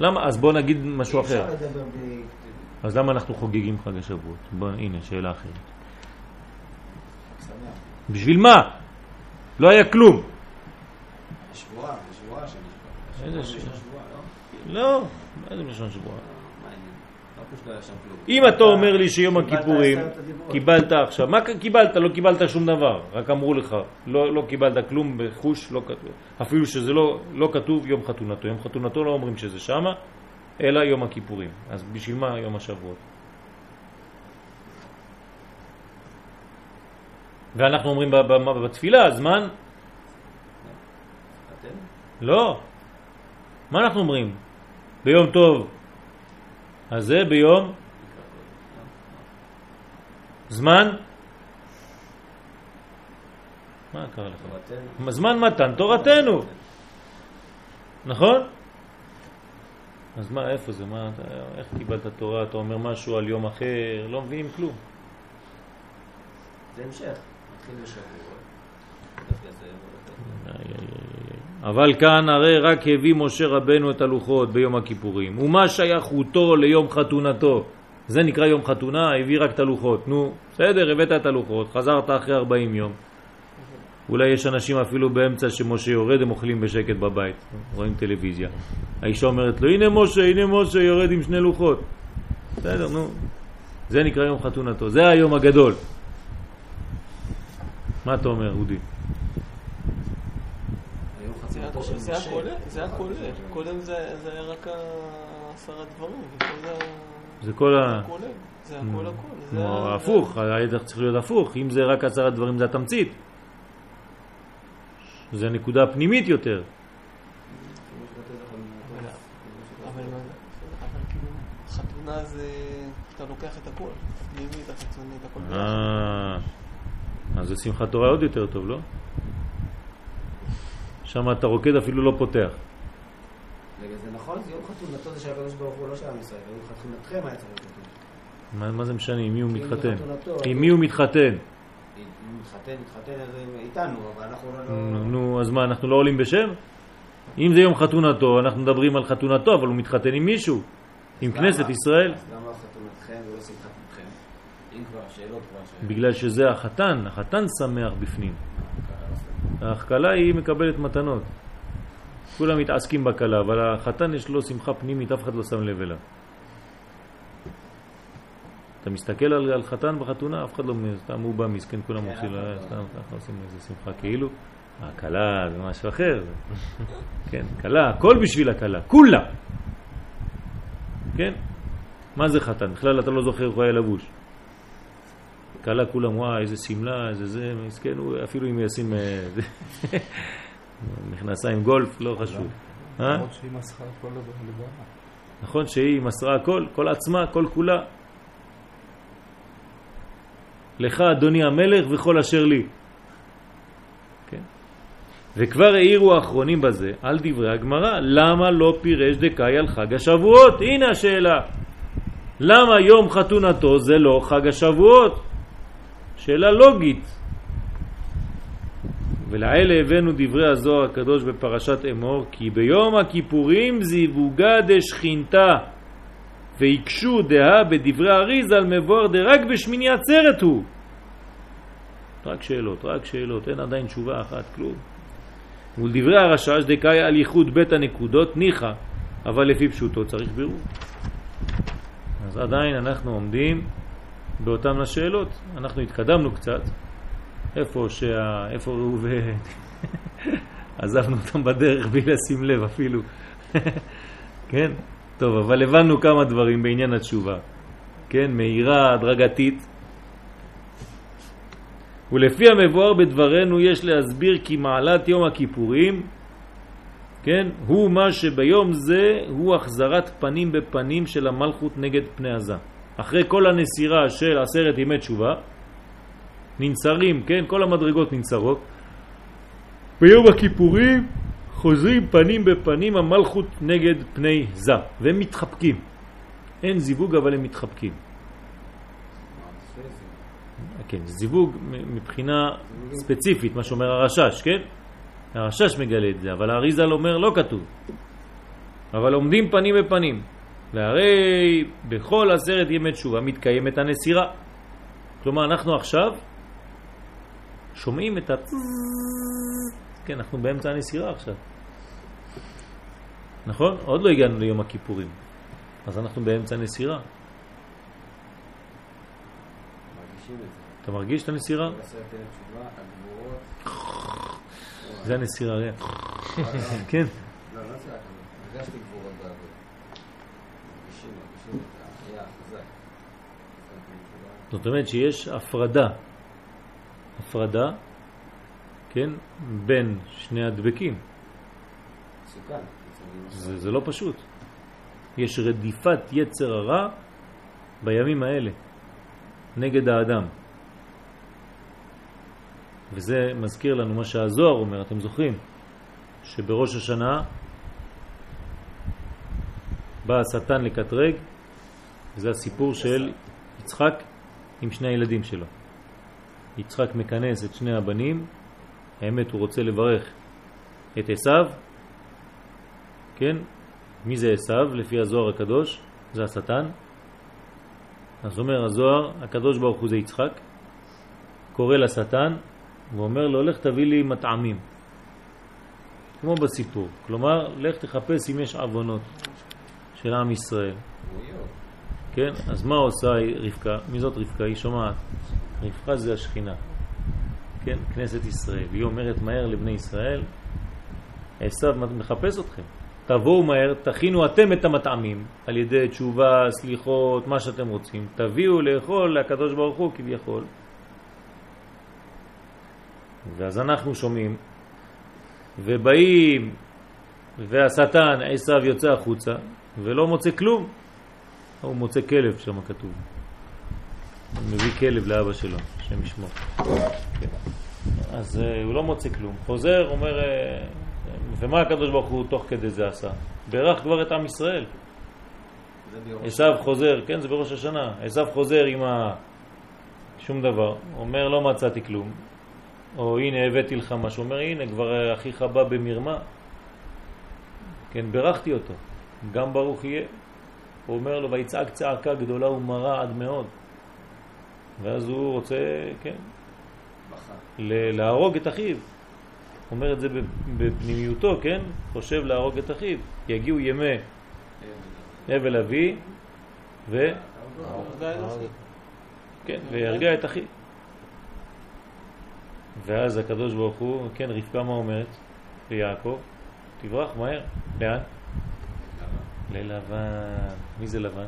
למה? אז בוא נגיד משהו אחר. אז למה אנחנו חוגגים חג השבועות? בוא, הנה, שאלה אחרת. בשביל מה? לא היה כלום. שבועה, שבועה שנשבע. איזה שבועה, לא? לא, מה זה שבועה? מה העניין? לא פשוט לא היה שם כלום. אם אתה אומר לי שיום הכיפורים. קיבלת עכשיו, מה קיבלת? לא קיבלת שום דבר, רק אמרו לך, לא, לא קיבלת כלום בחוש, לא כתוב. אפילו שזה לא, לא כתוב יום חתונתו. יום חתונתו לא אומרים שזה שמה, אלא יום הכיפורים. אז בשביל מה יום השבועות? ואנחנו אומרים בתפילה, זמן? אתם? לא. מה אנחנו אומרים? ביום טוב. אז זה ביום זמן? מה קרה לך? זמן מתן תורתנו, נכון? אז מה, איפה זה? מה, איך קיבלת תורה? אתה אומר משהו על יום אחר, לא מבינים כלום. זה המשך. מתחיל בשבועות. אבל כאן הרי רק הביא משה רבנו את הלוחות ביום הכיפורים. ומה שייכותו ליום חתונתו? זה נקרא יום חתונה, הביא רק את הלוחות. נו, בסדר, הבאת את הלוחות, חזרת אחרי 40 יום. אולי יש אנשים אפילו באמצע שמשה יורד, הם אוכלים בשקט בבית, רואים טלוויזיה. האישה אומרת לו, הנה משה, הנה משה, יורד עם שני לוחות. בסדר, נו. זה נקרא יום חתונתו, זה היום הגדול. מה אתה אומר, אודי? זה הכל- של זה זה הכל, קודם זה זה היה רק עשרה דברים, זה כל ה... זה הכל הכל. הפוך, ההדך צריך להיות הפוך. אם זה רק עשרת דברים זה התמצית. זה נקודה פנימית יותר. כאילו, חתונה זה, אתה לוקח את הכל, את הפנימית, החיצונית, הכל. אה, אז זה שמחת תורה עוד יותר טוב, לא? שם אתה רוקד אפילו לא פותח. רגע, זה נכון? זה יום חתונתו זה של הקדוש ברוך הוא, לא של עם ישראל. יום חתונתכם היה צריך להיות. מה, זה משנה עם מי הוא מתחתן? עם מי הוא מתחתן? מתחתן, מתחתן איתנו, אבל אנחנו לא... נו, אז מה, אנחנו לא עולים בשם? אם זה יום חתונתו, אנחנו מדברים על חתונתו, אבל הוא מתחתן עם מישהו. עם? כנסת ישראל, אז למה חתונתכם ולא שמחתכם? אם כבר, שאלות כבר. בגלל שזה החתן, החתן שמח בפנים. הכלה היא מקבלת מתנות. כולם מתעסקים בכלה, אבל החתן יש לו שמחה פנימית, אף אחד לא שם לב אליו. אתה מסתכל על, על חתן בחתונה, אף אחד לא, סתם הוא בא מסכן, כולם כן, עושים, לו, לא. סתם ככה עושים איזה שמחה, כאילו, הכלה זה משהו אחר. כן, כלה, הכל בשביל הכלה, כולה. כן? מה זה חתן? בכלל אתה לא זוכר איך הוא היה לבוש. כלה כולם, וואי, איזה שמלה, איזה זה, מסכן, הוא אפילו אם ישים אה, זה, מכנסיים גולף, לא חשוב. אה? למרות שהיא. נכון שהיא מסרה הכל, כל עצמה, כל כולה. לך אדוני המלך וכל אשר לי. כן? וכבר העירו האחרונים בזה על דברי הגמרא, למה לא פירש דקאי על חג השבועות? הנה השאלה. למה יום חתונתו זה לא חג השבועות? שאלה לוגית. ולעילה הבאנו דברי הזוהר הקדוש בפרשת אמור, כי ביום הכיפורים זיווגה דשכינתה, ויקשו דהה בדברי אריז על מבואר דרק בשמיני עצרת הוא. רק שאלות, רק שאלות, אין עדיין תשובה אחת, כלום. ולדברי הרשש דקאי על ייחוד בית הנקודות ניחא, אבל לפי פשוטו צריך בירור. אז עדיין אנחנו עומדים באותן השאלות, אנחנו התקדמנו קצת, איפה שה... איפה ראובן? עזבנו אותם בדרך בלי לשים לב אפילו. כן? טוב, אבל הבנו כמה דברים בעניין התשובה. כן? מהירה, הדרגתית. ולפי המבואר בדברנו יש להסביר כי מעלת יום הכיפורים, כן? הוא מה שביום זה הוא החזרת פנים בפנים של המלכות נגד פני עזה. אחרי כל הנסירה של עשרת ימי תשובה, ננצרים, כן? כל המדרגות ננצרות. ביום הכיפורים חוזרים פנים בפנים המלכות נגד פני זה, והם מתחבקים. אין זיווג אבל הם מתחבקים. כן, זיווג מבחינה ספציפית, מה שאומר הרשש, כן? הרשש מגלה את זה, אבל האריזל אומר לא כתוב. אבל עומדים פנים בפנים. והרי בכל עשרת ימי תשובה מתקיימת הנסירה. כלומר, אנחנו עכשיו שומעים את ה... כן, אנחנו באמצע הנסירה עכשיו. נכון? עוד לא הגענו ליום הכיפורים. אז אנחנו באמצע הנסירה. אתה מרגיש את הנסירה? זה הנסירה, ריח. לא, לא, כן. לא, לא זה רק הגבורות. הרגשתי גבורות בעבוד. מרגישים, מרגישים את היה החזק. עשרת אלף תשובה. זאת אומרת שיש הפרדה, הפרדה, כן, בין שני הדבקים. זה, זה לא פשוט. יש רדיפת יצר הרע בימים האלה נגד האדם. וזה מזכיר לנו מה שהזוהר אומר, אתם זוכרים? שבראש השנה בא השטן לקטרג, זה הסיפור של יצחק עם שני הילדים שלו. יצחק מכנס את שני הבנים, האמת הוא רוצה לברך את עשיו, כן? מי זה עשיו? לפי הזוהר הקדוש, זה השטן. אז אומר הזוהר, הקדוש ברוך הוא זה יצחק, קורא לשטן ואומר לו, לך תביא לי מטעמים. כמו בסיפור. כלומר, לך תחפש אם יש עוונות של עם ישראל. כן? אז מה עושה רבקה? מי זאת רבקה? היא שומעת. רבקה זה השכינה. כן? כנסת ישראל. היא אומרת מהר לבני ישראל, עשיו מחפש אתכם. תבואו מהר, תכינו אתם את המטעמים על ידי תשובה, סליחות, מה שאתם רוצים. תביאו לאכול לקדוש ברוך הוא כביכול. ואז אנחנו שומעים, ובאים, והשטן, עשיו יוצא החוצה, ולא מוצא כלום. הוא מוצא כלב, שם כתוב. הוא מביא כלב לאבא שלו, השם ישמור. כן. אז uh, הוא לא מוצא כלום. חוזר, אומר, uh, ומה הקדוש ברוך הוא תוך כדי זה עשה? בירך כבר את עם ישראל. עשיו חוזר, כן, זה בראש השנה. עשיו חוזר עם ה... שום דבר. אומר, לא מצאתי כלום. או הנה הבאתי לך משהו. אומר, הנה, כבר אחיך בא במרמה. כן, בירכתי אותו. גם ברוך יהיה. הוא אומר לו, ויצעק צעקה גדולה ומרה עד מאוד. ואז הוא רוצה, כן, להרוג את אחיו. אומר את זה בפנימיותו, כן? חושב להרוג את אחיו. יגיעו ימי אבל אבי, ו... כן, וירגע את אחיו. ואז הקדוש ברוך הוא, כן, רבקה מה אומרת? ליעקב, תברח מהר. לאן? ללבן. מי זה לבן?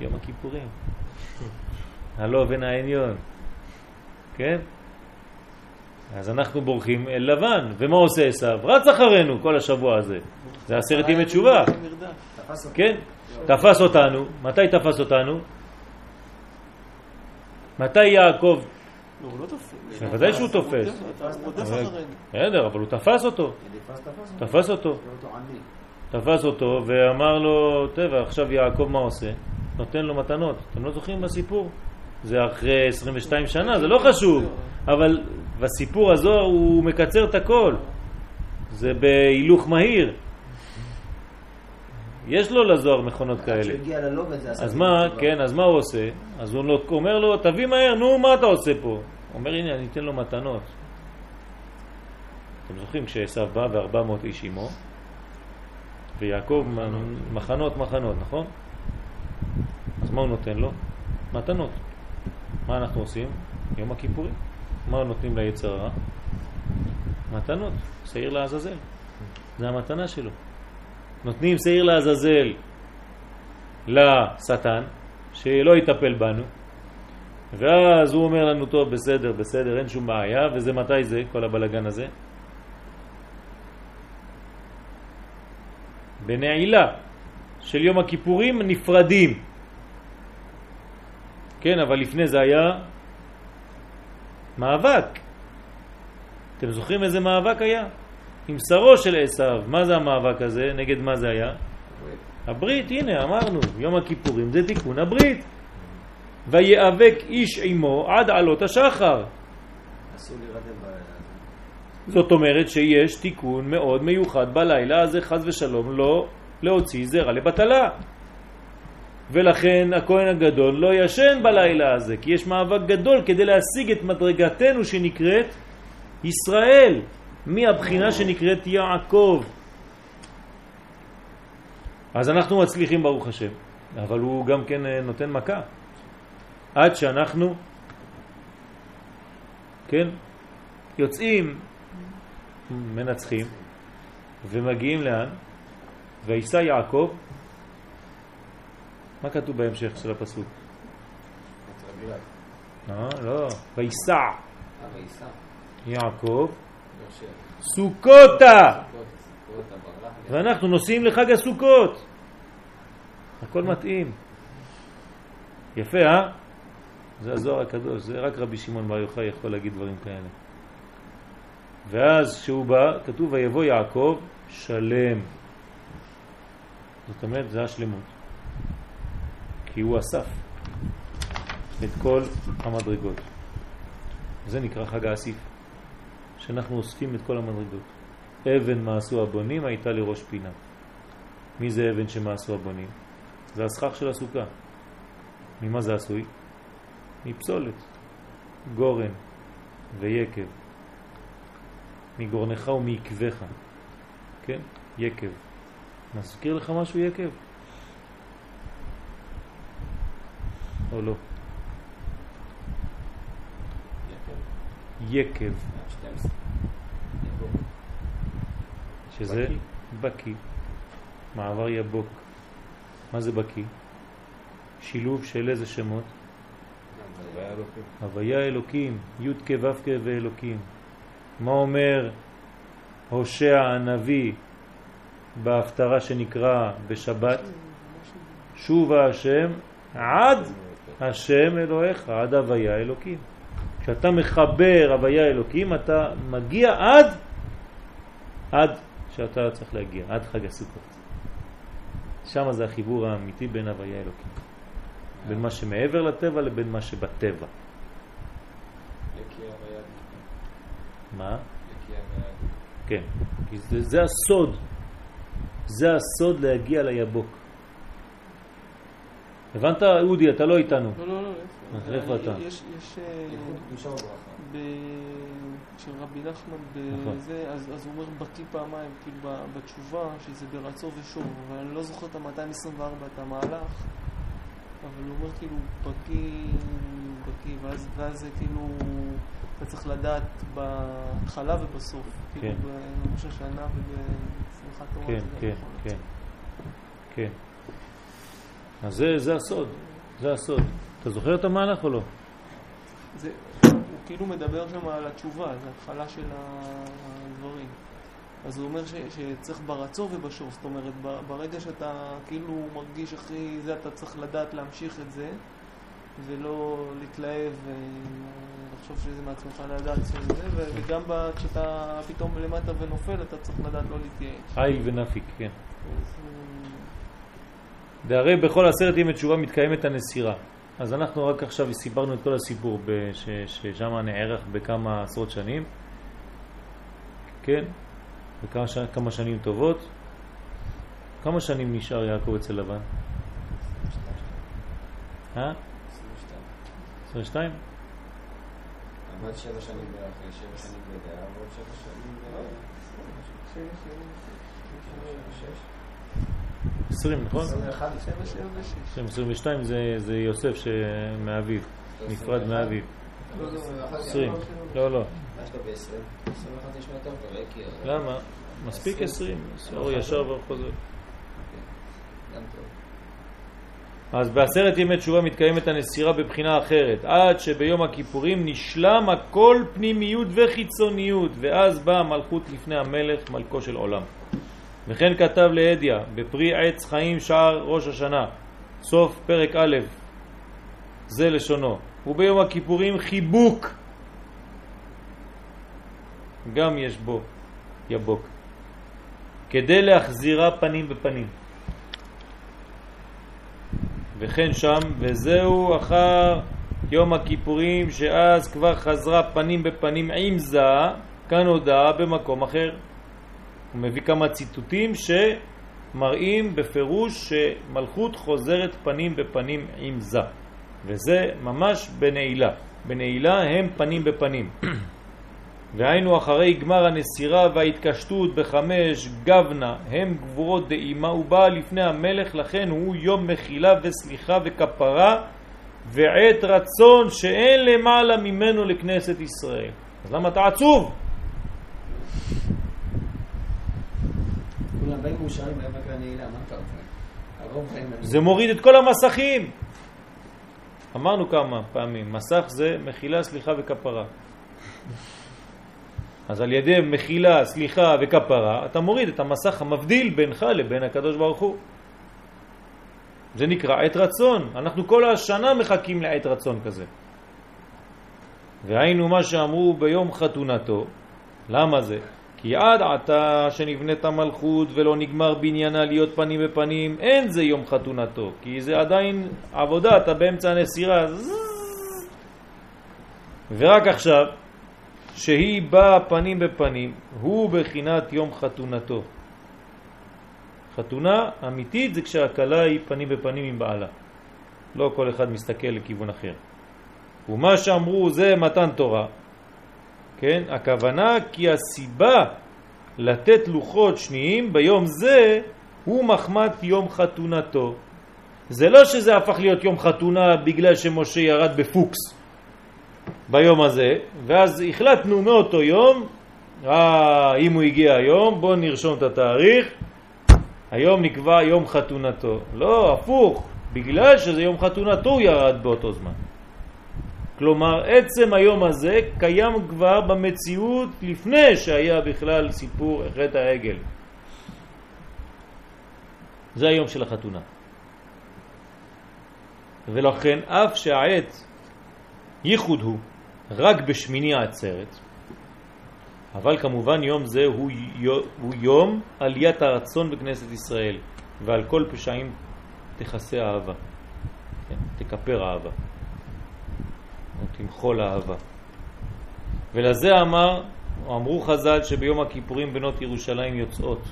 יום הכיפורים. הלא בן העניון. כן? אז אנחנו בורחים אל לבן, ומה עושה עשיו? רץ אחרינו כל השבוע הזה. זה עשרת ימי תשובה. מרדף. תפס אותו. כן? תפס אותנו. מתי תפס אותנו? מתי יעקב? לא, הוא לא תופס. בוודאי שהוא תופס. בסדר, אבל הוא תפס אותו. אליפז תפס אותו. תפס אותו. ואמר לו, טבע, עכשיו יעקב מה עושה? נותן לו מתנות. אתם לא זוכרים בסיפור? זה אחרי 22 שנה, זה לא חשוב. אבל בסיפור הזו הוא מקצר את הכל. זה בהילוך מהיר. יש לו לזוהר מכונות כאלה. אז מה. כן, אז מה הוא עושה? אז הוא אומר לו, תביא מהר, נו, מה אתה עושה פה? הוא אומר, הנה, אני אתן לו מתנות. אתם זוכרים כשעשו בא וארבע מאות איש עמו, ויעקב מחנות מחנות, נכון? אז מה הוא נותן לו? מתנות. מה אנחנו עושים? יום הכיפורים. מה נותנים ליצר הרע? מתנות, שעיר לעזאזל. זה המתנה שלו. נותנים שעיר לעזאזל לשטן, שלא יטפל בנו, ואז הוא אומר לנו, טוב, בסדר, בסדר, אין שום בעיה, וזה מתי זה, כל הבלגן הזה? בנעילה של יום הכיפורים נפרדים. כן, אבל לפני זה היה מאבק. אתם זוכרים איזה מאבק היה? עם שרו של עשיו. מה זה המאבק הזה? נגד מה זה היה? הברית, הנה אמרנו, יום הכיפורים זה תיקון הברית. ויאבק איש עמו עד עלות השחר. אסור להירדם. זאת אומרת שיש תיקון מאוד מיוחד בלילה הזה, חז ושלום, לא להוציא זרע לבטלה. ולכן הכהן הגדול לא ישן בלילה הזה, כי יש מאבק גדול כדי להשיג את מדרגתנו שנקראת ישראל, מהבחינה שנקראת יעקב. אז אנחנו מצליחים ברוך השם, אבל הוא גם כן אה, נותן מכה. עד שאנחנו, כן, יוצאים, מנצחים, ומגיעים לאן? וישא יעקב, מה כתוב בהמשך של הפסוק? אה, לא, אה, וייסע. יעקב. סוכותה. ואנחנו נוסעים לחג הסוכות. הכל מתאים. יפה, אה? זה הזוהר הקדוש, זה רק רבי שמעון בר יוחאי יכול להגיד דברים כאלה. ואז כשהוא בא, כתוב ויבוא יעקב שלם. זאת אומרת, זה השלמות. כי הוא אסף את כל המדרגות. זה נקרא חג האסיף, שאנחנו אוספים את כל המדרגות. אבן מעשו הבונים הייתה לראש פינה. מי זה אבן שמעשו הבונים? זה הסכך של הסוכה. ממה זה עשוי? מפסולת, גורן ויקב. מגורנך ומעקבך. כן? יקב. מזכיר לך משהו יקב? או לא? יקב, 12. יבוא. שזה בקי, מעבר יבוק. מה זה בקי? שילוב של איזה שמות? הוויה אלוקית. הוויה אלוקים, י' כ' ו' כ' ואלוקים. מה אומר הושע הנביא בהפטרה שנקרא בשבת? שובה השם עד השם אלוהיך, עד הוויה אלוקים. כשאתה מחבר הוויה אלוקים אתה מגיע עד עד שאתה צריך להגיע, עד חג הסוכות. שם זה החיבור האמיתי בין הוויה אלוקים. בין מה שמעבר לטבע לבין מה שבטבע. מה? כן, כי זה, זה הסוד, זה הסוד להגיע ליבוק. הבנת, אודי, אתה לא איתנו. לא, לא, לא, אז איפה אתה? יש, יש... אה, של רבי נחמן נכון. בזה, אז, אז הוא אומר בקיא פעמיים, כאילו בתשובה, שזה ברצו ושוב, אבל אני לא זוכר את ה-224, את המהלך, אבל הוא אומר כאילו בקיא, בקיא, ואז, ואז זה כאילו, אתה צריך לדעת בהתחלה ובסוף, כאילו כן. בראש השנה ובשמחת תורה, כן, כן. כן. כן. אז זה, זה הסוד, זה הסוד. אתה זוכר את המהלך או לא? זה, הוא כאילו מדבר שם על התשובה, זה התחלה של הדברים. אז הוא אומר ש, שצריך ברצו ובשור, זאת אומרת, ברגע שאתה כאילו מרגיש הכי זה, אתה צריך לדעת להמשיך את זה, ולא להתלהב ולחשוב שזה מעצמך לדעת שזה וגם כשאתה פתאום למטה ונופל, אתה צריך לדעת לא להתייאש. איל ונפיק, כן. אז, אה, והרי בכל עשרת ימי תשובה מתקיימת הנסירה. אז אנחנו רק עכשיו סיפרנו את כל הסיפור ששם נערך בכמה עשרות שנים, כן? בכמה שנים טובות. כמה שנים נשאר יעקב אצל לבן? אה? 22? עבד שבע שנים בערך, שבע שנים ועוד שבע שנים ב... שש? 20, נכון? 21 לפני שבע, שבע ושש. 20, 22 זה, יוסף שמאביו, נפרד מאביו. לא, לא, 21 20. ינואר. לא, לא. מה יש לו ב-20? 21 נשמע יותר טוב, לא הכיר. למה? מספיק 20, אור ישר ואור חוזר. גם טוב. אז בעשרת ימי תשובה מתקיימת הנסירה בבחינה אחרת, עד שביום הכיפורים נשלם הכל פנימיות וחיצוניות, ואז באה המלכות לפני המלך, מלכו של עולם. וכן כתב להדיה, בפרי עץ חיים שער ראש השנה, סוף פרק א', זה לשונו, וביום הכיפורים חיבוק, גם יש בו יבוק, כדי להחזירה פנים בפנים. וכן שם, וזהו אחר יום הכיפורים, שאז כבר חזרה פנים בפנים עם זה, כאן הודעה במקום אחר. הוא מביא כמה ציטוטים שמראים בפירוש שמלכות חוזרת פנים בפנים עם זה, וזה ממש בנעילה. בנעילה הם פנים בפנים. והיינו אחרי גמר הנסירה וההתקשטות בחמש גבנה הם גבורות דאימה ובאה לפני המלך לכן הוא יום מחילה וסליחה וכפרה ועת רצון שאין למעלה ממנו לכנסת ישראל. אז למה אתה עצוב? זה מוריד את כל המסכים. אמרנו כמה פעמים, מסך זה מחילה, סליחה וכפרה. אז על ידי מחילה, סליחה וכפרה, אתה מוריד את המסך המבדיל בינך לבין הקדוש ברוך הוא. זה נקרא עת רצון. אנחנו כל השנה מחכים לעת רצון כזה. והיינו מה שאמרו ביום חתונתו. למה זה? כי עד עתה שנבנית מלכות ולא נגמר בניינה להיות פנים בפנים, אין זה יום חתונתו. כי זה עדיין עבודה, אתה באמצע הנסירה. ורק עכשיו, שהיא באה פנים בפנים, הוא בחינת יום חתונתו. חתונה אמיתית זה כשהכלה היא פנים בפנים עם בעלה. לא כל אחד מסתכל לכיוון אחר. ומה שאמרו זה מתן תורה, כן? הכוונה כי הסיבה לתת לוחות שניים ביום זה הוא מחמת יום חתונתו. זה לא שזה הפך להיות יום חתונה בגלל שמשה ירד בפוקס ביום הזה, ואז החלטנו מאותו יום, אה, אם הוא הגיע היום, בואו נרשום את התאריך, היום נקבע יום חתונתו. לא, הפוך, בגלל שזה יום חתונתו הוא ירד באותו זמן. כלומר, עצם היום הזה קיים כבר במציאות לפני שהיה בכלל סיפור חטא העגל. זה היום של החתונה. ולכן אף שהעת ייחוד הוא רק בשמיני העצרת, אבל כמובן יום זה הוא, הוא יום עליית הרצון בכנסת ישראל, ועל כל פשעים תכסה אהבה, כן, תכפר אהבה, או תמחול אהבה. ולזה אמר, או אמרו חז"ל שביום הכיפורים בנות ירושלים יוצאות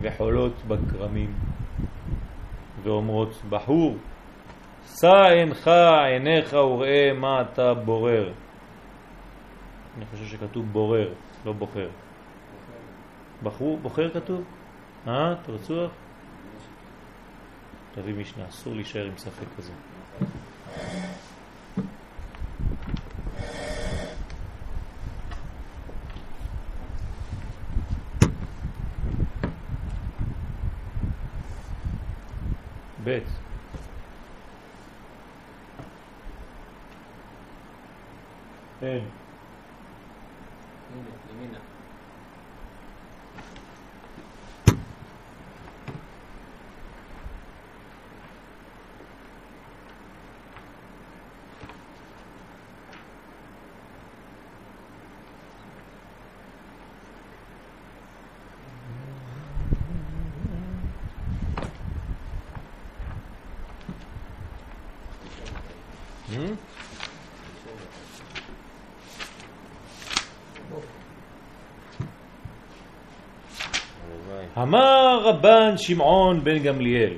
וחולות בכרמים ואומרות בחור שא עינך עיניך וראה מה אתה בורר. אני חושב שכתוב בורר, לא בוחר. בחור, בוחר כתוב? אה, תרצוח? תביא משנה, אסור להישאר עם ספק כזה. ב' אין. הנה, ימינה. Hmm? הלוואי. אמר רבן שמעון בן גמליאל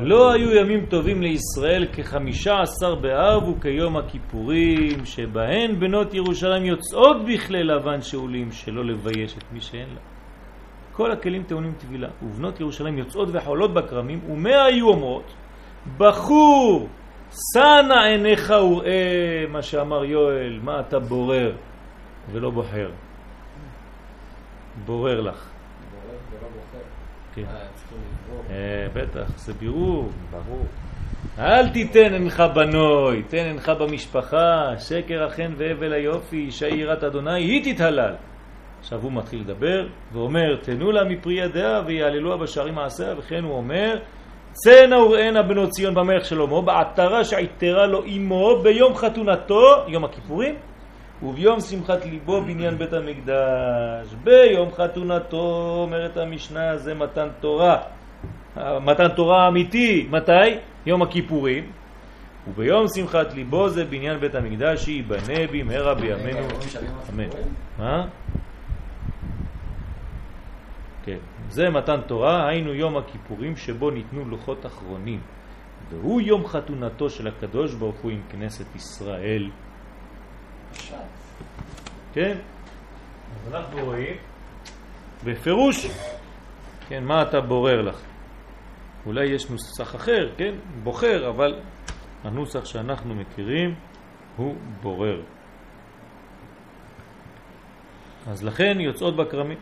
לא היו ימים טובים לישראל כחמישה עשר באב וכיום הכיפורים שבהן בנות ירושלים יוצאות בכלי לבן שאולים שלא לבייש את מי שאין לה. כל הכלים טעונים טבילה ובנות ירושלים יוצאות וחולות בכרמים ומה היו אומרות בחור סנה עיניך וראה מה שאמר יואל מה אתה בורר ולא בוחר בורר לך. כן. אה, בטח, זה בירור. ברור. אל תיתן אינך בנוי, תן אינך במשפחה, שקר החן והבל היופי, אישה יראת אדוני, היא תתהלל. עכשיו הוא מתחיל לדבר ואומר, תנו לה מפרי ידיה ויעללוה בשערים מעשיה, וכן הוא אומר, צאנה וראנה בנות ציון במלך שלמה, בעטרה שעיטרה לו אמו ביום חתונתו, יום הכיפורים, וביום שמחת ליבו בניין בית המקדש. ביום חתונתו, אומרת המשנה, זה מתן תורה. מתן תורה אמיתי, מתי? יום הכיפורים. וביום שמחת ליבו זה בניין בית המקדש שייבנה במהרה בימינו. אמן. מה? כן, זה מתן תורה, היינו יום הכיפורים שבו ניתנו לוחות אחרונים. והוא יום חתונתו של הקדוש ברוך הוא עם כנסת ישראל. כן? אז אנחנו רואים בפירוש, כן, מה אתה בורר לך? אולי יש נוסח אחר, כן? בוחר, אבל הנוסח שאנחנו מכירים הוא בורר. אז לכן יוצאות בכרמים.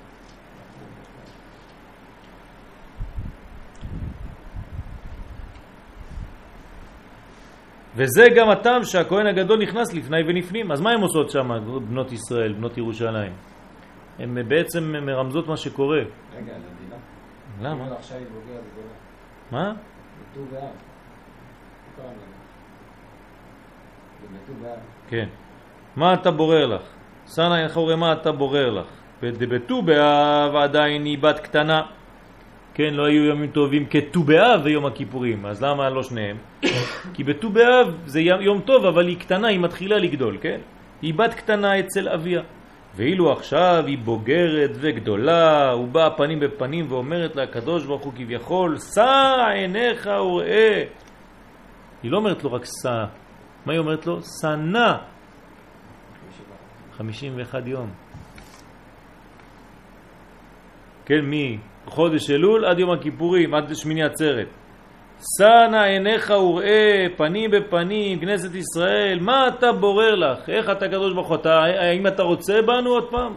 וזה גם הטעם שהכהן הגדול נכנס לפני ולפנים. אז מה הם עושות שם, בנות ישראל, בנות ירושלים? הן בעצם מרמזות מה שקורה. רגע, לדינה. למה? גדולה. מה? כן. מה אתה בורר לך? סנה אומרים מה אתה בורר לך? בט"ו באב עדיין היא בת קטנה. כן, לא היו ימים טובים כט"ו באב ויום הכיפורים, אז למה לא שניהם? כי בט"ו באב זה יום טוב, אבל היא קטנה, היא מתחילה לגדול, כן? היא בת קטנה אצל אביה. ואילו עכשיו היא בוגרת וגדולה, הוא בא פנים בפנים ואומרת לה, הקדוש ברוך הוא כביכול, שא עיניך וראה. היא לא אומרת לו רק שא, מה היא אומרת לו? שנא. 51 יום. כן, מי? חודש אלול עד יום הכיפורים, עד שמיני עצרת. שא עיניך וראה פנים בפנים, כנסת ישראל, מה אתה בורר לך? איך אתה קדוש ברוך הוא? האם אתה רוצה בנו עוד פעם?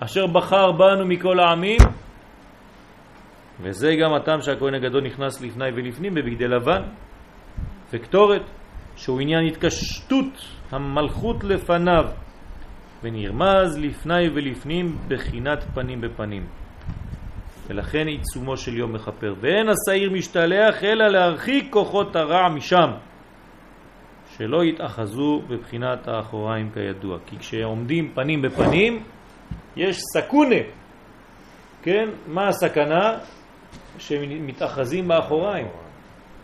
אשר בחר בנו מכל העמים? וזה גם הטעם שהכהן הגדול נכנס לפני ולפנים בבגדי לבן וקטורת, שהוא עניין התקשטות המלכות לפניו, ונרמז לפני ולפנים בחינת פנים בפנים. ולכן עיצומו של יום מכפר. ואין השעיר משתלח אלא להרחיק כוחות הרע משם, שלא יתאחזו בבחינת האחוריים כידוע. כי כשעומדים פנים בפנים, יש סכונה. כן? מה הסכנה? שמתאחזים באחוריים.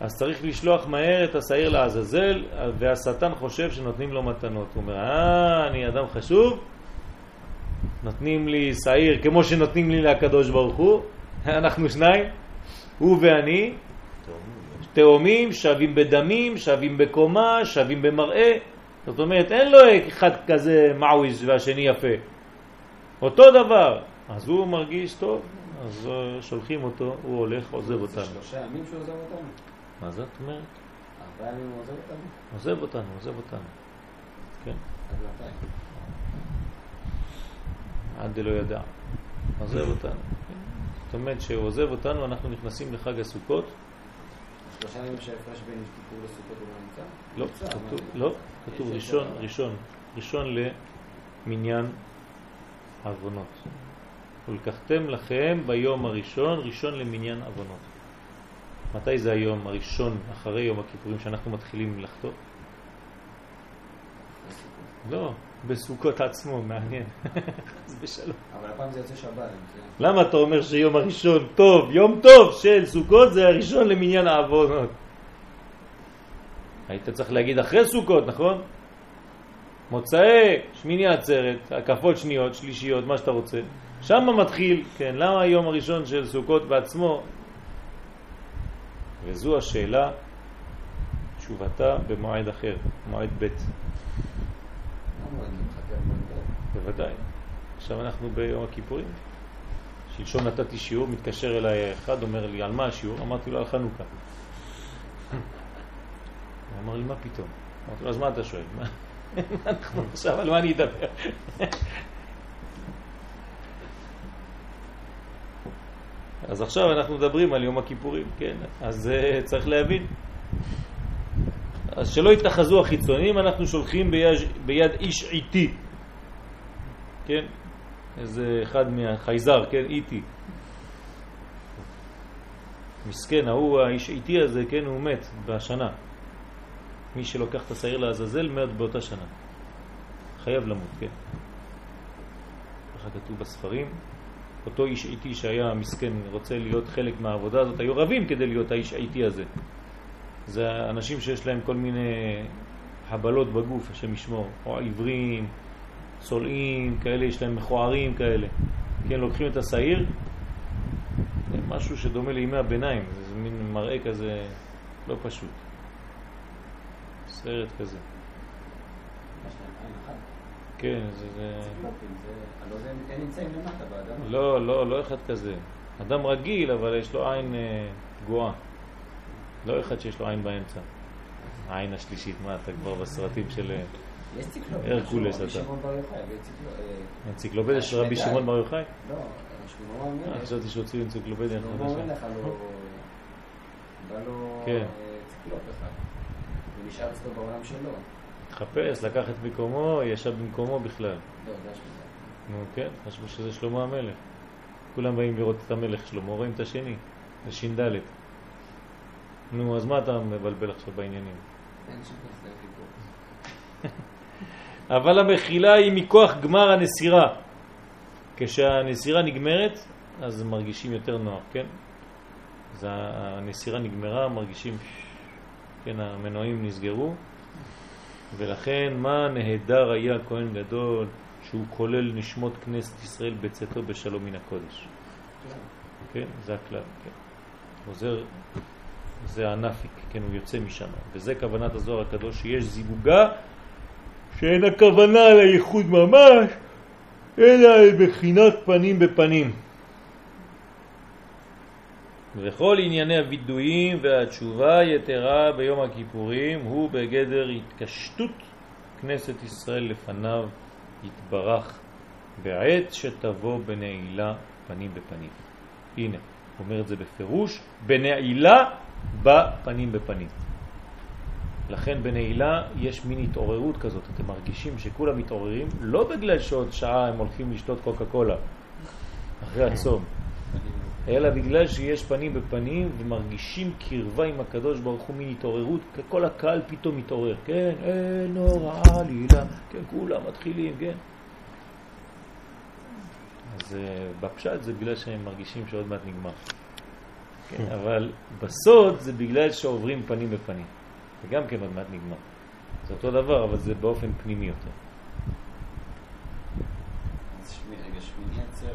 אז צריך לשלוח מהר את השעיר לעזאזל, והשטן חושב שנותנים לו מתנות. הוא אומר, אה, אני אדם חשוב, נותנים לי שעיר כמו שנותנים לי לקדוש ברוך הוא, אנחנו שניים, הוא ואני, תאומים, שווים בדמים, שווים בקומה, שווים במראה. זאת אומרת, אין לו אחד כזה מעוויז והשני יפה. אותו דבר. אז הוא מרגיש טוב, אז אה, שולחים אותו, הוא הולך, עוזב זה אותנו. שלושה ימים שהוא עוזב אותנו? מה זאת אומרת? ארבעה ימים הוא עוזב אותנו? עוזב אותנו, עוזב אותנו. כן, עד מתי? עד דלא ידע. עוזב אותנו. זאת אומרת שהוא עוזב אותנו, אנחנו נכנסים לחג הסוכות. שלושה ימים שההפרש בין כיפור לסוכות הוא לא נמצא? לא, כתוב, לא, כתוב ראשון. ראשון, ראשון למניין עוונות. ולקחתם לכם ביום הראשון, ראשון למניין עוונות. מתי זה היום הראשון אחרי יום הכיפורים שאנחנו מתחילים לחטוא? לא, בסוכות עצמו, מעניין. חס ושלום. אבל הפעם זה יוצא שבת. למה אתה אומר שיום הראשון טוב, יום טוב של סוכות זה הראשון למניין העוונות? היית צריך להגיד אחרי סוכות, נכון? מוצאי שמיני עצרת, הקפות שניות, שלישיות, מה שאתה רוצה. שם מתחיל, כן, למה היום הראשון של סוכות בעצמו? וזו השאלה, תשובתה במועד אחר, מועד ב'. מה מועד מתחכה מועד ב'? בוודאי. עכשיו אנחנו ביום הכיפורים. שלשום נתתי שיעור, מתקשר אליי אחד, אומר לי, על מה השיעור? אמרתי לו, על חנוכה. הוא אמר לי, מה פתאום? אמרתי לו, אז מה אתה שואל? מה אנחנו עכשיו, על מה אני אדבר? אז עכשיו אנחנו מדברים על יום הכיפורים, כן? אז uh, צריך להבין. אז שלא יתחזו החיצונים, אנחנו שולחים ביד, ביד איש עיתי. כן? איזה אחד מהחייזר, כן? איתי. מסכן, ההוא, האיש איתי הזה, כן, הוא מת בשנה. מי שלוקח את השעיר לעזאזל מת באותה שנה. חייב למות, כן. ככה כתוב בספרים. אותו איש איתי שהיה מסכן, רוצה להיות חלק מהעבודה הזאת, היו רבים כדי להיות האיש האיתי הזה. זה אנשים שיש להם כל מיני חבלות בגוף, השם ישמור, או עיוורים, צולעים, כאלה, יש להם מכוערים כאלה. כן, לוקחים את השעיר, זה משהו שדומה לימי הביניים, זה, מין מראה כזה לא פשוט. סרט כזה. כן, זה... זה... באדמה. לא, לא, לא אחד כזה. אדם רגיל, אבל יש לו עין אה, גואה. לא אחד שיש לו עין באמצע. העין השלישית, מה אתה כבר בסרטים של אה. הרקולס אתה. אה, אנציקלופדיה של רבי. שמעון בר יוחאי? לא, אה. חשבתי שהוציאו אנציקלופדיה שלמה חדשה. בא לו כן. אה, ציקלופ אחד. הוא נשאר אצלו בעולם שלו. התחפש, לקח את מקומו, ישב במקומו בכלל. לא, זה. נו כן, חשבו שזה שלמה המלך. כולם באים לראות את המלך שלמה, רואים את השני, זה ש"ד. נו, אז מה אתה מבלבל עכשיו בעניינים? אבל המחילה היא מכוח גמר הנסירה. כשהנסירה נגמרת, אז מרגישים יותר נוח, כן? אז הנסירה נגמרה, מרגישים, כן, המנועים נסגרו, ולכן מה נהדר היה כהן גדול שהוא כולל נשמות כנסת ישראל בצאתו בשלום מן הקודש. כן, זה הכלל, כן. עוזר, זה הנפיק, כן, הוא יוצא משם. וזה כוונת הזוהר הקדוש, שיש זיווגה שאין הכוונה לייחוד ממש, אלא בחינת פנים בפנים. וכל ענייני הווידויים והתשובה יתרה ביום הכיפורים הוא בגדר התקשטות כנסת ישראל לפניו יתברך בעת שתבוא בנעילה פנים בפנים. הנה, אומר את זה בפירוש, בנעילה בפנים בפנים. לכן בנעילה יש מין התעוררות כזאת, אתם מרגישים שכולם מתעוררים, לא בגלל שעוד שעה הם הולכים לשתות קוקה קולה אחרי הצום, אלא בגלל שיש פנים בפנים ומרגישים קרבה עם הקדוש ברוך הוא מין התעוררות, כל הקהל פתאום מתעורר, כן, אין נורא עלילה, כן, כולם מתחילים, כן. אז אה, בפשט זה בגלל שהם מרגישים שעוד מעט נגמר. כן, אבל בסוד זה בגלל שעוברים פנים בפנים. וגם כן עוד מעט נגמר. זה אותו דבר, אבל זה באופן פנימי יותר. אז שמי- רגע, שמיני עצרת,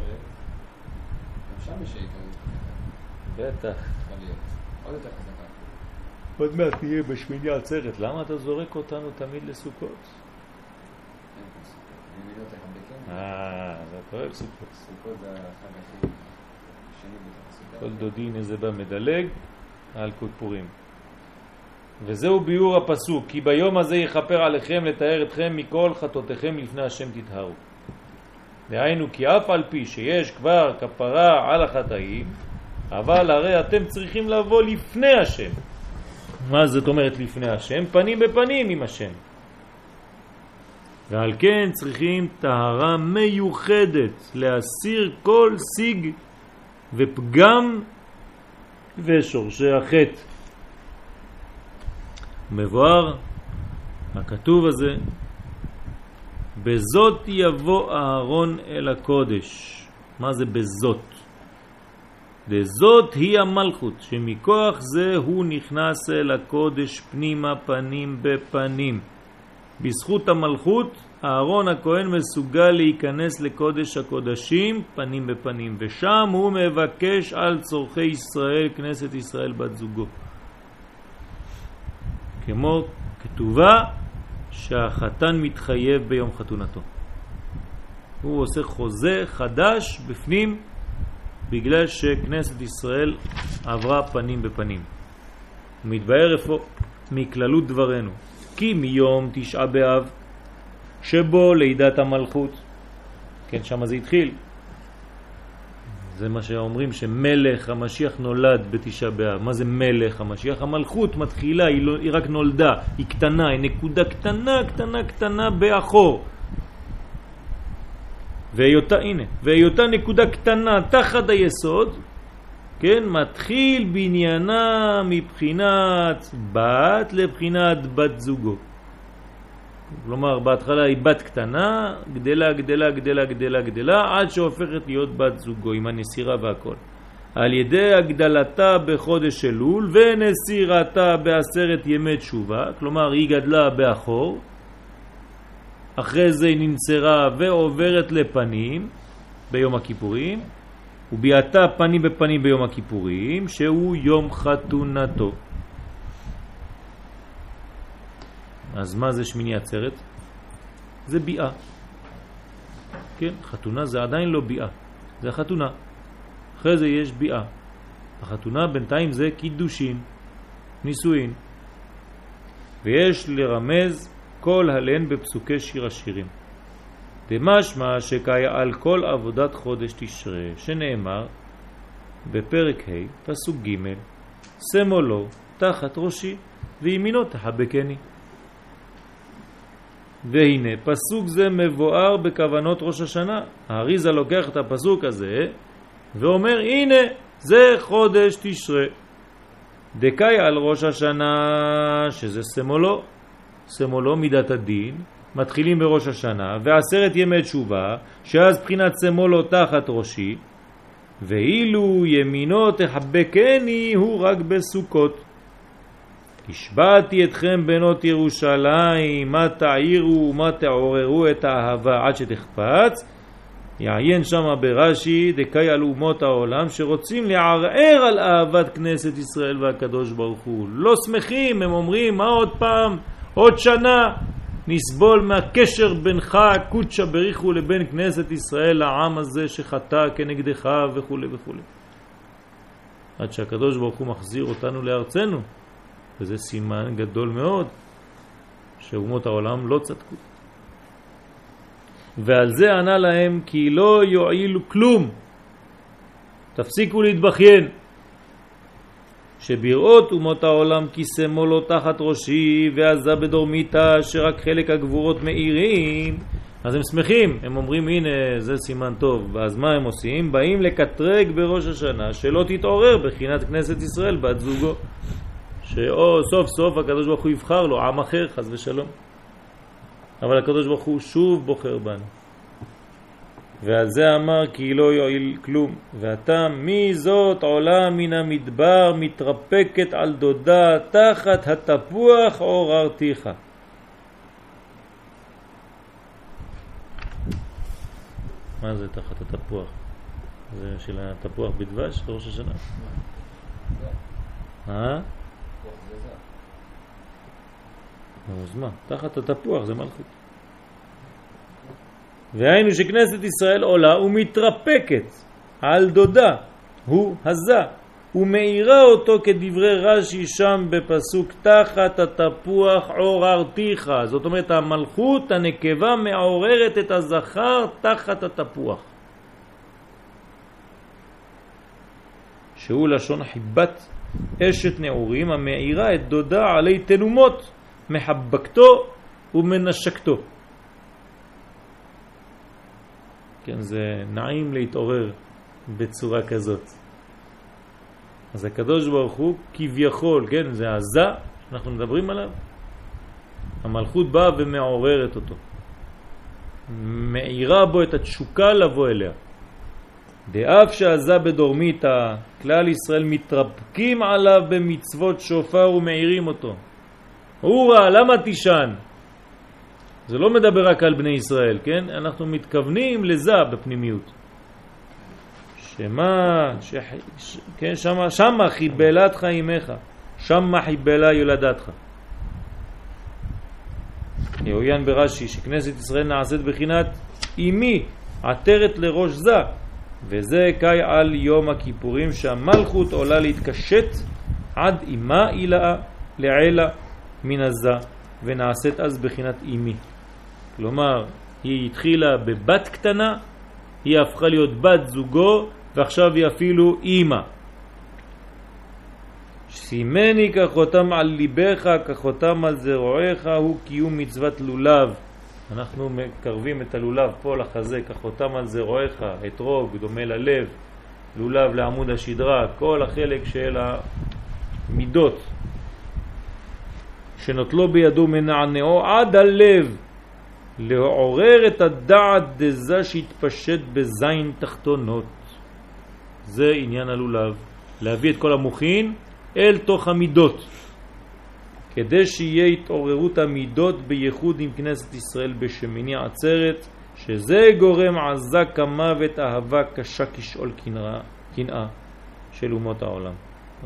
גם שם יש העיקרות. בטח. עוד יותר חזקה. עוד מעט נהיה בשמיני עצרת. למה אתה זורק אותנו תמיד לסוכות? אין פה סוכות. אני מבין אותך בקן. אה, אתה אוהב סוכות. סוכות זה החג הכי. כל דודי הנה בא מדלג על כפורים. וזהו ביור הפסוק, כי ביום הזה יכפר עליכם לתאר אתכם מכל חטאותיכם לפני השם תתהרו. דהיינו כי אף על פי שיש כבר כפרה על החטאים, אבל הרי אתם צריכים לבוא לפני השם. מה זאת אומרת לפני השם? פנים בפנים עם השם. ועל כן צריכים טהרה מיוחדת להסיר כל סיג ופגם ושורשי החטא. מבואר הכתוב הזה, בזאת יבוא אהרון אל הקודש. מה זה בזאת? וזאת היא המלכות, שמכוח זה הוא נכנס אל הקודש פנימה פנים בפנים. בזכות המלכות, אהרון הכהן מסוגל להיכנס לקודש הקודשים פנים בפנים, ושם הוא מבקש על צורכי ישראל, כנסת ישראל בת זוגו. כמו כתובה שהחתן מתחייב ביום חתונתו. הוא עושה חוזה חדש בפנים בגלל שכנסת ישראל עברה פנים בפנים. מתבהר איפה מכללות דברנו. כי מיום תשעה באב שבו לידת המלכות, כן, שם זה התחיל. זה מה שאומרים שמלך המשיח נולד בתשעה באב. מה זה מלך המשיח? המלכות מתחילה, היא, לא, היא רק נולדה, היא קטנה, היא נקודה קטנה, קטנה, קטנה באחור. והיותה, הנה, והיותה נקודה קטנה תחת היסוד, כן, מתחיל בניינה מבחינת בת לבחינת בת זוגו. כלומר, בהתחלה היא בת קטנה, גדלה, גדלה, גדלה, גדלה, גדלה, עד שהופכת להיות בת זוגו עם הנסירה והכל. על ידי הגדלתה בחודש אלול ונסירתה בעשרת ימי תשובה, כלומר היא גדלה באחור, אחרי זה היא ננצרה ועוברת לפנים ביום הכיפורים, וביאתה פנים בפנים ביום הכיפורים, שהוא יום חתונתו. אז מה זה שמיני עצרת? זה ביאה. כן, חתונה זה עדיין לא ביאה, זה חתונה. אחרי זה יש ביאה. החתונה בינתיים זה קידושין, נישואין. ויש לרמז כל הלן בפסוקי שיר השירים. דמשמע שקאי על כל עבודת חודש תשרה, שנאמר בפרק ה', פסוק ג', שמאלו תחת ראשי וימינו תחבקני. והנה, פסוק זה מבואר בכוונות ראש השנה. האריזה לוקח את הפסוק הזה ואומר, הנה, זה חודש תשרה. דקאי על ראש השנה, שזה סמולו, סמולו מידת הדין, מתחילים בראש השנה, ועשרת ימי תשובה, שאז בחינת סמולו תחת ראשי, ואילו ימינו תחבקני הוא רק בסוכות. השבעתי אתכם בנות ירושלים, מה תעירו ומה תעוררו את האהבה עד שתחפץ, יעיין שם ברש"י דקאי על אומות העולם שרוצים לערער על אהבת כנסת ישראל והקדוש ברוך הוא. לא שמחים, הם אומרים, מה עוד פעם? עוד שנה נסבול מהקשר בינך, קודשא בריחו, לבין כנסת ישראל, לעם הזה שחטא כנגדך וכו' וכו'. עד שהקדוש ברוך הוא מחזיר אותנו לארצנו. וזה סימן גדול מאוד שאומות העולם לא צדקו. ועל זה ענה להם כי לא יועילו כלום, תפסיקו להתבכיין. שבראות אומות העולם כיסמו לו תחת ראשי ועזה בדורמיתה שרק חלק הגבורות מאירים אז הם שמחים, הם אומרים הנה זה סימן טוב ואז מה הם עושים? באים לקטרג בראש השנה שלא תתעורר בחינת כנסת ישראל בת זוגו שאו סוף סוף הקדוש ברוך הוא יבחר לו עם אחר חז ושלום אבל הקדוש ברוך הוא שוב בוחר בנו ועל זה אמר כי לא יועיל כלום ואתה מי זאת עולה מן המדבר מתרפקת על דודה תחת התפוח עוררתיך מה זה תחת התפוח? זה של התפוח בדבש, ראש השנה? אה? אז מה? תחת התפוח זה מלכות. והיינו שכנסת ישראל עולה ומתרפקת על דודה, הוא הזה, ומאירה אותו כדברי רש"י שם בפסוק תחת התפוח עוררתיך. זאת אומרת המלכות הנקבה מעוררת את הזכר תחת התפוח. שהוא לשון חיבת אשת נעורים המאירה את דודה עלי תנומות, מחבקתו ומנשקתו. כן, זה נעים להתעורר בצורה כזאת. אז הקדוש ברוך הוא כביכול, כן, זה עזה שאנחנו מדברים עליו, המלכות באה ומעוררת אותו. מאירה בו את התשוקה לבוא אליה. דאף שעזה בדורמית, כלל ישראל מתרפקים עליו במצוות שופר ומאירים אותו. רע, למה תישן? זה לא מדבר רק על בני ישראל, כן? אנחנו מתכוונים לזה בפנימיות. שמה, ש... ש... כן, שמה, שמה חיבלתך אימך, שמה חיבלה יולדתך. יעוין ברש"י שכנסת ישראל נעשית בחינת אימי עטרת לראש זה וזה קאי על יום הכיפורים שהמלכות עולה להתקשט עד אימה אילאה לעילה מן הזה ונעשית אז בחינת אימי. כלומר, היא התחילה בבת קטנה, היא הפכה להיות בת זוגו ועכשיו היא אפילו אימא. שימני כחותם על ליבך, כחותם על זרועיך, הוא קיום מצוות לולב. אנחנו מקרבים את הלולב פה לחזה, כחותם על זרועיך, אתרוג, דומה ללב, לולב לעמוד השדרה, כל החלק של המידות שנוטלו בידו מנענעו עד הלב, לעורר את הדעת דזה שהתפשט בזין תחתונות. זה עניין הלולב, להביא את כל המוכין אל תוך המידות. כדי שיהיה התעוררות המידות בייחוד עם כנסת ישראל בשמיני עצרת, שזה גורם עזה כמוות אהבה קשה כשאול קנאה של אומות העולם.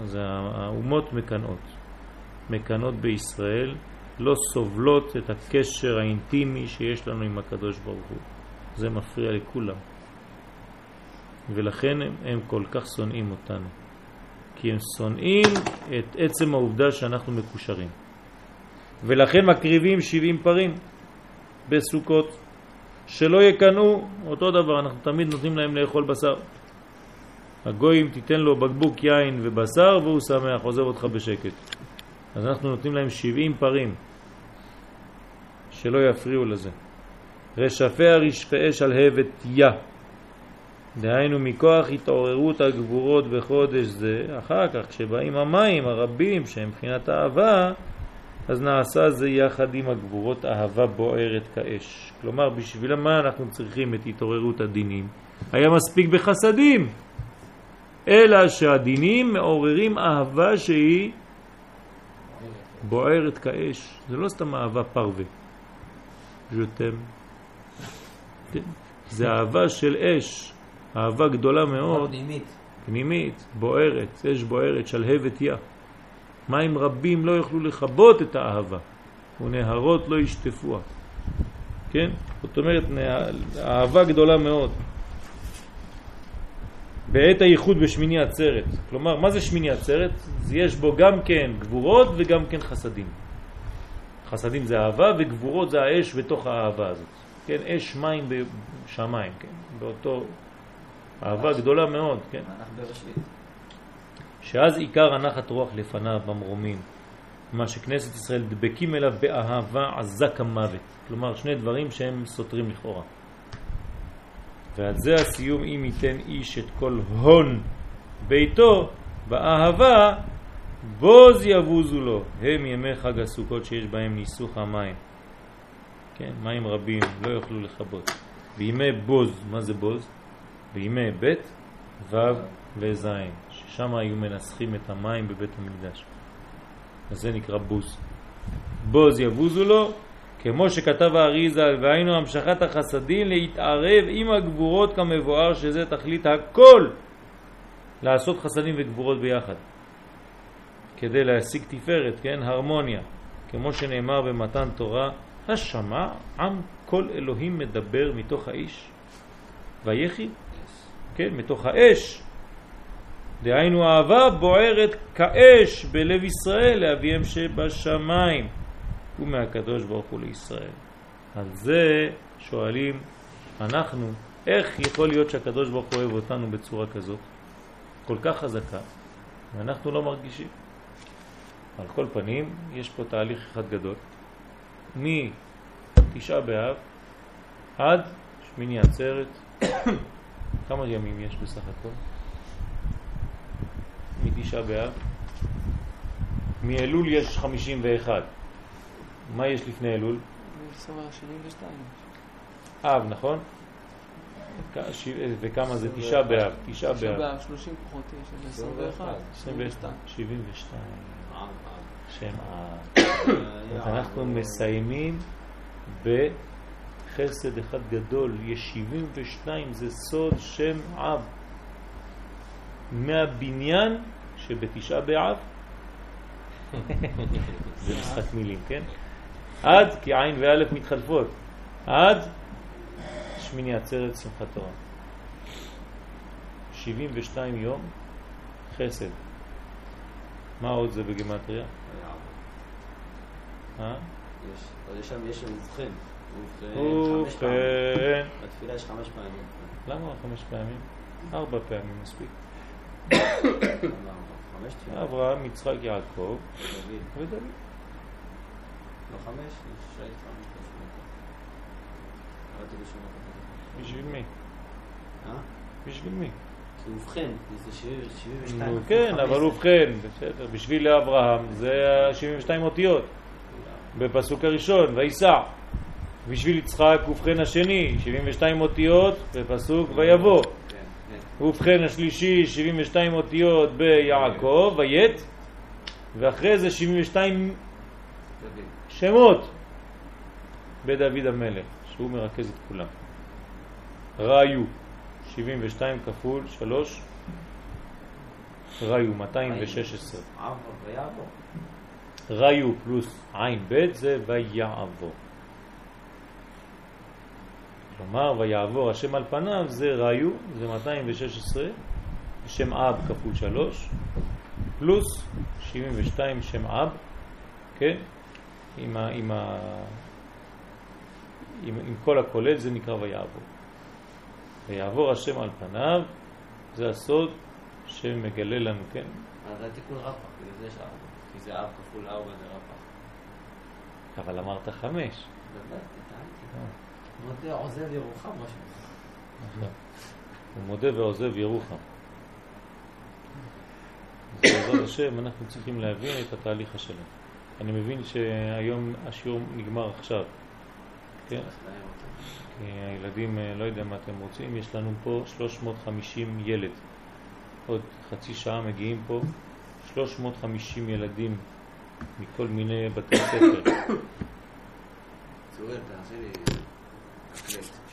אז האומות מקנאות. מקנות בישראל לא סובלות את הקשר האינטימי שיש לנו עם הקדוש ברוך הוא. זה מפריע לכולם. ולכן הם, הם כל כך שונאים אותנו. כי הם שונאים את עצם העובדה שאנחנו מקושרים. ולכן מקריבים 70 פרים בסוכות, שלא יקנאו, אותו דבר, אנחנו תמיד נותנים להם לאכול בשר. הגויים תיתן לו בקבוק יין ובשר והוא שמח, עוזב אותך בשקט. אז אנחנו נותנים להם 70 פרים, שלא יפריעו לזה. רשפיה רשפי אש על הבט יא. דהיינו מכוח התעוררות הגבורות בחודש זה, אחר כך כשבאים המים הרבים שהם מבחינת אהבה, אז נעשה זה יחד עם הגבורות אהבה בוערת כאש. כלומר, בשביל מה אנחנו צריכים את התעוררות הדינים? היה מספיק בחסדים, אלא שהדינים מעוררים אהבה שהיא בוערת כאש. זה לא סתם אהבה פרווה. ז'ותם. זה אהבה של אש, אהבה גדולה מאוד. פנימית. פנימית, בוערת, אש בוערת, שלהבת יא. מים רבים לא יוכלו לכבות את האהבה, ונהרות לא ישטפוה. כן? זאת אומרת, אהבה גדולה מאוד. בעת הייחוד בשמיני עצרת. כלומר, מה זה שמיני עצרת? יש בו גם כן גבורות וגם כן חסדים. חסדים זה אהבה וגבורות זה האש בתוך האהבה הזאת. כן, אש מים בשמיים, כן, באותו אהבה גדולה מאוד, כן. שאז עיקר הנחת רוח לפניו במרומים, מה שכנסת ישראל דבקים אליו באהבה עזה כמוות. כלומר, שני דברים שהם סותרים לכאורה. ועד זה הסיום אם ייתן איש את כל הון ביתו באהבה בוז יבוזו לו הם ימי חג הסוכות שיש בהם ניסוך המים כן, מים רבים לא יוכלו לכבות בימי בוז, מה זה בוז? בימי ב' ו' וז' ששם היו מנסחים את המים בבית המקדש אז זה נקרא בוז בוז יבוזו לו כמו שכתב האריזה, והיינו המשכת החסדים להתערב עם הגבורות כמבואר שזה תכלית הכל לעשות חסדים וגבורות ביחד כדי להשיג תפארת, כן? הרמוניה כמו שנאמר במתן תורה, השמע עם כל אלוהים מדבר מתוך האיש, ויחי, כן, מתוך האש. דהיינו אהבה בוערת כאש בלב ישראל לאביהם שבשמיים ומהקדוש ברוך הוא לישראל. על זה שואלים אנחנו, איך יכול להיות שהקדוש ברוך הוא אוהב אותנו בצורה כזאת, כל כך חזקה, ואנחנו לא מרגישים? על כל פנים, יש פה תהליך אחד גדול. מתשעה באב עד שמיני עצרת, כמה ימים יש בסך הכל? מתשעה באב. מאלול יש 51. מה יש לפני אלול? 72. אב, נכון? וכמה זה? תשעה באב. תשעה תשעה באב. באב, 30 פחות 9 זה 21. 22. 72. עם, עם. שם אב. אנחנו מסיימים בחסד אחד גדול, יש 72, זה סוד שם אב. מהבניין שבתשעה באב, זה משחק מילים, כן? עד, כי עין ואלף מתחלפות, עד שמיני עצרת שמחת תורה. 72 יום חסד. מה עוד זה בגמטריה? אה? יש, שם, יש שם ובכן. ובכן, בתפילה יש חמש פעמים. למה חמש פעמים? ארבע פעמים מספיק. חמש. אברהם, יצחק, יעקב דוד. ודוד. לא חמש? בשביל מי? אה? בשביל מי? כי ובכן, זה שבעים- שבעים ושתיים. נו, כן, אבל ובכן, בסדר, בשביל אברהם זה ה-72 אותיות בפסוק הראשון, ויסע. בשביל יצחק ובכן השני, 72 אותיות בפסוק ויבוא. כן, כן. ובכן השלישי, 72 אותיות ביעקב, ויית, ואחרי זה 72 דוד. שמות בדוד המלך, שהוא מרכז את כולם. ראיו, 72 כפול 3, ראיו, 216. אב ויעבור. ראיו פלוס עין ב' זה ויעבור. כלומר, ויעבור השם על פניו זה ראיו, זה 216, שם אב כפול 3, פלוס 72 שם אב, כן? עם, ה, עם, ה, עם, עם כל הכולל זה נקרא ויעבור. ויעבור השם על פניו, זה הסוד שמגלה לנו, כן? אז זה תיקון רפ"ח, בגלל זה יש ארבע. כי זה אב כפול ארבע זה רפ"ח. אבל אמרת חמש. באמת. מודה עוזב ירוחם, משהו. נכון. הוא מודה ועוזב ירוחם. בעזרת השם אנחנו צריכים להבין את התהליך השלם. אני מבין שהיום השיעור נגמר עכשיו, כן? כי הילדים, אה, לא יודע מה אתם רוצים, יש לנו פה 350 ילד. עוד חצי שעה מגיעים פה 350 ילדים מכל מיני בתי ספר. צוריאל, תעשה לי Yes.